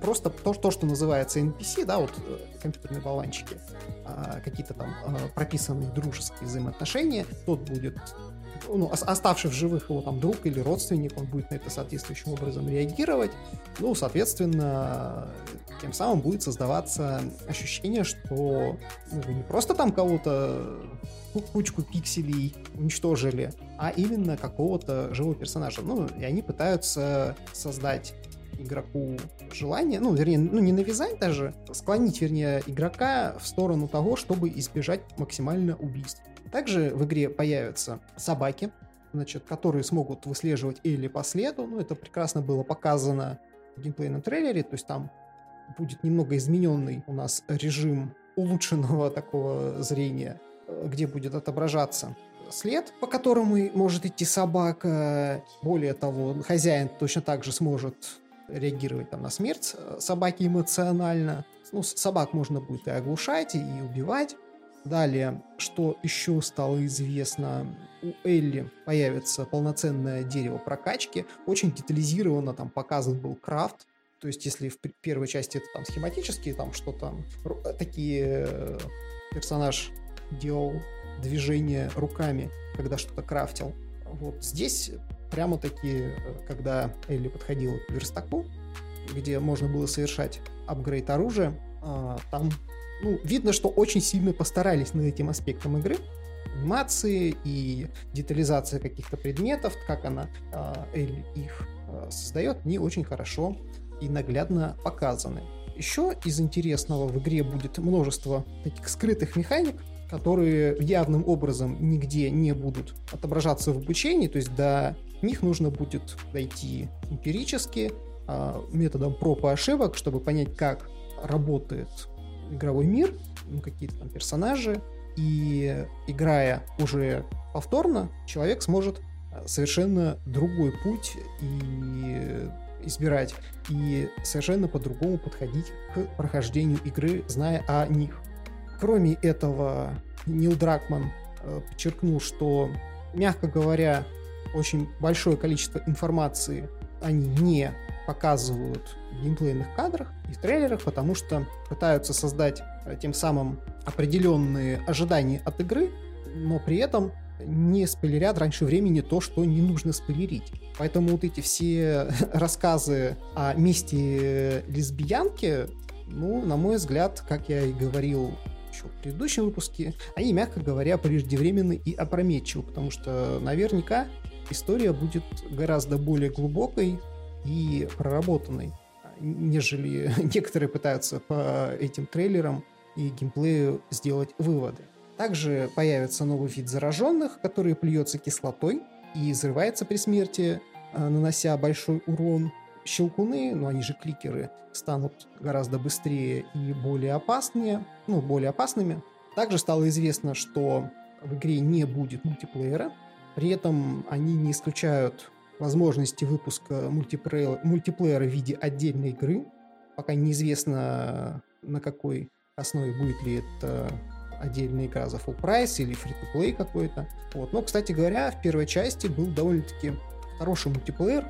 просто то, то, что называется NPC, да, вот э, компьютерные болванчики, а, какие-то там а, прописанные дружеские взаимоотношения, тот будет ну, оставший в живых его там друг или родственник, он будет на это соответствующим образом реагировать. Ну, соответственно, тем самым будет создаваться ощущение, что ну, вы не просто там кого-то кучку пикселей уничтожили, а именно какого-то живого персонажа. Ну, и они пытаются создать игроку желание, ну, вернее, ну, не навязать даже, склонить, вернее, игрока в сторону того, чтобы избежать максимально убийств. Также в игре появятся собаки, значит, которые смогут выслеживать Элли по следу. Ну, это прекрасно было показано в геймплейном трейлере, то есть там будет немного измененный у нас режим улучшенного такого зрения, э, где будет отображаться след, по которому может идти собака. Более того, хозяин точно так же сможет реагировать там, на смерть э, собаки эмоционально. Ну, собак можно будет и оглушать, и убивать. Далее, что еще стало известно, у Элли появится полноценное дерево прокачки. Очень детализированно там показан был крафт. То есть, если в первой части это там схематические, там что там, такие э, персонаж делал движение руками, когда что-то крафтил. Вот здесь прямо-таки, э, когда Элли подходила к верстаку, где можно было совершать апгрейд оружия, а, там ну, видно, что очень сильно постарались над этим аспектом игры. Анимации и детализация каких-то предметов, как она, а, Элли, их а, создает, не очень хорошо и наглядно показаны. Еще из интересного в игре будет множество таких скрытых механик, которые явным образом нигде не будут отображаться в обучении, то есть до них нужно будет дойти эмпирически, а, методом проб и ошибок, чтобы понять, как работает игровой мир, ну, какие-то там персонажи, и играя уже повторно, человек сможет а, совершенно другой путь и избирать и совершенно по-другому подходить к прохождению игры, зная о них. Кроме этого, Нил Дракман э, подчеркнул, что, мягко говоря, очень большое количество информации они не показывают в геймплейных кадрах и в трейлерах, потому что пытаются создать э, тем самым определенные ожидания от игры, но при этом не спойлерят раньше времени то, что не нужно спойлерить. Поэтому вот эти все рассказы о месте лесбиянки, ну, на мой взгляд, как я и говорил еще в предыдущем выпуске, они, мягко говоря, преждевременны и опрометчивы, потому что наверняка история будет гораздо более глубокой и проработанной, нежели некоторые пытаются по этим трейлерам и геймплею сделать выводы. Также появится новый вид зараженных, который плюется кислотой и взрывается при смерти, а, нанося большой урон. Щелкуны, ну они же кликеры, станут гораздо быстрее и более опаснее, ну, более опасными. Также стало известно, что в игре не будет мультиплеера, при этом они не исключают возможности выпуска мультиплеера, мультиплеера в виде отдельной игры. Пока неизвестно, на какой основе будет ли это отдельная игра за full прайс или free-to-play какой-то. Вот. Но, кстати говоря, в первой части был довольно-таки хороший мультиплеер.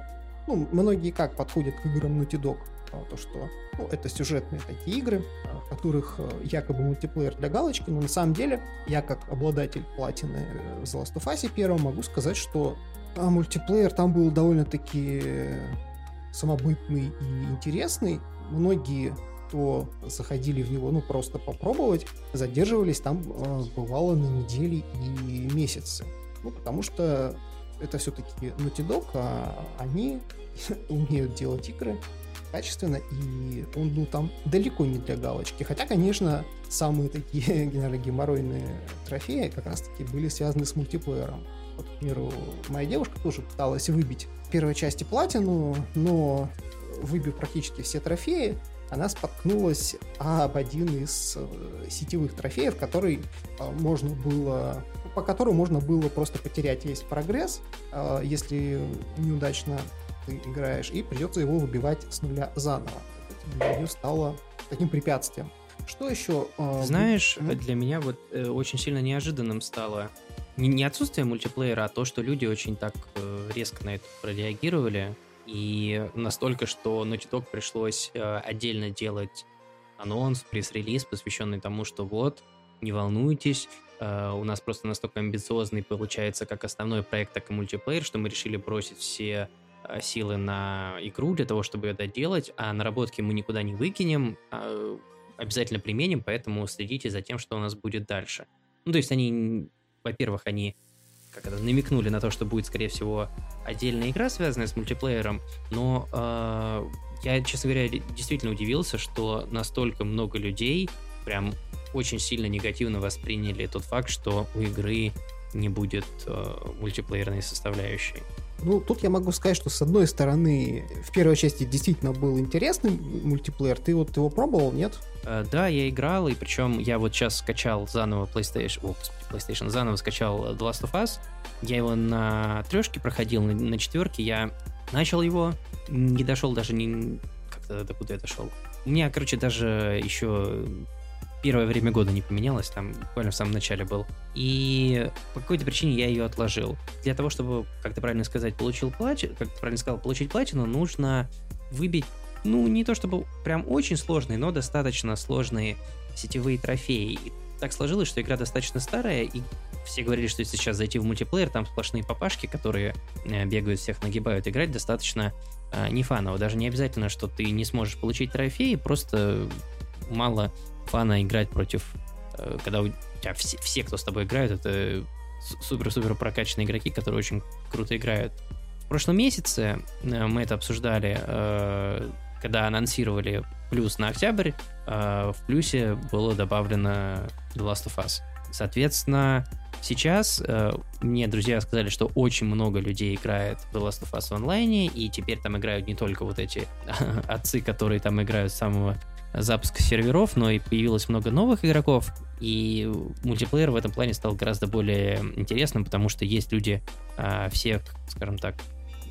Ну, многие как подходят к играм Naughty Dog. А, то, что ну, это сюжетные такие игры, а, в которых э, якобы мультиплеер для галочки, но на самом деле я как обладатель платины э, The Last of Us первого могу сказать, что а, мультиплеер там был довольно-таки самобытный и интересный. Многие кто заходили в него, ну, просто попробовать, задерживались там, э, бывало, на недели и месяцы. Ну, потому что это все-таки Naughty Dog, а они умеют делать игры качественно, и он был там далеко не для галочки. Хотя, конечно, самые такие генерально геморройные трофеи как раз-таки были связаны с мультиплеером. Вот, к примеру, моя девушка тоже пыталась выбить в первой части платину, но выбив практически все трофеи, она споткнулась об один из э, сетевых трофеев, который э, можно было, по которому можно было просто потерять весь прогресс, э, если неудачно ты играешь, и придется его выбивать с нуля заново. Нее стало таким препятствием. Что еще? Знаешь, будет? для меня вот э, очень сильно неожиданным стало не, не отсутствие мультиплеера, а то, что люди очень так э, резко на это прореагировали. И настолько, что Naughty Dog пришлось э, отдельно делать анонс, пресс-релиз, посвященный тому, что вот, не волнуйтесь, э, у нас просто настолько амбициозный получается как основной проект, так и мультиплеер, что мы решили бросить все э, силы на игру для того, чтобы ее доделать, а наработки мы никуда не выкинем, а обязательно применим, поэтому следите за тем, что у нас будет дальше. Ну, то есть они, во-первых, они как это, намекнули на то, что будет, скорее всего, отдельная игра, связанная с мультиплеером, но э, я, честно говоря, действительно удивился, что настолько много людей прям очень сильно негативно восприняли тот факт, что у игры не будет э, мультиплеерной составляющей. Ну, тут я могу сказать, что с одной стороны, в первой части действительно был интересный мультиплеер. Ты вот его пробовал, нет? Uh, да, я играл, и причем я вот сейчас скачал заново PlayStation, о, PlayStation заново скачал The Last of Us. Я его на трешке проходил, на, на четверке я начал его, не дошел даже не как-то до куда я дошел. У меня, короче, даже еще первое время года не поменялось, там буквально в самом начале был. И по какой-то причине я ее отложил. Для того, чтобы, как ты правильно сказать, получил платину, как ты правильно сказал, получить платину, нужно выбить, ну, не то чтобы прям очень сложные, но достаточно сложные сетевые трофеи. И так сложилось, что игра достаточно старая, и все говорили, что если сейчас зайти в мультиплеер, там сплошные папашки, которые э, бегают, всех нагибают. Играть достаточно э, не фаново. Даже не обязательно, что ты не сможешь получить трофеи, просто мало фана играть против, э, когда у тебя все, все, кто с тобой играют, это супер-супер прокачанные игроки, которые очень круто играют. В прошлом месяце э, мы это обсуждали, э, когда анонсировали плюс на октябрь, в плюсе было добавлено The Last of Us. Соответственно, сейчас мне друзья сказали, что очень много людей играет в The Last of Us в онлайне, и теперь там играют не только вот эти отцы, которые там играют с самого запуска серверов, но и появилось много новых игроков, и мультиплеер в этом плане стал гораздо более интересным, потому что есть люди а, всех, скажем так,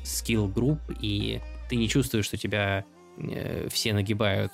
скилл-групп, и ты не чувствуешь, что тебя э, все нагибают.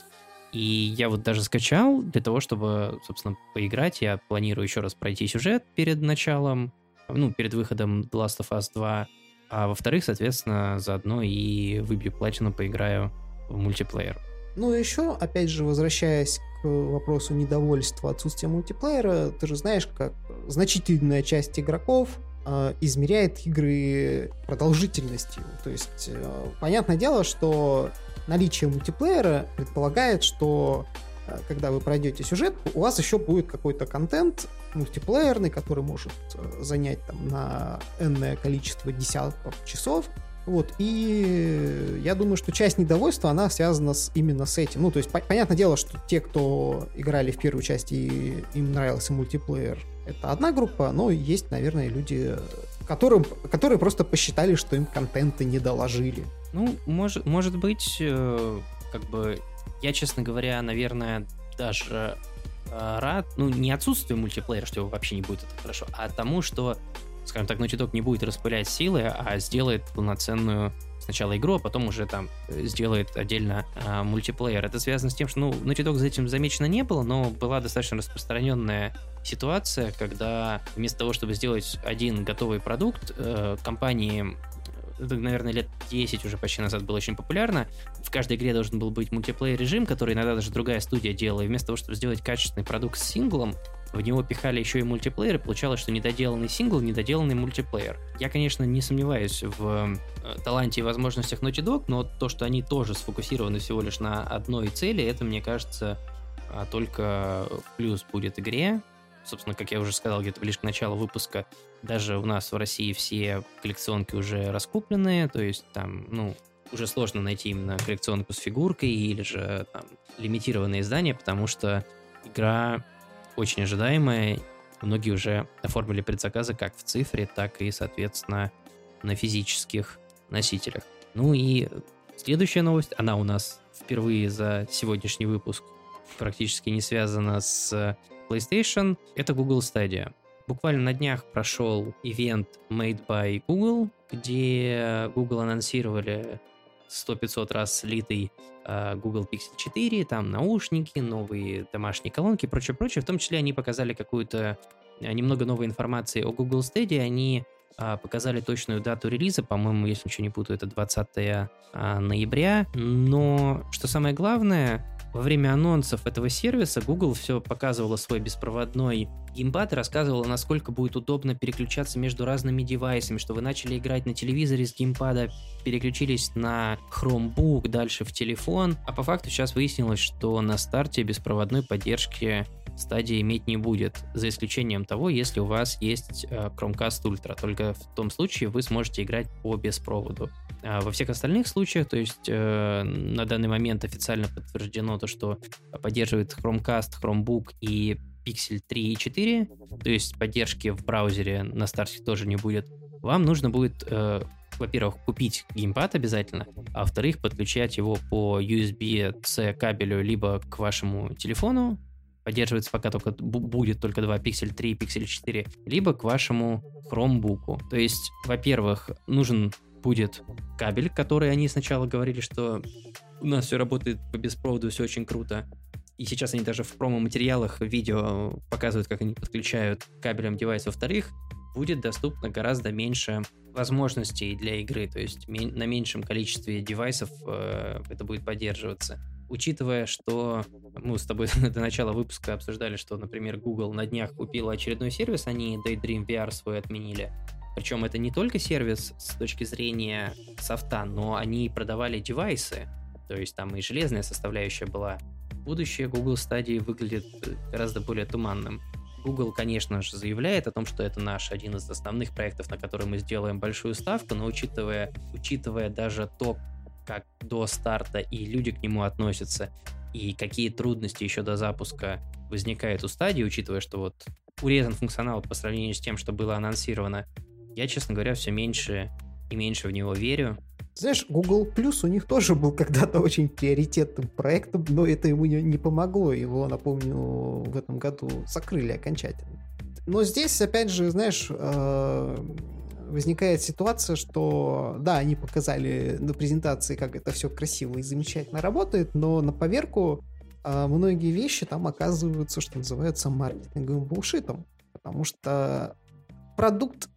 И я вот даже скачал для того, чтобы, собственно, поиграть. Я планирую еще раз пройти сюжет перед началом, ну, перед выходом The Last of Us 2. А во-вторых, соответственно, заодно и выбью платину, поиграю в мультиплеер. Ну и еще, опять же, возвращаясь к вопросу недовольства отсутствием мультиплеера, ты же знаешь, как значительная часть игроков э, измеряет игры продолжительностью. То есть, э, понятное дело, что наличие мультиплеера предполагает, что э, когда вы пройдете сюжетку, у вас еще будет какой-то контент мультиплеерный, который может э, занять там на энное количество десятков часов, вот, и я думаю, что часть недовольства, она связана с, именно с этим. Ну, то есть, по- понятное дело, что те, кто играли в первую часть и им нравился мультиплеер, это одна группа, но есть, наверное, люди, которым, которые просто посчитали, что им контента не доложили. Ну, может, может быть, э, как бы, я, честно говоря, наверное, даже э, рад, ну, не отсутствию мультиплеера, что его вообще не будет, это хорошо, а тому, что скажем так, Naughty Dog не будет распылять силы, а сделает полноценную сначала игру, а потом уже там э, сделает отдельно а, мультиплеер. Это связано с тем, что, ну, Naughty Dog за этим замечено не было, но была достаточно распространенная ситуация, когда вместо того, чтобы сделать один готовый продукт, э, компании это, наверное, лет 10 уже почти назад было очень популярно. В каждой игре должен был быть мультиплеер режим, который иногда даже другая студия делала. И вместо того, чтобы сделать качественный продукт с синглом, в него пихали еще и мультиплеер, и получалось, что недоделанный сингл, недоделанный мультиплеер. Я, конечно, не сомневаюсь в э, таланте и возможностях Naughty Dog, но то, что они тоже сфокусированы всего лишь на одной цели, это, мне кажется, а, только плюс будет игре. Собственно, как я уже сказал, где-то ближе к началу выпуска, даже у нас в России все коллекционки уже раскуплены, то есть там, ну, уже сложно найти именно коллекционку с фигуркой или же там лимитированные издания, потому что игра очень ожидаемая. Многие уже оформили предзаказы как в цифре, так и, соответственно, на физических носителях. Ну и следующая новость, она у нас впервые за сегодняшний выпуск практически не связана с PlayStation, это Google Stadia. Буквально на днях прошел ивент Made by Google, где Google анонсировали 100-500 раз слитый э, Google Pixel 4, там наушники, новые домашние колонки и прочее, прочее. В том числе они показали какую-то э, немного новой информации о Google Stadia. Они э, показали точную дату релиза, по-моему, если ничего не путаю, это 20 э, ноября. Но что самое главное, во время анонсов этого сервиса Google все показывала свой беспроводной геймпад рассказывала, насколько будет удобно переключаться между разными девайсами, что вы начали играть на телевизоре с геймпада, переключились на Chromebook, дальше в телефон, а по факту сейчас выяснилось, что на старте беспроводной поддержки стадия иметь не будет, за исключением того, если у вас есть э, Chromecast Ultra. Только в том случае вы сможете играть по беспроводу. А во всех остальных случаях, то есть э, на данный момент официально подтверждено то, что поддерживает Chromecast, Chromebook и Pixel 3 и 4, то есть поддержки в браузере на старте тоже не будет, вам нужно будет, э, во-первых, купить геймпад обязательно, а во-вторых, подключать его по USB-C кабелю либо к вашему телефону, поддерживается пока только будет только два Pixel 3 и Pixel 4, либо к вашему Chromebook. То есть, во-первых, нужен будет кабель, который они сначала говорили, что у нас все работает по беспроводу, все очень круто. И сейчас они даже в промо-материалах видео показывают, как они подключают кабелем девайс. Во-вторых, будет доступно гораздо меньше возможностей для игры, то есть на меньшем количестве девайсов э, это будет поддерживаться. Учитывая, что мы с тобой до начала выпуска обсуждали, что, например, Google на днях купил очередной сервис, они Daydream VR свой отменили. Причем это не только сервис с точки зрения софта, но они продавали девайсы, то есть там и железная составляющая была. Будущее Google стадии выглядит гораздо более туманным. Google, конечно же, заявляет о том, что это наш один из основных проектов, на который мы сделаем большую ставку, но учитывая, учитывая даже то, как до старта и люди к нему относятся, и какие трудности еще до запуска возникают у стадии, учитывая, что вот урезан функционал по сравнению с тем, что было анонсировано, я, честно говоря, все меньше и меньше в него верю. Знаешь, Google Plus у них тоже был когда-то очень приоритетным проектом, но это ему не, не помогло. Его, напомню, в этом году закрыли окончательно. Но здесь, опять же, знаешь, э, возникает ситуация, что, да, они показали на презентации, как это все красиво и замечательно работает, но на поверку э, многие вещи там оказываются, что называется, маркетинговым булшитом. Потому что продукт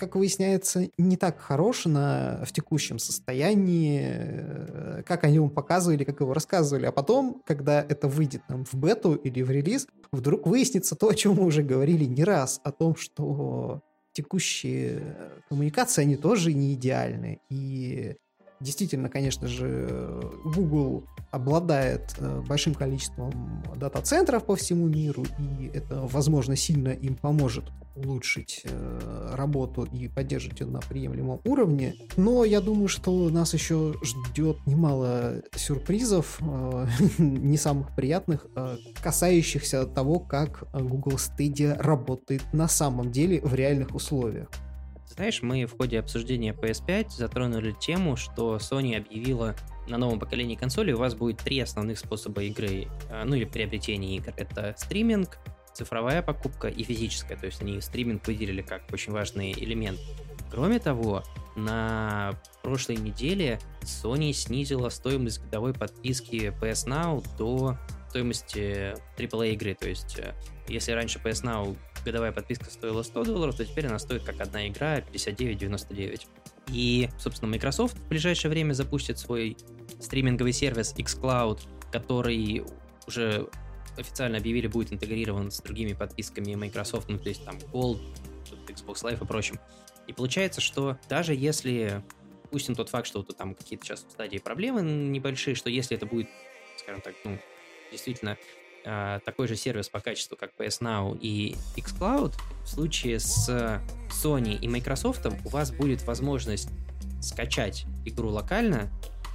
как выясняется, не так хорош на, в текущем состоянии, э, как они ему показывали, как его рассказывали. А потом, когда это выйдет нам в бету или в релиз, вдруг выяснится то, о чем мы уже говорили не раз, о том, что текущие коммуникации, они тоже не идеальны. И Действительно, конечно же, Google обладает э, большим количеством дата-центров по всему миру, и это, возможно, сильно им поможет улучшить э, работу и поддерживать ее на приемлемом уровне. Но я думаю, что нас еще ждет немало сюрпризов, э, не самых приятных, касающихся того, как Google Stadia работает на самом деле в реальных условиях. Знаешь, мы в ходе обсуждения PS5 затронули тему, что Sony объявила на новом поколении консоли у вас будет три основных способа игры, а, ну или приобретения игр. Это стриминг, цифровая покупка и физическая, то есть они стриминг выделили как очень важный элемент. Кроме того, на прошлой неделе Sony снизила стоимость годовой подписки PS Now до стоимости AAA игры. То есть, э, если раньше PS Now годовая подписка стоила 100 долларов, то теперь она стоит как одна игра 59,99. И, собственно, Microsoft в ближайшее время запустит свой стриминговый сервис xCloud, который уже официально объявили будет интегрирован с другими подписками Microsoft, ну, то есть там Gold, Xbox Live и прочим. И получается, что даже если, пустим тот факт, что вот там какие-то сейчас стадии проблемы небольшие, что если это будет, скажем так, ну, действительно э, такой же сервис по качеству, как PS Now и xCloud, в случае с Sony и Microsoft у вас будет возможность скачать игру локально,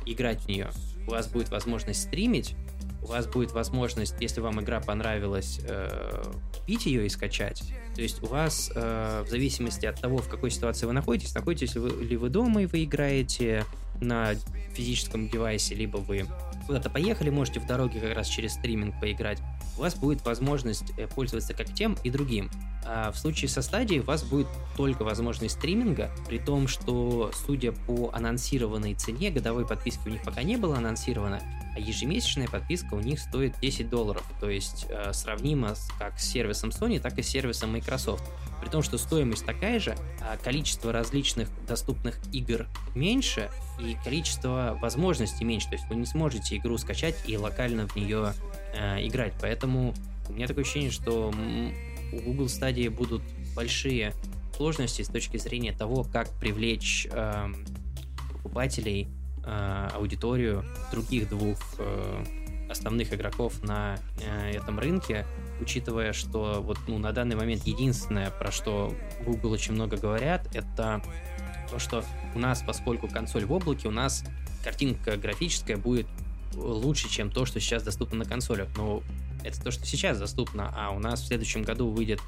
играть в нее, у вас будет возможность стримить, у вас будет возможность, если вам игра понравилась, э, купить ее и скачать. То есть у вас, э, в зависимости от того, в какой ситуации вы находитесь, находитесь ли вы, ли вы дома и вы играете на физическом девайсе, либо вы куда-то поехали, можете в дороге как раз через стриминг поиграть, у вас будет возможность э, пользоваться как тем и другим. А в случае со стадией у вас будет только возможность стриминга, при том, что, судя по анонсированной цене, годовой подписки у них пока не было анонсировано, а ежемесячная подписка у них стоит 10 долларов, то есть э, сравнимо с, как с сервисом Sony, так и с сервисом Microsoft. При том, что стоимость такая же, а количество различных доступных игр меньше и количество возможностей меньше, то есть вы не сможете игру скачать и локально в нее э, играть, поэтому у меня такое ощущение, что у Google Stadia будут большие сложности с точки зрения того, как привлечь э, покупателей э, аудиторию других двух э, основных игроков на э, этом рынке, учитывая, что вот ну, на данный момент единственное, про что Google очень много говорят, это то, что у нас, поскольку консоль в облаке, у нас картинка графическая будет лучше, чем то, что сейчас доступно на консолях. Но это то, что сейчас доступно, а у нас в следующем году выйдет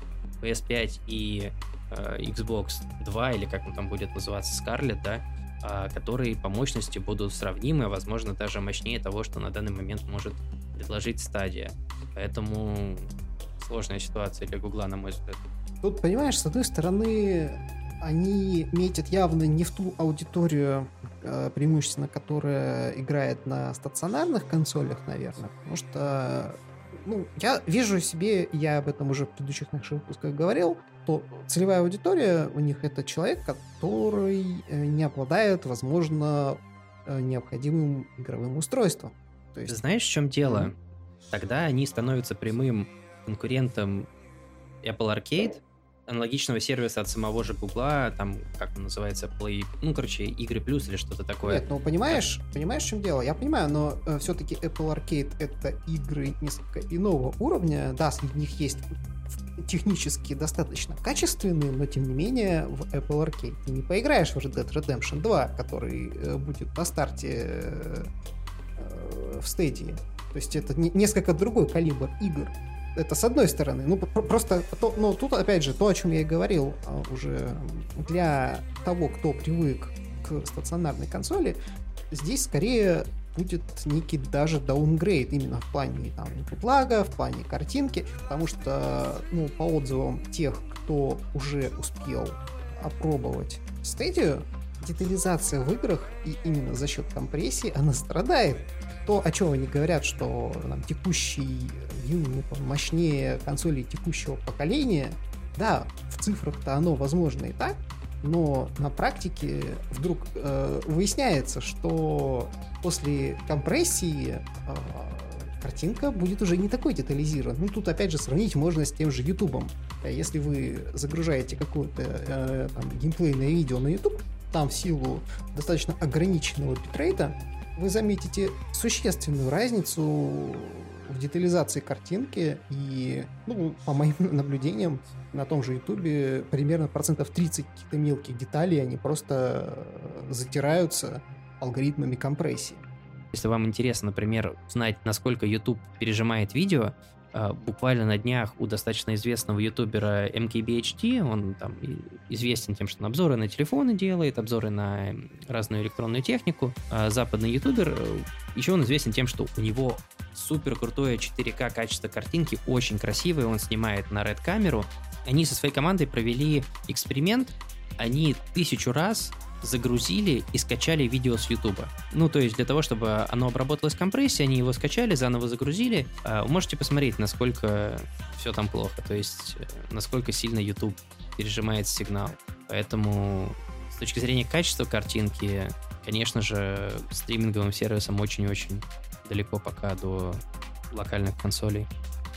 PS5 и э, Xbox 2, или как он там будет называться, Scarlett, да, э, которые по мощности будут сравнимы, а возможно даже мощнее того, что на данный момент может предложить стадия. Поэтому сложная ситуация для Гугла, на мой взгляд. Тут, понимаешь, с одной стороны, они метят явно не в ту аудиторию, э, преимущественно, которая играет на стационарных консолях, наверное, потому что ну, я вижу себе, я об этом уже в предыдущих наших выпусках говорил, то целевая аудитория у них это человек, который э, не обладает, возможно, э, необходимым игровым устройством. То есть... Знаешь, в чем дело? Mm-hmm. Тогда они становятся прямым конкурентом Apple Arcade, аналогичного сервиса от самого же Гугла, там, как он называется, Play, ну, короче, Игры Плюс или что-то такое. Нет, ну, понимаешь, понимаешь, в чем дело? Я понимаю, но э, все-таки Apple Arcade — это игры несколько иного уровня, да, среди них есть технически достаточно качественные, но тем не менее в Apple Arcade ты не поиграешь в Red Dead Redemption 2, который э, будет на старте э, э, в стадии. То есть это несколько другой калибр игр это с одной стороны. Ну, просто, то, ну, тут, опять же, то, о чем я и говорил а, уже, для того, кто привык к стационарной консоли, здесь скорее будет некий даже даунгрейд именно в плане там лага, в плане картинки, потому что, ну, по отзывам тех, кто уже успел опробовать стадию, детализация в играх и именно за счет компрессии она страдает. То, о чем они говорят, что там, текущий юнит мощнее консолей текущего поколения, да, в цифрах-то оно возможно и так, но на практике вдруг э, выясняется, что после компрессии э, картинка будет уже не такой детализирован. Ну, тут опять же сравнить можно с тем же YouTube. Если вы загружаете какое-то э, геймплейное видео на YouTube, там в силу достаточно ограниченного битрейта, вы заметите существенную разницу в детализации картинки и, ну, по моим наблюдениям, на том же Ютубе примерно процентов 30 каких-то мелких деталей, они просто затираются алгоритмами компрессии. Если вам интересно, например, знать, насколько YouTube пережимает видео, буквально на днях у достаточно известного ютубера MKBHD, он там известен тем, что он обзоры на телефоны делает, обзоры на разную электронную технику. А западный ютубер, э, еще он известен тем, что у него супер крутое 4К качество картинки, очень красивое, он снимает на Red камеру. Они со своей командой провели эксперимент, они тысячу раз загрузили и скачали видео с YouTube. Ну, то есть для того, чтобы оно обработалось компрессией, они его скачали, заново загрузили. А, вы можете посмотреть, насколько все там плохо, то есть э, насколько сильно YouTube пережимает сигнал. Поэтому с точки зрения качества картинки, конечно же, стриминговым сервисом очень-очень далеко пока до локальных консолей.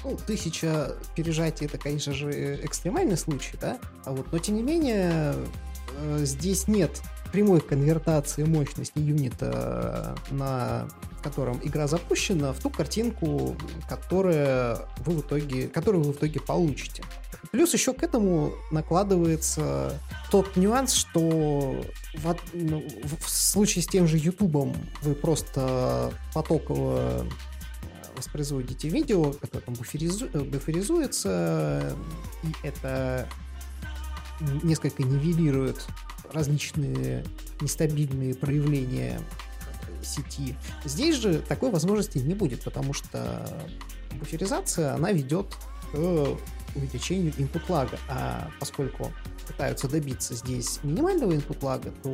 Ну, тысяча пережатий это, конечно же, экстремальный случай, да? А вот, но тем не менее, Э, здесь нет прямой конвертации мощности юнита, на котором игра запущена, в ту картинку, которая вы в итоге, которую вы в итоге получите. Плюс еще к этому накладывается тот нюанс, что в, ну, в случае с тем же Ютубом вы просто потоково воспроизводите видео, которое там буферизу, буферизуется, и это несколько нивелирует различные нестабильные проявления сети. Здесь же такой возможности не будет, потому что буферизация, она ведет к увеличению input лага, а поскольку пытаются добиться здесь минимального input лага, то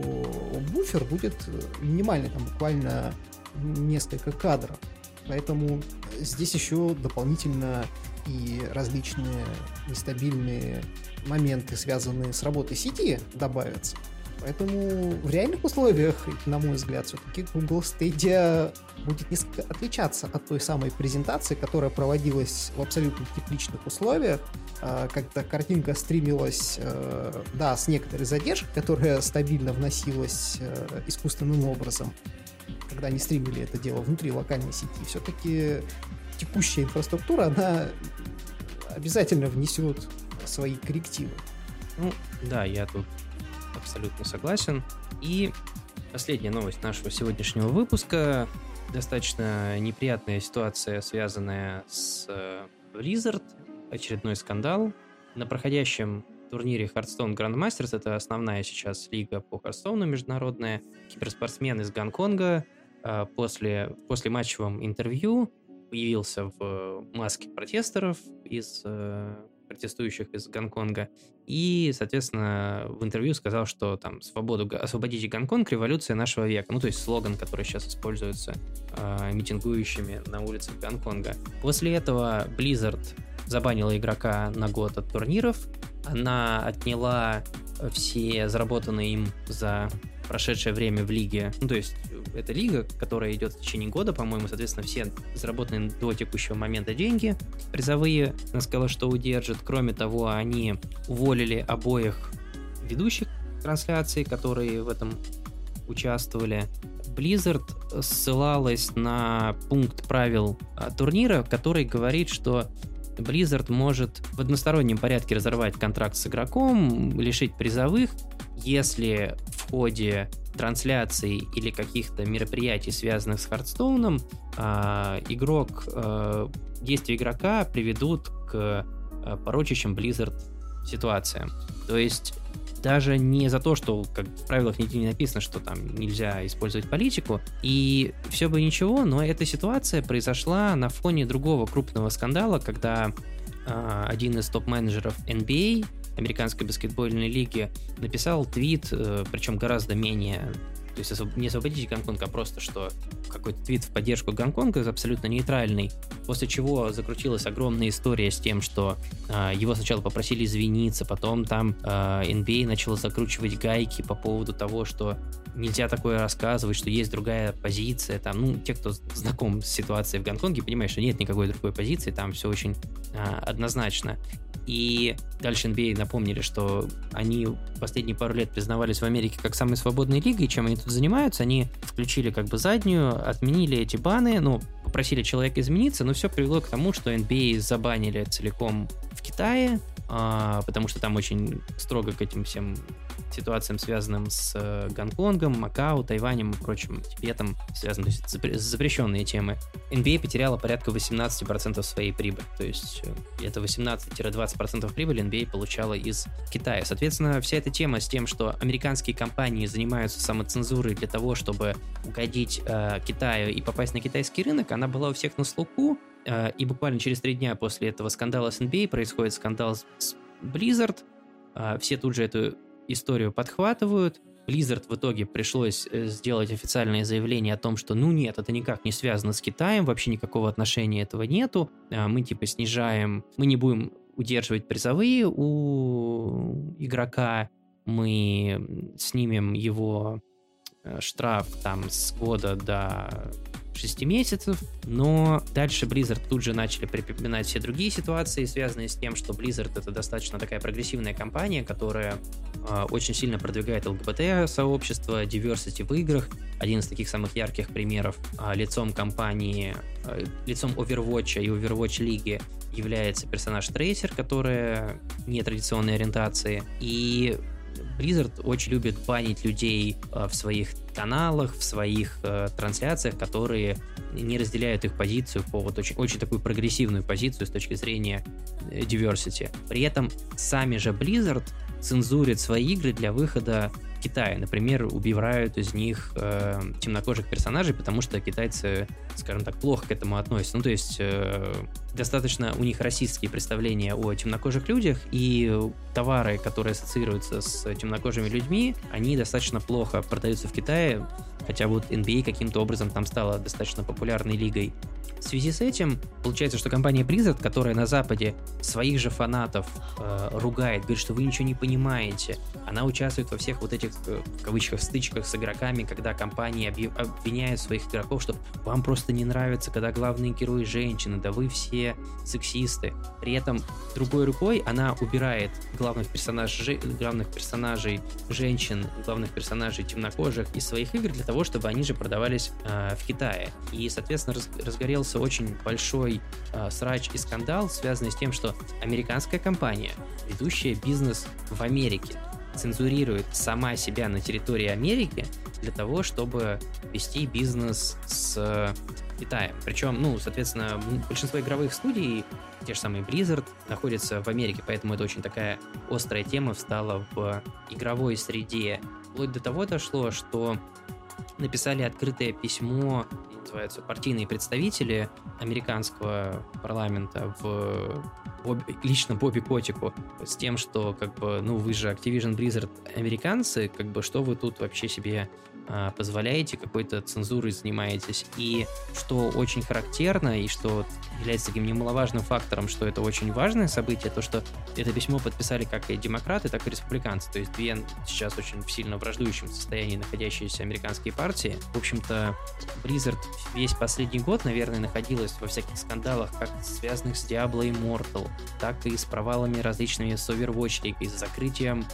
буфер будет минимальный, там буквально несколько кадров. Поэтому здесь еще дополнительно и различные нестабильные моменты, связанные с работой сети, добавятся. Поэтому в реальных условиях, на мой взгляд, все-таки Google Stadia будет несколько отличаться от той самой презентации, которая проводилась в абсолютно тепличных условиях, а, когда картинка стримилась, э, да, с некоторой задержкой, которая стабильно вносилась э, искусственным образом, когда они стримили это дело внутри локальной сети, все-таки текущая инфраструктура, она обязательно внесет свои коррективы. Ну, да, я тут абсолютно согласен. И последняя новость нашего сегодняшнего выпуска. Достаточно неприятная ситуация, связанная с э, Blizzard. Очередной скандал. На проходящем турнире Hearthstone Grandmasters, это основная сейчас лига по Hearthstone международная, киберспортсмен из Гонконга э, после, после матчевом интервью появился в маске протесторов из э, протестующих из Гонконга. И, соответственно, в интервью сказал, что там «Свободу, освободите Гонконг, революция нашего века». Ну, то есть слоган, который сейчас используется э, митингующими на улицах Гонконга. После этого Blizzard забанила игрока на год от турниров. Она отняла все заработанные им за прошедшее время в лиге. Ну, то есть это лига, которая идет в течение года, по-моему, соответственно, все заработанные до текущего момента деньги призовые, она сказала, что удержит. Кроме того, они уволили обоих ведущих трансляций, которые в этом участвовали. Blizzard ссылалась на пункт правил а, турнира, который говорит, что Blizzard может в одностороннем порядке разорвать контракт с игроком, лишить призовых, если в ходе трансляций или каких-то мероприятий, связанных с Хардстоуном, э, игрок, э, действия игрока приведут к э, порочащим Blizzard ситуациям. То есть даже не за то, что как в правилах нигде не написано, что там нельзя использовать политику, и все бы ничего, но эта ситуация произошла на фоне другого крупного скандала, когда э, один из топ-менеджеров NBA американской баскетбольной лиги написал твит, э, причем гораздо менее то есть не освободите Гонконг, а просто что какой-то твит в поддержку Гонконга абсолютно нейтральный, после чего закрутилась огромная история с тем, что э, его сначала попросили извиниться, потом там э, NBA начала закручивать гайки по поводу того, что нельзя такое рассказывать, что есть другая позиция, там, ну, те, кто знаком с ситуацией в Гонконге, понимают, что нет никакой другой позиции, там все очень э, однозначно. И дальше NBA напомнили, что они последние пару лет признавались в Америке как самой свободной лигой, чем они тут занимаются. Они включили как бы заднюю, отменили эти баны, ну, попросили человека измениться, но все привело к тому, что NBA забанили целиком в Китае, а, потому что там очень строго к этим всем ситуациям, связанным с э, Гонконгом, Макао, Тайванем и прочим Тибетом, связанные с запрещенные темы, NBA потеряла порядка 18% своей прибыли. То есть это 18-20% прибыли NBA получала из Китая. Соответственно, вся эта тема с тем, что американские компании занимаются самоцензурой для того, чтобы угодить э, Китаю и попасть на китайский рынок, она была у всех на слуху, э, и буквально через три дня после этого скандала с NBA происходит скандал с Blizzard, э, все тут же эту историю подхватывают. Blizzard в итоге пришлось э, сделать официальное заявление о том, что ну нет, это никак не связано с Китаем, вообще никакого отношения этого нету. А, мы типа снижаем, мы не будем удерживать призовые у игрока, мы снимем его э, штраф там с года до 6 месяцев, но дальше Blizzard тут же начали припоминать все другие ситуации, связанные с тем, что Blizzard это достаточно такая прогрессивная компания, которая э, очень сильно продвигает ЛГБТ-сообщество, diversity в играх. Один из таких самых ярких примеров э, лицом компании, э, лицом Overwatch и Overwatch лиги является персонаж Трейсер, которая нетрадиционной ориентации. И Blizzard очень любит банить людей в своих каналах, в своих э, трансляциях, которые не разделяют их позицию по вот очень, очень такую прогрессивную позицию с точки зрения э, diversity. При этом сами же Blizzard цензурят свои игры для выхода Китае. Например, убивают из них э, темнокожих персонажей, потому что китайцы, скажем так, плохо к этому относятся. Ну, то есть э, достаточно у них российские представления о темнокожих людях, и товары, которые ассоциируются с темнокожими людьми, они достаточно плохо продаются в Китае, хотя вот NBA каким-то образом там стала достаточно популярной лигой. В связи с этим получается, что компания Blizzard, которая на Западе своих же фанатов э, ругает, говорит, что вы ничего не понимаете, она участвует во всех вот этих в кавычках, стычках с игроками, когда компании обвиняют своих игроков, что вам просто не нравится, когда главные герои женщины, да вы все сексисты. При этом другой рукой она убирает главных персонажей, главных персонажей женщин, главных персонажей темнокожих из своих игр для того, чтобы они же продавались э, в Китае. И, соответственно, раз, разгорелся очень большой э, срач и скандал, связанный с тем, что американская компания, ведущая бизнес в Америке, цензурирует сама себя на территории Америки для того, чтобы вести бизнес с Китаем. Причем, ну, соответственно, большинство игровых студий, те же самые Blizzard, находятся в Америке, поэтому это очень такая острая тема встала в игровой среде. Вплоть до того дошло, что написали открытое письмо, называются партийные представители американского парламента в Бобби, лично Бобби Котику с тем, что как бы, ну вы же Activision Blizzard американцы, как бы что вы тут вообще себе позволяете, какой-то цензурой занимаетесь. И что очень характерно, и что является таким немаловажным фактором, что это очень важное событие, то, что это письмо подписали как и демократы, так и республиканцы. То есть две сейчас очень сильно враждующем состоянии находящиеся американские партии. В общем-то, Blizzard весь последний год, наверное, находилась во всяких скандалах, как связанных с Diablo Immortal, так и с провалами различными с Overwatch League, и с закрытием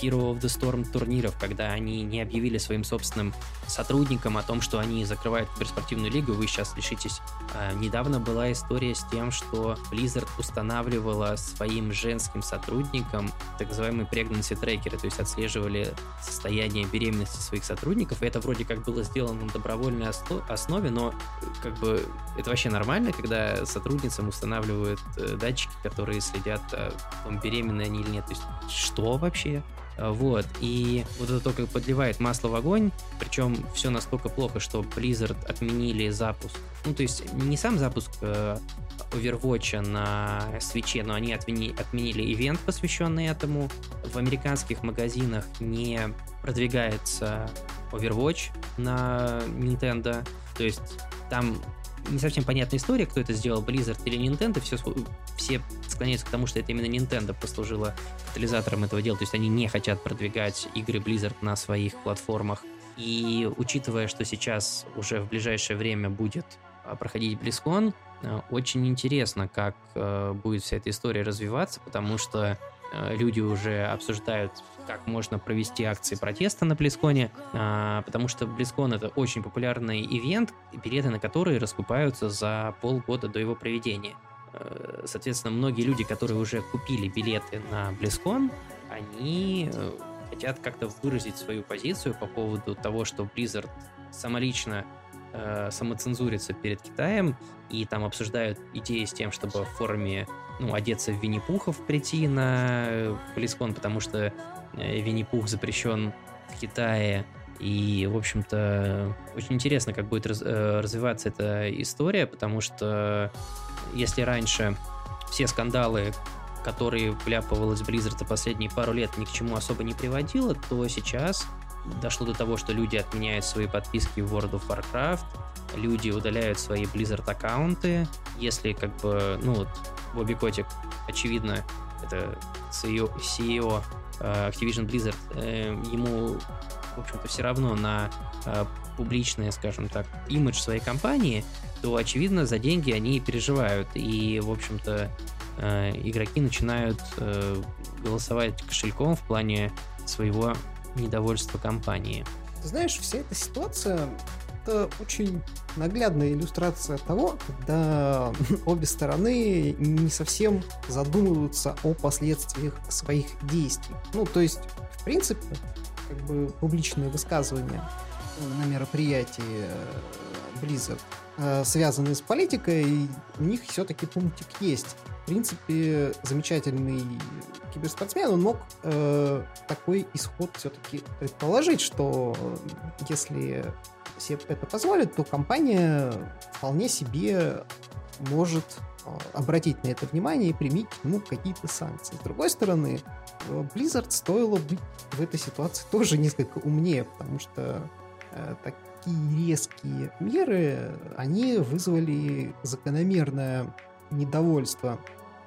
Hero of the Storm турниров, когда они не объявили своим собственным сотрудникам о том, что они закрывают киберспортивную лигу, вы сейчас лишитесь. А, недавно была история с тем, что Blizzard устанавливала своим женским сотрудникам так называемые pregnancy трекеры, то есть отслеживали состояние беременности своих сотрудников, и это вроде как было сделано на добровольной основе, но как бы это вообще нормально, когда сотрудницам устанавливают э, датчики, которые следят, а, беременны они или нет. То есть что вообще? А, вот, и вот это только подливает масло в огонь, причем все настолько плохо, что Blizzard отменили запуск. Ну, то есть не сам запуск э, Overwatch на свече, но они отмени, отменили ивент, посвященный этому. В американских магазинах не продвигается Overwatch на Nintendo. То есть там не совсем понятная история, кто это сделал, Blizzard или Nintendo, все, все склоняются к тому, что это именно Nintendo послужило катализатором этого дела, то есть они не хотят продвигать игры Blizzard на своих платформах. И учитывая, что сейчас уже в ближайшее время будет а, проходить BlizzCon, э, очень интересно, как э, будет вся эта история развиваться, потому что э, люди уже обсуждают как можно провести акции протеста на Близконе, а, потому что Близкон это очень популярный ивент, билеты на которые раскупаются за полгода до его проведения. Э, соответственно, многие люди, которые уже купили билеты на Близкон, они э, хотят как-то выразить свою позицию по поводу того, что Blizzard самолично э, самоцензурится перед Китаем, и там обсуждают идеи с тем, чтобы в форме ну, одеться в Винни-Пухов прийти на Близкон, потому что Винни-Пух запрещен в Китае. И, в общем-то, очень интересно, как будет раз, э, развиваться эта история, потому что если раньше все скандалы, которые вляпывалась Blizzard за последние пару лет, ни к чему особо не приводило, то сейчас дошло до того, что люди отменяют свои подписки в World of Warcraft, люди удаляют свои Blizzard аккаунты, если как бы, ну вот, Бобби Котик, очевидно, это CEO, CEO Э, Activision Blizzard, э, ему, в общем-то, все равно на э, публичное, скажем так, имидж своей компании, то, очевидно, за деньги они переживают. И, в общем-то, игроки начинают голосовать кошельком в плане своего недовольства компании. знаешь, вся эта ситуация это очень наглядная иллюстрация того, когда обе стороны не совсем задумываются о последствиях своих действий. Ну, то есть, в принципе, как бы публичные высказывания на мероприятии э, Blizzard э, связанные с политикой, у них все-таки пунктик есть. В принципе, замечательный киберспортсмен, он мог э, такой исход все-таки предположить, что если себе это позволит, то компания вполне себе может а, обратить на это внимание и применить к какие-то санкции. С другой стороны, э, Blizzard стоило быть в этой ситуации тоже несколько умнее, потому что э, такие резкие меры, они вызвали закономерное недовольство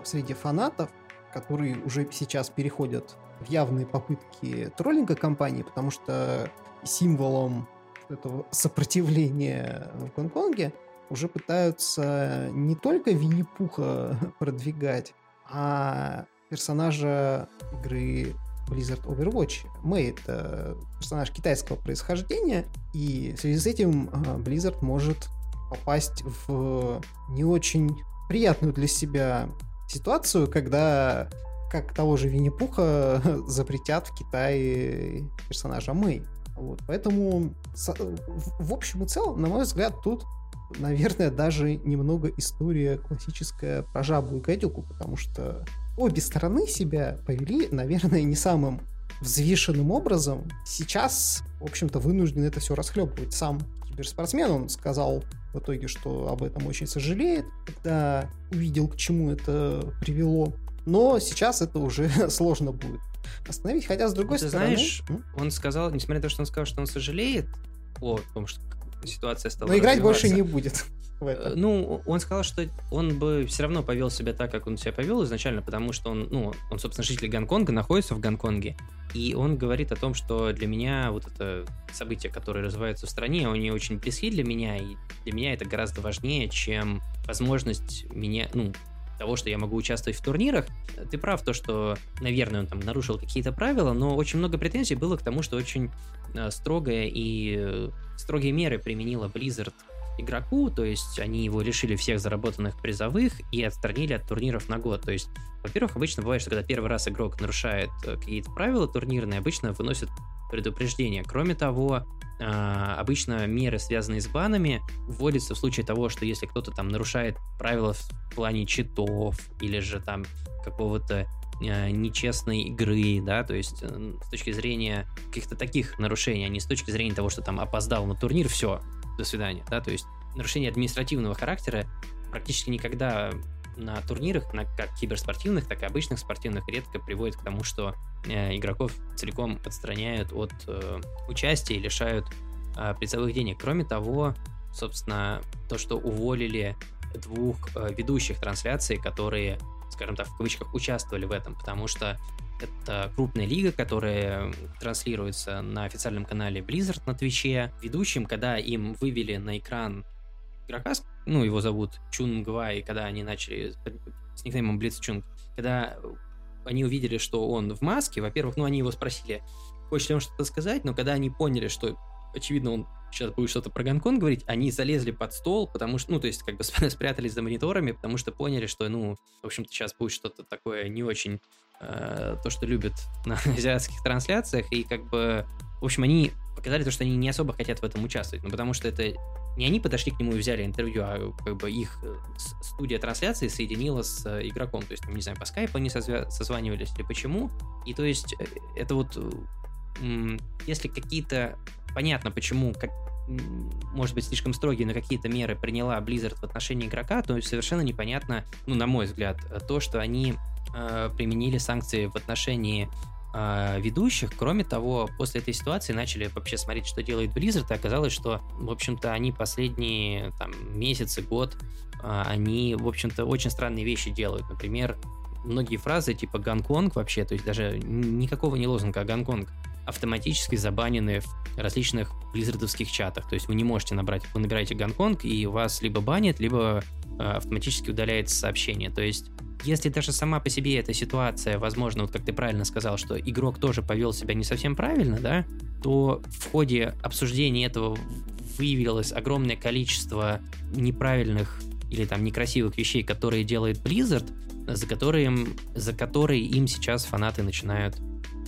среди фанатов, которые уже сейчас переходят в явные попытки троллинга компании, потому что символом этого сопротивления в Гонконге уже пытаются не только Винни-Пуха продвигать, а персонажа игры Blizzard Overwatch. Мэй — это персонаж китайского происхождения, и в связи с этим а, Blizzard может попасть в не очень приятную для себя ситуацию, когда как того же Винни-Пуха запретят в Китае персонажа Мэй. Вот, поэтому в общем и целом, на мой взгляд, тут наверное, даже немного история классическая про жабу и гадюку, потому что обе стороны себя повели, наверное, не самым взвешенным образом. Сейчас, в общем-то, вынужден это все расхлебывать сам киберспортсмен. Он сказал в итоге, что об этом очень сожалеет, когда увидел, к чему это привело. Но сейчас это уже сложно будет остановить. Хотя, с другой Ты стороны... знаешь, он сказал, несмотря на то, что он сказал, что он сожалеет о том, что ситуация стала Но играть больше не будет. Э, ну, он сказал, что он бы все равно повел себя так, как он себя повел изначально, потому что он, ну, он, собственно, житель Гонконга, находится в Гонконге, и он говорит о том, что для меня вот это событие, которое развивается в стране, они очень близки для меня, и для меня это гораздо важнее, чем возможность меня, ну, того, что я могу участвовать в турнирах. Ты прав, то, что, наверное, он там нарушил какие-то правила, но очень много претензий было к тому, что очень э, строгая и э, строгие меры применила Blizzard игроку, то есть они его лишили всех заработанных призовых и отстранили от турниров на год. То есть, во-первых, обычно бывает, что когда первый раз игрок нарушает э, какие-то правила турнирные, обычно выносят предупреждение. Кроме того, а, обычно меры, связанные с банами, вводятся в случае того, что если кто-то там нарушает правила в плане читов или же там какого-то э, нечестной игры, да, то есть с точки зрения каких-то таких нарушений, а не с точки зрения того, что там опоздал на турнир, все, до свидания, да, то есть нарушение административного характера практически никогда на турнирах, на как киберспортивных, так и обычных спортивных, редко приводит к тому, что э, игроков целиком отстраняют от э, участия и лишают э, призовых денег. Кроме того, собственно, то, что уволили двух э, ведущих трансляций, которые, скажем так, в кавычках, участвовали в этом, потому что это крупная лига, которая транслируется на официальном канале Blizzard на Твиче. Ведущим, когда им вывели на экран игрока, ну, его зовут Чун Гвай, когда они начали с никнеймом Блиц Чунг, когда они увидели, что он в маске, во-первых, ну, они его спросили, хочет ли он что-то сказать, но когда они поняли, что, очевидно, он сейчас будет что-то про Гонконг говорить, они залезли под стол, потому что, ну, то есть, как бы спрятались за мониторами, потому что поняли, что, ну, в общем-то, сейчас будет что-то такое не очень э, то, что любят на азиатских трансляциях, и как бы, в общем, они показали то, что они не особо хотят в этом участвовать, ну, потому что это не они подошли к нему и взяли интервью, а как бы их э, студия трансляции соединила с э, игроком. То есть, не знаю, по скайпу они созванивались или почему. И то есть, это вот, если какие-то... Понятно, почему, как, может быть, слишком строгие, но какие-то меры приняла Blizzard в отношении игрока, то совершенно непонятно, ну, на мой взгляд, то, что они э, применили санкции в отношении э, ведущих. Кроме того, после этой ситуации начали вообще смотреть, что делает Blizzard, и оказалось, что, в общем-то, они последние там, месяцы, год, э, они, в общем-то, очень странные вещи делают. Например, многие фразы типа «Гонконг» вообще, то есть даже никакого не лозунга, а «Гонконг», автоматически забанены в различных близзардовских чатах. То есть вы не можете набрать, вы набираете Гонконг, и вас либо банят, либо автоматически удаляется сообщение. То есть если даже сама по себе эта ситуация, возможно, вот как ты правильно сказал, что игрок тоже повел себя не совсем правильно, да, то в ходе обсуждения этого выявилось огромное количество неправильных или там некрасивых вещей, которые делает Blizzard, за которые, за которые им сейчас фанаты начинают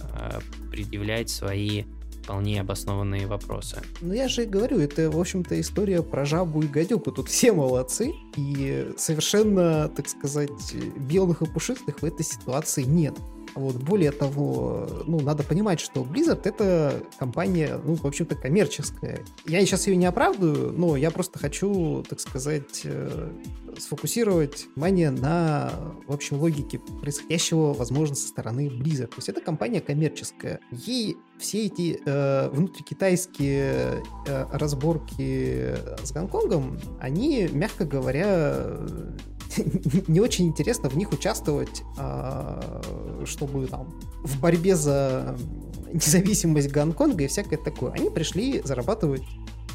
э, предъявлять свои вполне обоснованные вопросы. Ну, я же говорю, это, в общем-то, история про жабу и гадюку. Тут все молодцы, и совершенно, так сказать, белых и пушистых в этой ситуации нет. Вот, более того, ну, надо понимать, что Blizzard это компания, ну, в общем-то, коммерческая. Я сейчас ее не оправдываю, но я просто хочу, так сказать, э, сфокусировать внимание на, в общем, логике происходящего, возможно, со стороны Blizzard. То есть это компания коммерческая. Ей все эти э, внутрикитайские э, разборки с Гонконгом, они, мягко говоря, не очень интересно в них участвовать, а, чтобы там в борьбе за независимость Гонконга и всякое такое. Они пришли зарабатывать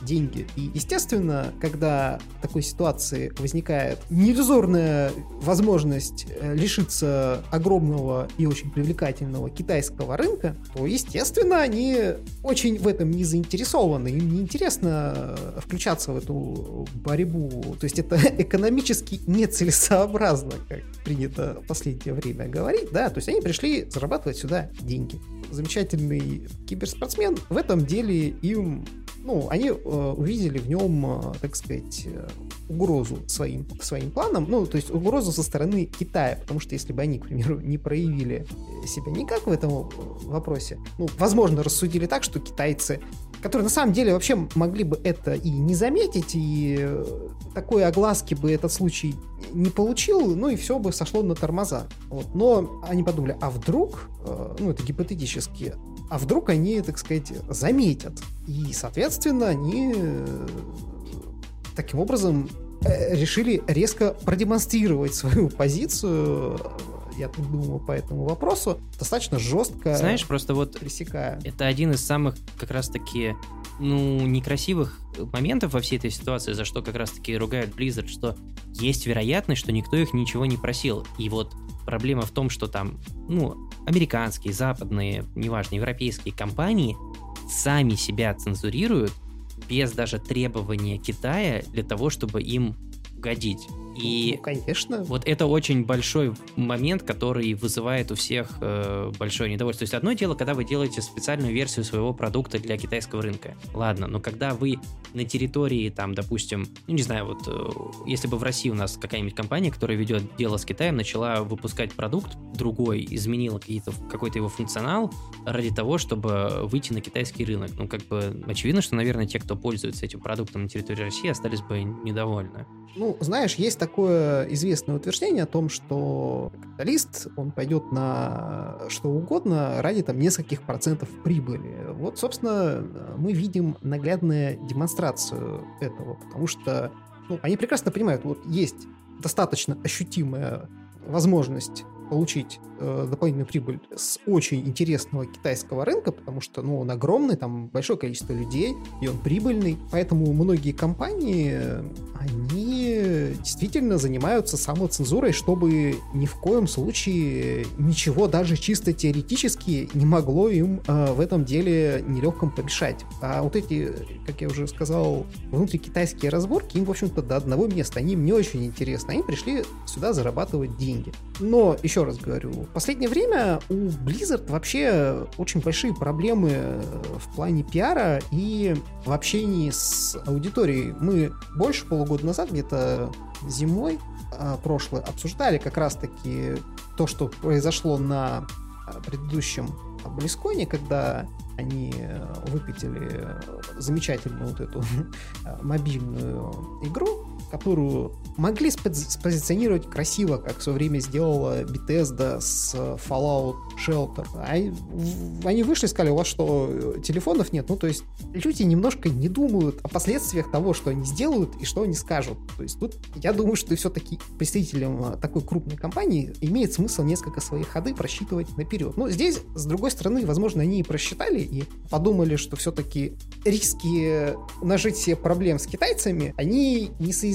деньги. И, естественно, когда в такой ситуации возникает неиллюзорная возможность э, лишиться огромного и очень привлекательного китайского рынка, то, естественно, они очень в этом не заинтересованы. Им не интересно включаться в эту борьбу. То есть это экономически нецелесообразно, как принято в последнее время говорить. Да? То есть они пришли зарабатывать сюда деньги. Замечательный киберспортсмен в этом деле им ну, они э, увидели в нем, э, так сказать, э, угрозу своим, своим планам, ну, то есть угрозу со стороны Китая, потому что если бы они, к примеру, не проявили себя никак в этом вопросе, ну, возможно, рассудили так, что китайцы которые на самом деле вообще могли бы это и не заметить, и такой огласки бы этот случай не получил, ну и все бы сошло на тормоза. Вот. Но они подумали, а вдруг, ну это гипотетически, а вдруг они, так сказать, заметят. И, соответственно, они э, таким образом решили резко продемонстрировать свою позицию я тут думаю по этому вопросу, достаточно жестко Знаешь, просто вот пресекая. Это один из самых как раз-таки ну, некрасивых моментов во всей этой ситуации, за что как раз-таки ругают Blizzard, что есть вероятность, что никто их ничего не просил. И вот проблема в том, что там, ну, американские, западные, неважно, европейские компании сами себя цензурируют без даже требования Китая для того, чтобы им угодить. И ну, конечно. Вот это очень большой момент, который вызывает у всех э, большое недовольство. То есть одно дело, когда вы делаете специальную версию своего продукта для китайского рынка. Ладно, но когда вы на территории, там, допустим, ну не знаю, вот э, если бы в России у нас какая-нибудь компания, которая ведет дело с Китаем, начала выпускать продукт другой, изменила какой-то его функционал ради того, чтобы выйти на китайский рынок. Ну, как бы очевидно, что, наверное, те, кто пользуется этим продуктом на территории России, остались бы недовольны. Ну, знаешь, есть такое известное утверждение о том, что капиталист, он пойдет на что угодно ради там нескольких процентов прибыли. Вот, собственно, мы видим наглядную демонстрацию этого, потому что ну, они прекрасно понимают, вот есть достаточно ощутимая возможность получить э, дополнительную прибыль с очень интересного китайского рынка, потому что ну, он огромный, там большое количество людей, и он прибыльный. Поэтому многие компании, они действительно занимаются самоцензурой, чтобы ни в коем случае ничего даже чисто теоретически не могло им э, в этом деле нелегком помешать. А вот эти, как я уже сказал, внутрикитайские разборки, им, в общем-то, до одного места. Они им не очень интересны. Они пришли сюда зарабатывать деньги. Но, еще раз говорю, последнее время у Blizzard вообще очень большие проблемы в плане пиара и в общении с аудиторией. Мы больше полугода назад, где-то зимой а, прошлой, обсуждали как раз-таки то, что произошло на а, предыдущем Близконе, когда они выкатили замечательную вот эту мобильную игру, которую могли спозиционировать красиво, как в свое время сделала Bethesda с Fallout Shelter. А они вышли и сказали, у вас что, телефонов нет? Ну, то есть люди немножко не думают о последствиях того, что они сделают и что они скажут. То есть тут я думаю, что все-таки представителям такой крупной компании имеет смысл несколько своих ходы просчитывать наперед. Но здесь, с другой стороны, возможно, они и просчитали и подумали, что все-таки риски нажить себе проблем с китайцами, они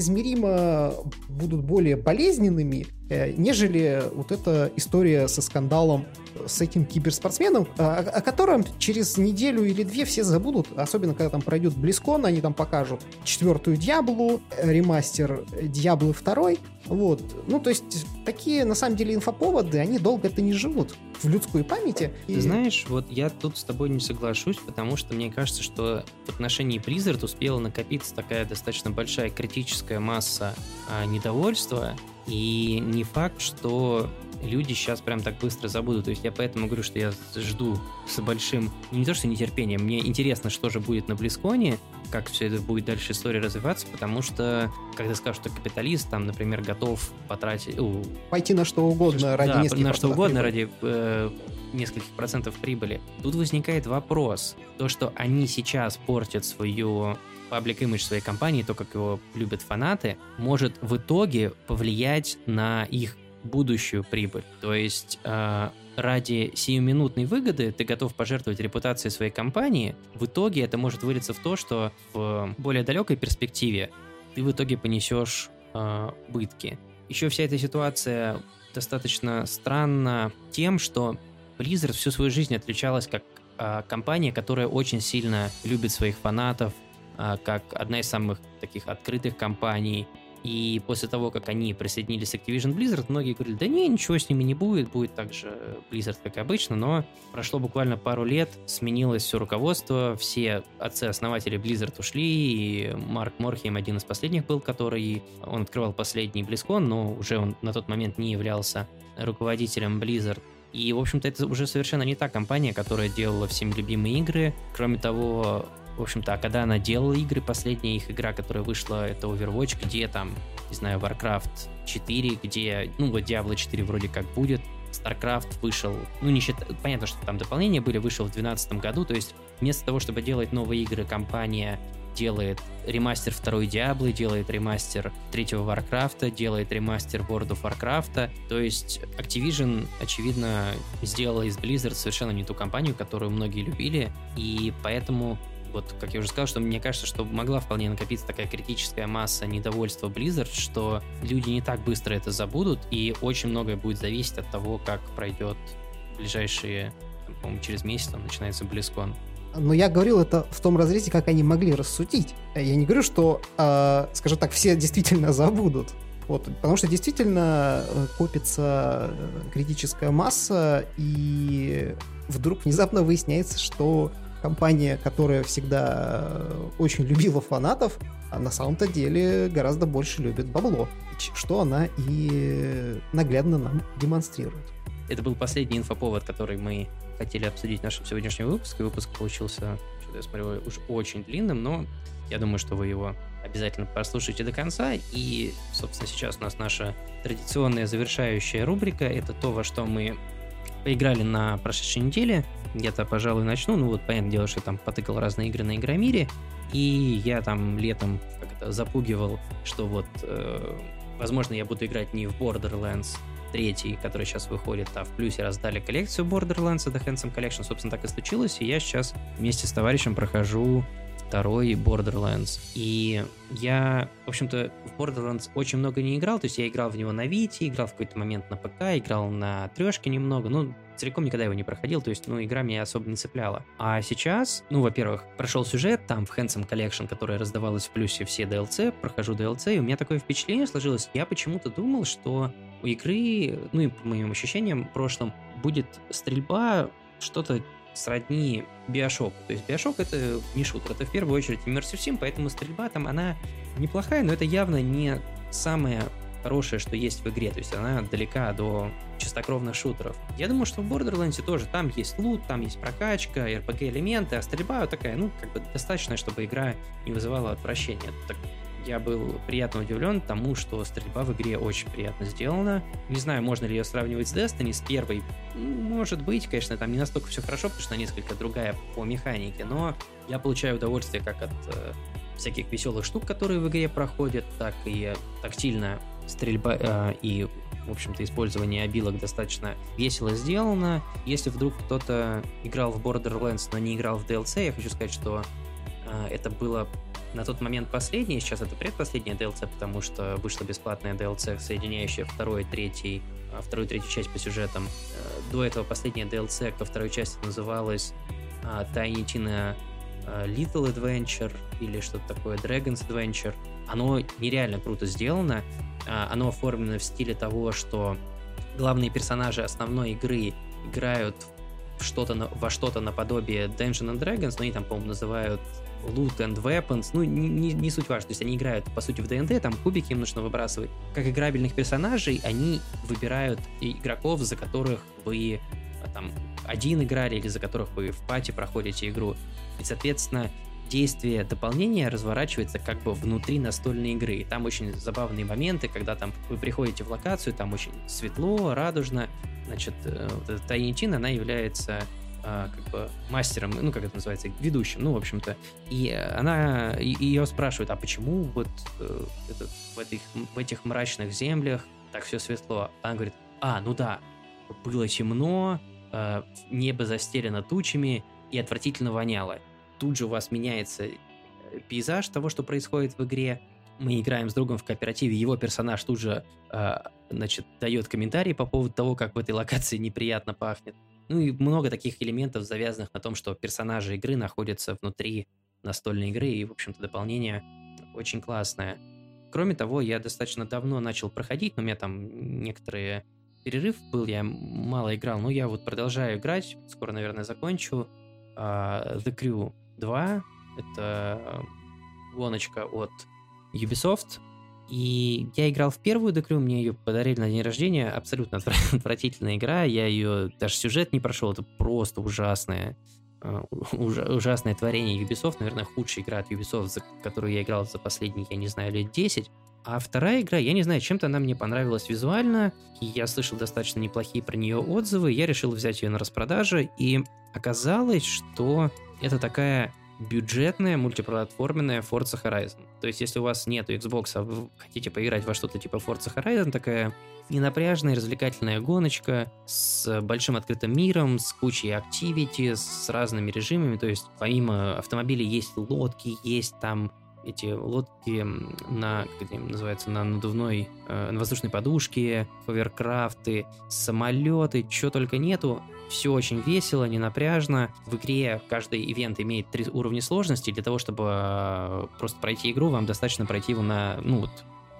несоизмеримо будут более болезненными, нежели вот эта история со скандалом с этим киберспортсменом, о, о котором через неделю или две все забудут, особенно когда там пройдет Близкон, они там покажут четвертую Диаблу, ремастер Диаблы 2, вот. Ну, то есть, такие, на самом деле, инфоповоды, они долго это не живут в людской памяти. И... Ты знаешь, вот я тут с тобой не соглашусь, потому что мне кажется, что в отношении Blizzard успела накопиться такая достаточно большая критическая масса а, недовольства, и не факт, что люди сейчас прям так быстро забудут. То есть я поэтому говорю, что я жду с большим, не то что нетерпением, мне интересно, что же будет на Близконе, как все это будет дальше история развиваться, потому что когда скажут, что капиталист, там, например, готов потратить... У, Пойти на что угодно что, ради да, нескольких на что угодно прибыли. ради э, нескольких процентов прибыли. Тут возникает вопрос. То, что они сейчас портят свою паблик имидж своей компании, то, как его любят фанаты, может в итоге повлиять на их будущую прибыль. То есть э, ради сиюминутной выгоды ты готов пожертвовать репутацией своей компании, в итоге это может вылиться в то, что в более далекой перспективе ты в итоге понесешь э, убытки. Еще вся эта ситуация достаточно странна тем, что Blizzard всю свою жизнь отличалась как э, компания, которая очень сильно любит своих фанатов, как одна из самых таких открытых компаний, и после того, как они присоединились к Activision Blizzard, многие говорили, да не, ничего с ними не будет, будет так же Blizzard, как обычно, но прошло буквально пару лет, сменилось все руководство, все отцы-основатели Blizzard ушли, и Марк Морхейм один из последних был, который, он открывал последний BlizzCon, но уже он на тот момент не являлся руководителем Blizzard. И, в общем-то, это уже совершенно не та компания, которая делала всем любимые игры. Кроме того, в общем-то, а когда она делала игры, последняя их игра, которая вышла, это Overwatch, где там, не знаю, Warcraft 4, где, ну, вот Diablo 4 вроде как будет, StarCraft вышел, ну, не считая, понятно, что там дополнения были, вышел в 2012 году, то есть вместо того, чтобы делать новые игры, компания делает ремастер второй Диаблы, делает ремастер третьего Warcraft, делает ремастер World of Warcraft. То есть Activision, очевидно, сделала из Blizzard совершенно не ту компанию, которую многие любили, и поэтому вот, как я уже сказал, что мне кажется, что могла вполне накопиться такая критическая масса недовольства Blizzard, что люди не так быстро это забудут, и очень многое будет зависеть от того, как пройдет ближайшие, по-моему, через месяц там начинается BlizzCon. Но я говорил это в том разрезе, как они могли рассудить. Я не говорю, что, э, скажем так, все действительно забудут. Вот, потому что действительно э, копится э, критическая масса, и вдруг внезапно выясняется, что компания, которая всегда э, очень любила фанатов, а на самом-то деле гораздо больше любит бабло, что она и наглядно нам демонстрирует. Это был последний инфоповод, который мы хотели обсудить в нашем сегодняшнем выпуске. Выпуск получился, что я смотрю, уж очень длинным, но я думаю, что вы его обязательно послушайте до конца. И, собственно, сейчас у нас наша традиционная завершающая рубрика. Это то, во что мы поиграли на прошедшей неделе. Я-то, пожалуй, начну. Ну вот, понятное дело, что там потыкал разные игры на Игромире. И я там летом как это запугивал, что вот, э, возможно, я буду играть не в Borderlands 3, который сейчас выходит, а в плюсе раздали коллекцию Borderlands, The Handsome Collection, собственно, так и случилось. И я сейчас вместе с товарищем прохожу второй Borderlands. И я, в общем-то, в Borderlands очень много не играл, то есть я играл в него на Вите, играл в какой-то момент на ПК, играл на трешке немного, ну, целиком никогда его не проходил, то есть, ну, игра меня особо не цепляла. А сейчас, ну, во-первых, прошел сюжет, там в Handsome Collection, которая раздавалась в плюсе все DLC, прохожу DLC, и у меня такое впечатление сложилось, я почему-то думал, что у игры, ну и по моим ощущениям, в прошлом будет стрельба что-то сродни Биошоку. То есть Биошок это не шутер, это в первую очередь Immersive Sim, поэтому стрельба там, она неплохая, но это явно не самое хорошее, что есть в игре, то есть она далека до чистокровных шутеров. Я думаю, что в Borderlands тоже там есть лут, там есть прокачка, RPG-элементы, а стрельба такая, ну, как бы достаточно, чтобы игра не вызывала отвращения. Так я был приятно удивлен тому, что стрельба в игре очень приятно сделана. Не знаю, можно ли ее сравнивать с Destiny, с первой. Может быть, конечно, там не настолько все хорошо, потому что она несколько другая по механике, но я получаю удовольствие как от э, всяких веселых штук, которые в игре проходят, так и тактильно стрельба э, и в общем-то, использование обилок достаточно весело сделано. Если вдруг кто-то играл в Borderlands, но не играл в DLC, я хочу сказать, что э, это было на тот момент последнее, сейчас это предпоследнее DLC, потому что вышла бесплатная DLC, соединяющая второй, третий, а, вторую и третью часть по сюжетам. Э, до этого последняя DLC ко второй части называлась а, Tiny Tina а, Little Adventure или что-то такое, Dragon's Adventure. Оно нереально круто сделано. Оно оформлено в стиле того, что главные персонажи основной игры играют что-то во что-то наподобие Dungeons and Dragons, но они там, по-моему, называют loot and weapons, ну, не, не, не суть важно, то есть они играют, по сути, в ДНД, там кубики им нужно выбрасывать. Как играбельных персонажей, они выбирают игроков, за которых вы а, там один играли или за которых вы в пати проходите игру. И, соответственно, действие дополнения разворачивается как бы внутри настольной игры. И там очень забавные моменты, когда там вы приходите в локацию, там очень светло, радужно. Значит, э, вот эта Тайнчин, она является а, как бы мастером, ну, как это называется, ведущим, ну, в общем-то. И она, и, ее спрашивают, а почему вот э, это, в, этих, в этих мрачных землях так все светло? Она говорит, а, ну да, было темно, э, небо застелено тучами и отвратительно воняло. Тут же у вас меняется э, пейзаж того, что происходит в игре. Мы играем с другом в кооперативе, его персонаж тут же, э, значит, дает комментарии по поводу того, как в этой локации неприятно пахнет. Ну и много таких элементов, завязанных на том, что персонажи игры находятся внутри настольной игры, и, в общем-то, дополнение очень классное. Кроме того, я достаточно давно начал проходить, но у меня там некоторые перерыв был, я мало играл, но я вот продолжаю играть, скоро, наверное, закончу. Uh, The Crew 2, это гоночка от Ubisoft, и я играл в первую Crew, мне ее подарили на день рождения, абсолютно отвратительная игра, я ее, даже сюжет не прошел, это просто ужасная, uh, уж, ужасное творение Ubisoft, наверное, худшая игра от Ubisoft, за которую я играл за последние, я не знаю, лет 10, а вторая игра, я не знаю, чем-то она мне понравилась визуально, и я слышал достаточно неплохие про нее отзывы, я решил взять ее на распродаже, и оказалось, что это такая бюджетная мультиплатформенная Forza Horizon. То есть, если у вас нет Xbox, а вы хотите поиграть во что-то типа Forza Horizon, такая ненапряжная, развлекательная гоночка с большим открытым миром, с кучей активити, с разными режимами. То есть, помимо автомобилей есть лодки, есть там эти лодки на, как это называется, на надувной, э, на воздушной подушке, ховеркрафты, самолеты, чего только нету. Все очень весело, не напряжно. В игре каждый ивент имеет три уровня сложности. Для того, чтобы э, просто пройти игру, вам достаточно пройти его на, ну вот,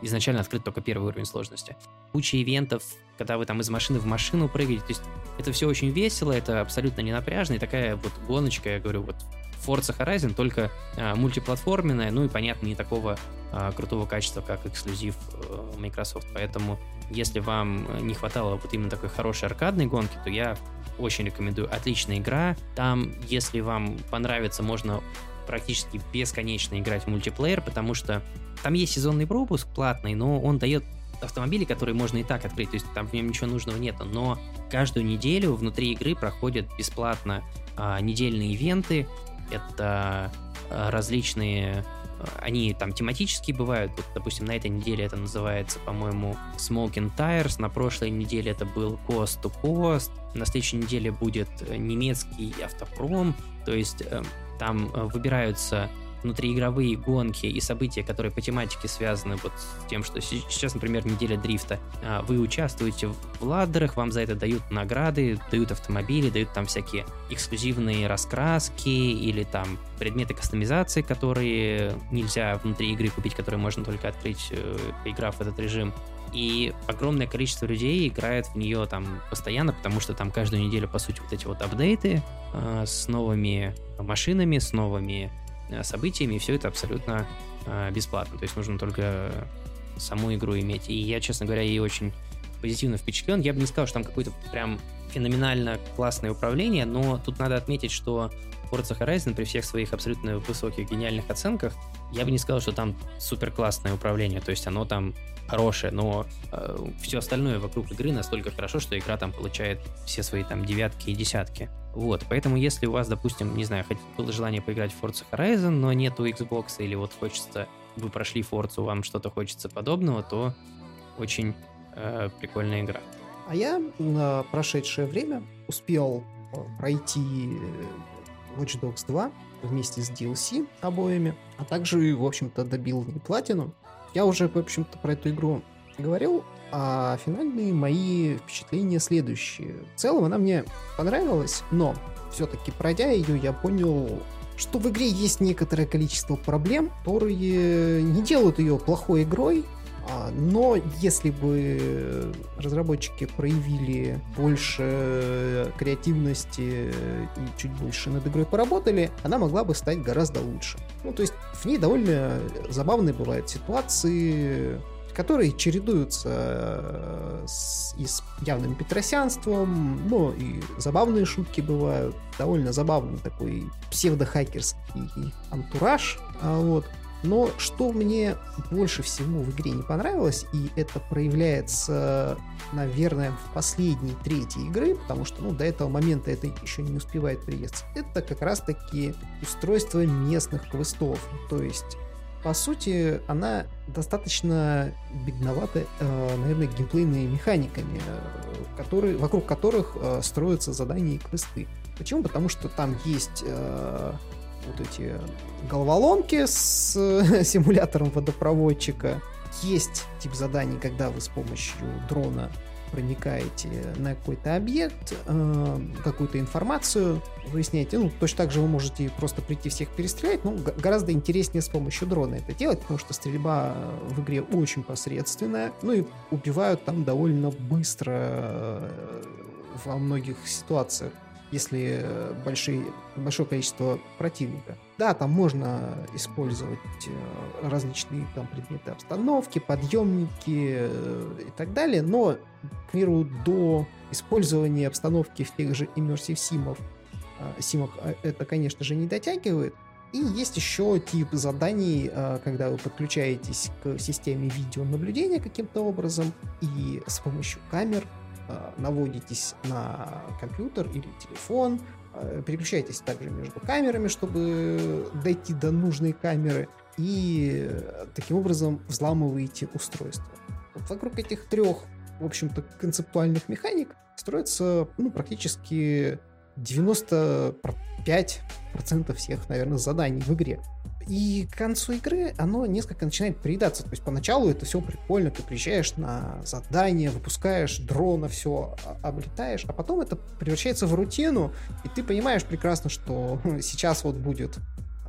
изначально открыт только первый уровень сложности. Куча ивентов, когда вы там из машины в машину прыгаете. То есть это все очень весело, это абсолютно не напряжно. И такая вот гоночка, я говорю, вот Forza Horizon, только а, мультиплатформенная, ну и, понятно, не такого а, крутого качества, как эксклюзив а, Microsoft. Поэтому, если вам не хватало вот именно такой хорошей аркадной гонки, то я очень рекомендую. Отличная игра. Там, если вам понравится, можно практически бесконечно играть в мультиплеер, потому что там есть сезонный пропуск платный, но он дает автомобили, которые можно и так открыть, то есть там в нем ничего нужного нет, но каждую неделю внутри игры проходят бесплатно а, недельные ивенты, это а, различные а, они там тематические бывают. Вот, допустим, на этой неделе это называется, по-моему, Smoking Tires. На прошлой неделе это был Coast to Coast. На следующей неделе будет э, немецкий автопром. То есть э, там э, выбираются внутриигровые гонки и события, которые по тематике связаны вот с тем, что сейчас, например, неделя дрифта, а, вы участвуете в ладдерах, вам за это дают награды, дают автомобили, дают там всякие эксклюзивные раскраски или там предметы кастомизации, которые нельзя внутри игры купить, которые можно только открыть, э, поиграв в этот режим. И огромное количество людей играет в нее там постоянно, потому что там каждую неделю, по сути, вот эти вот апдейты э, с новыми машинами, с новыми событиями, и все это абсолютно э, бесплатно. То есть нужно только саму игру иметь. И я, честно говоря, ей очень позитивно впечатлен. Я бы не сказал, что там какое-то прям феноменально классное управление, но тут надо отметить, что Forza Horizon при всех своих абсолютно высоких гениальных оценках, я бы не сказал, что там супер классное управление, то есть оно там хорошее, но э, все остальное вокруг игры настолько хорошо, что игра там получает все свои там девятки и десятки. Вот, поэтому если у вас, допустим, не знаю, было желание поиграть в Forza Horizon, но нету Xbox, или вот хочется, вы прошли Forza, вам что-то хочется подобного, то очень э, прикольная игра. А я на прошедшее время успел э, пройти э, Watch Dogs 2 вместе с DLC обоими, а также, в общем-то, добил не платину. Я уже, в общем-то, про эту игру говорил, а финальные мои впечатления следующие. В целом она мне понравилась, но все-таки пройдя ее, я понял, что в игре есть некоторое количество проблем, которые не делают ее плохой игрой, а, но если бы разработчики проявили больше креативности и чуть больше над игрой поработали, она могла бы стать гораздо лучше. Ну, то есть в ней довольно забавные бывают ситуации, которые чередуются э, с, и с явным петросянством, но и забавные шутки бывают, довольно забавный такой псевдохакерский антураж, а вот. Но что мне больше всего в игре не понравилось, и это проявляется, наверное, в последней третьей игры, потому что ну, до этого момента это еще не успевает приесться, это как раз-таки устройство местных квестов. То есть по сути, она достаточно бедновата, э, наверное, геймплейными механиками. которые, вокруг которых э, строятся задания и квесты. Почему? Потому что там есть э, вот эти головоломки с э, симулятором водопроводчика, есть тип заданий, когда вы с помощью дрона проникаете на какой-то объект, э, какую-то информацию выясняете. Ну, точно так же вы можете просто прийти всех перестрелять, но гораздо интереснее с помощью дрона это делать, потому что стрельба в игре очень посредственная, ну и убивают там довольно быстро э, во многих ситуациях если большие, большое количество противника. Да, там можно использовать э, различные там предметы обстановки, подъемники э, и так далее, но, к примеру, до использования обстановки в тех же Immersive симов, э, симах это, конечно же, не дотягивает. И есть еще тип заданий, когда вы подключаетесь к системе видеонаблюдения каким-то образом и с помощью камер наводитесь на компьютер или телефон, э, переключаетесь также между камерами, чтобы дойти до нужной камеры, и таким образом взламываете устройство. Вот вокруг этих трех, в общем-то, концептуальных механик строится ну, практически 95% всех, наверное, заданий в игре. И к концу игры оно несколько начинает приедаться. То есть поначалу это все прикольно, ты приезжаешь на задание, выпускаешь дрона, все облетаешь, а потом это превращается в рутину, и ты понимаешь прекрасно, что сейчас вот будет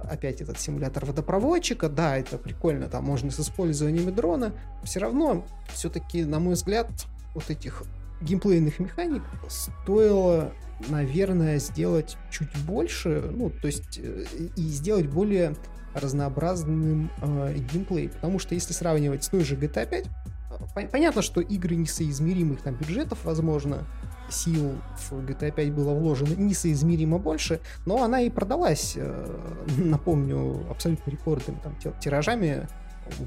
опять этот симулятор водопроводчика, да, это прикольно, там можно с использованием дрона, все равно, все-таки, на мой взгляд, вот этих геймплейных механик стоило наверное, сделать чуть больше, ну, то есть э, и сделать более разнообразным э, геймплей. Потому что если сравнивать с той же GTA 5, э, понятно, что игры несоизмеримых там бюджетов, возможно, сил в GTA 5 было вложено несоизмеримо больше, но она и продалась, э, напомню, абсолютно рекордными там, тиражами,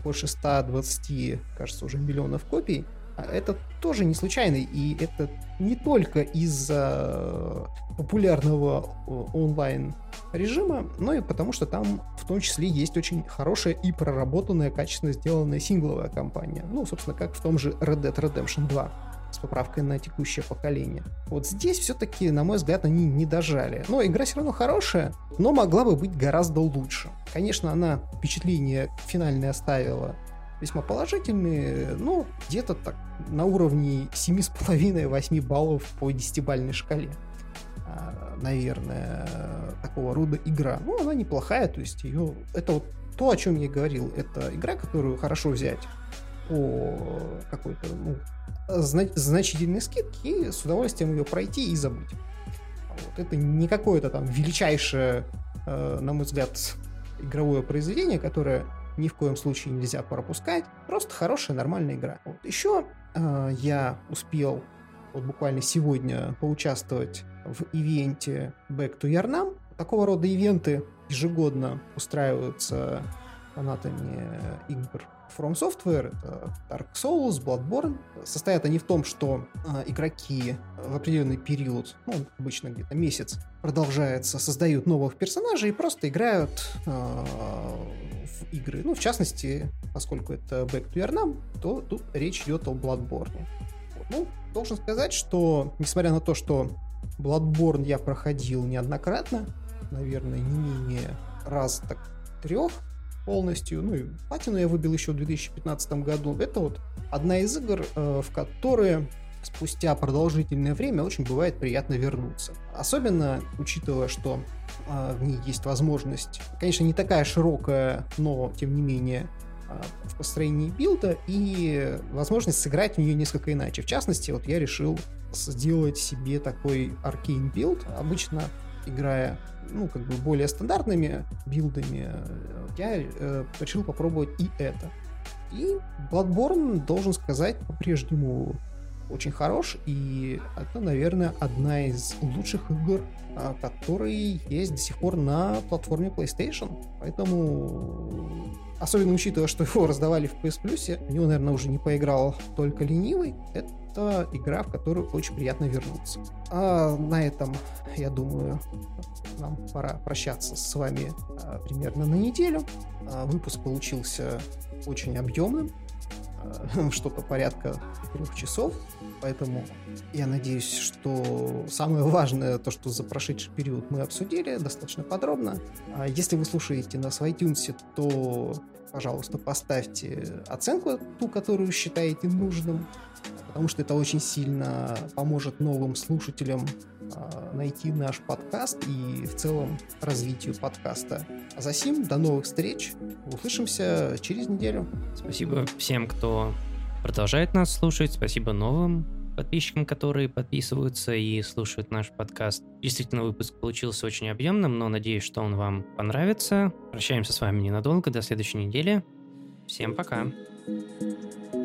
больше 120, кажется, уже миллионов копий. Это тоже не случайно, и это не только из-за популярного онлайн режима, но и потому что там в том числе есть очень хорошая и проработанная, качественно сделанная сингловая кампания. Ну, собственно, как в том же Red Dead Redemption 2 с поправкой на текущее поколение. Вот здесь все-таки, на мой взгляд, они не дожали. Но игра все равно хорошая, но могла бы быть гораздо лучше. Конечно, она впечатление финальное оставила весьма положительные, ну, где-то так на уровне 7,5-8 баллов по 10-бальной шкале. А, наверное, такого рода игра. Ну, она неплохая, то есть ее... Это вот то, о чем я говорил. Это игра, которую хорошо взять по какой-то ну, зна- значительной скидке и с удовольствием ее пройти и забыть. Вот. Это не какое-то там величайшее, э, на мой взгляд, игровое произведение, которое ни в коем случае нельзя пропускать. Просто хорошая, нормальная игра. Вот. Еще э, я успел вот буквально сегодня поучаствовать в ивенте Back to Yarnam. Такого рода ивенты ежегодно устраиваются фанатами игр From Software, это Dark Souls, Bloodborne. Состоят они в том, что э, игроки в определенный период, ну, обычно где-то месяц, продолжается, создают новых персонажей и просто играют э, в игры. Ну, в частности, поскольку это Back to Yarnam, то тут речь идет о Bloodborne. Ну, должен сказать, что, несмотря на то, что Bloodborne я проходил неоднократно, наверное, не менее раз так трех, полностью. Ну и платину я выбил еще в 2015 году. Это вот одна из игр, э, в которые спустя продолжительное время очень бывает приятно вернуться. Особенно учитывая, что э, в ней есть возможность, конечно, не такая широкая, но тем не менее э, в построении билда и возможность сыграть в нее несколько иначе. В частности, вот я решил сделать себе такой arcane build. Обычно играя ну, как бы более стандартными билдами, я э, решил попробовать и это. И Bloodborne, должен сказать, по-прежнему очень хорош, и это, наверное, одна из лучших игр, а, которые есть до сих пор на платформе PlayStation. Поэтому, особенно учитывая, что его раздавали в PS Plus, в него, наверное, уже не поиграл только ленивый, это игра, в которую очень приятно вернуться. А на этом, я думаю, нам пора прощаться с вами а, примерно на неделю. А, выпуск получился очень объемным. Э, что-то порядка трех часов, поэтому я надеюсь, что самое важное, то, что за прошедший период мы обсудили достаточно подробно. А если вы слушаете нас в iTunes, то, пожалуйста, поставьте оценку, ту, которую считаете нужным, потому что это очень сильно поможет новым слушателям найти наш подкаст и в целом развитию подкаста. А за сим, до новых встреч. Услышимся через неделю. Спасибо всем, кто продолжает нас слушать. Спасибо новым подписчикам, которые подписываются и слушают наш подкаст. Действительно, выпуск получился очень объемным, но надеюсь, что он вам понравится. Прощаемся с вами ненадолго, до следующей недели. Всем пока. thank you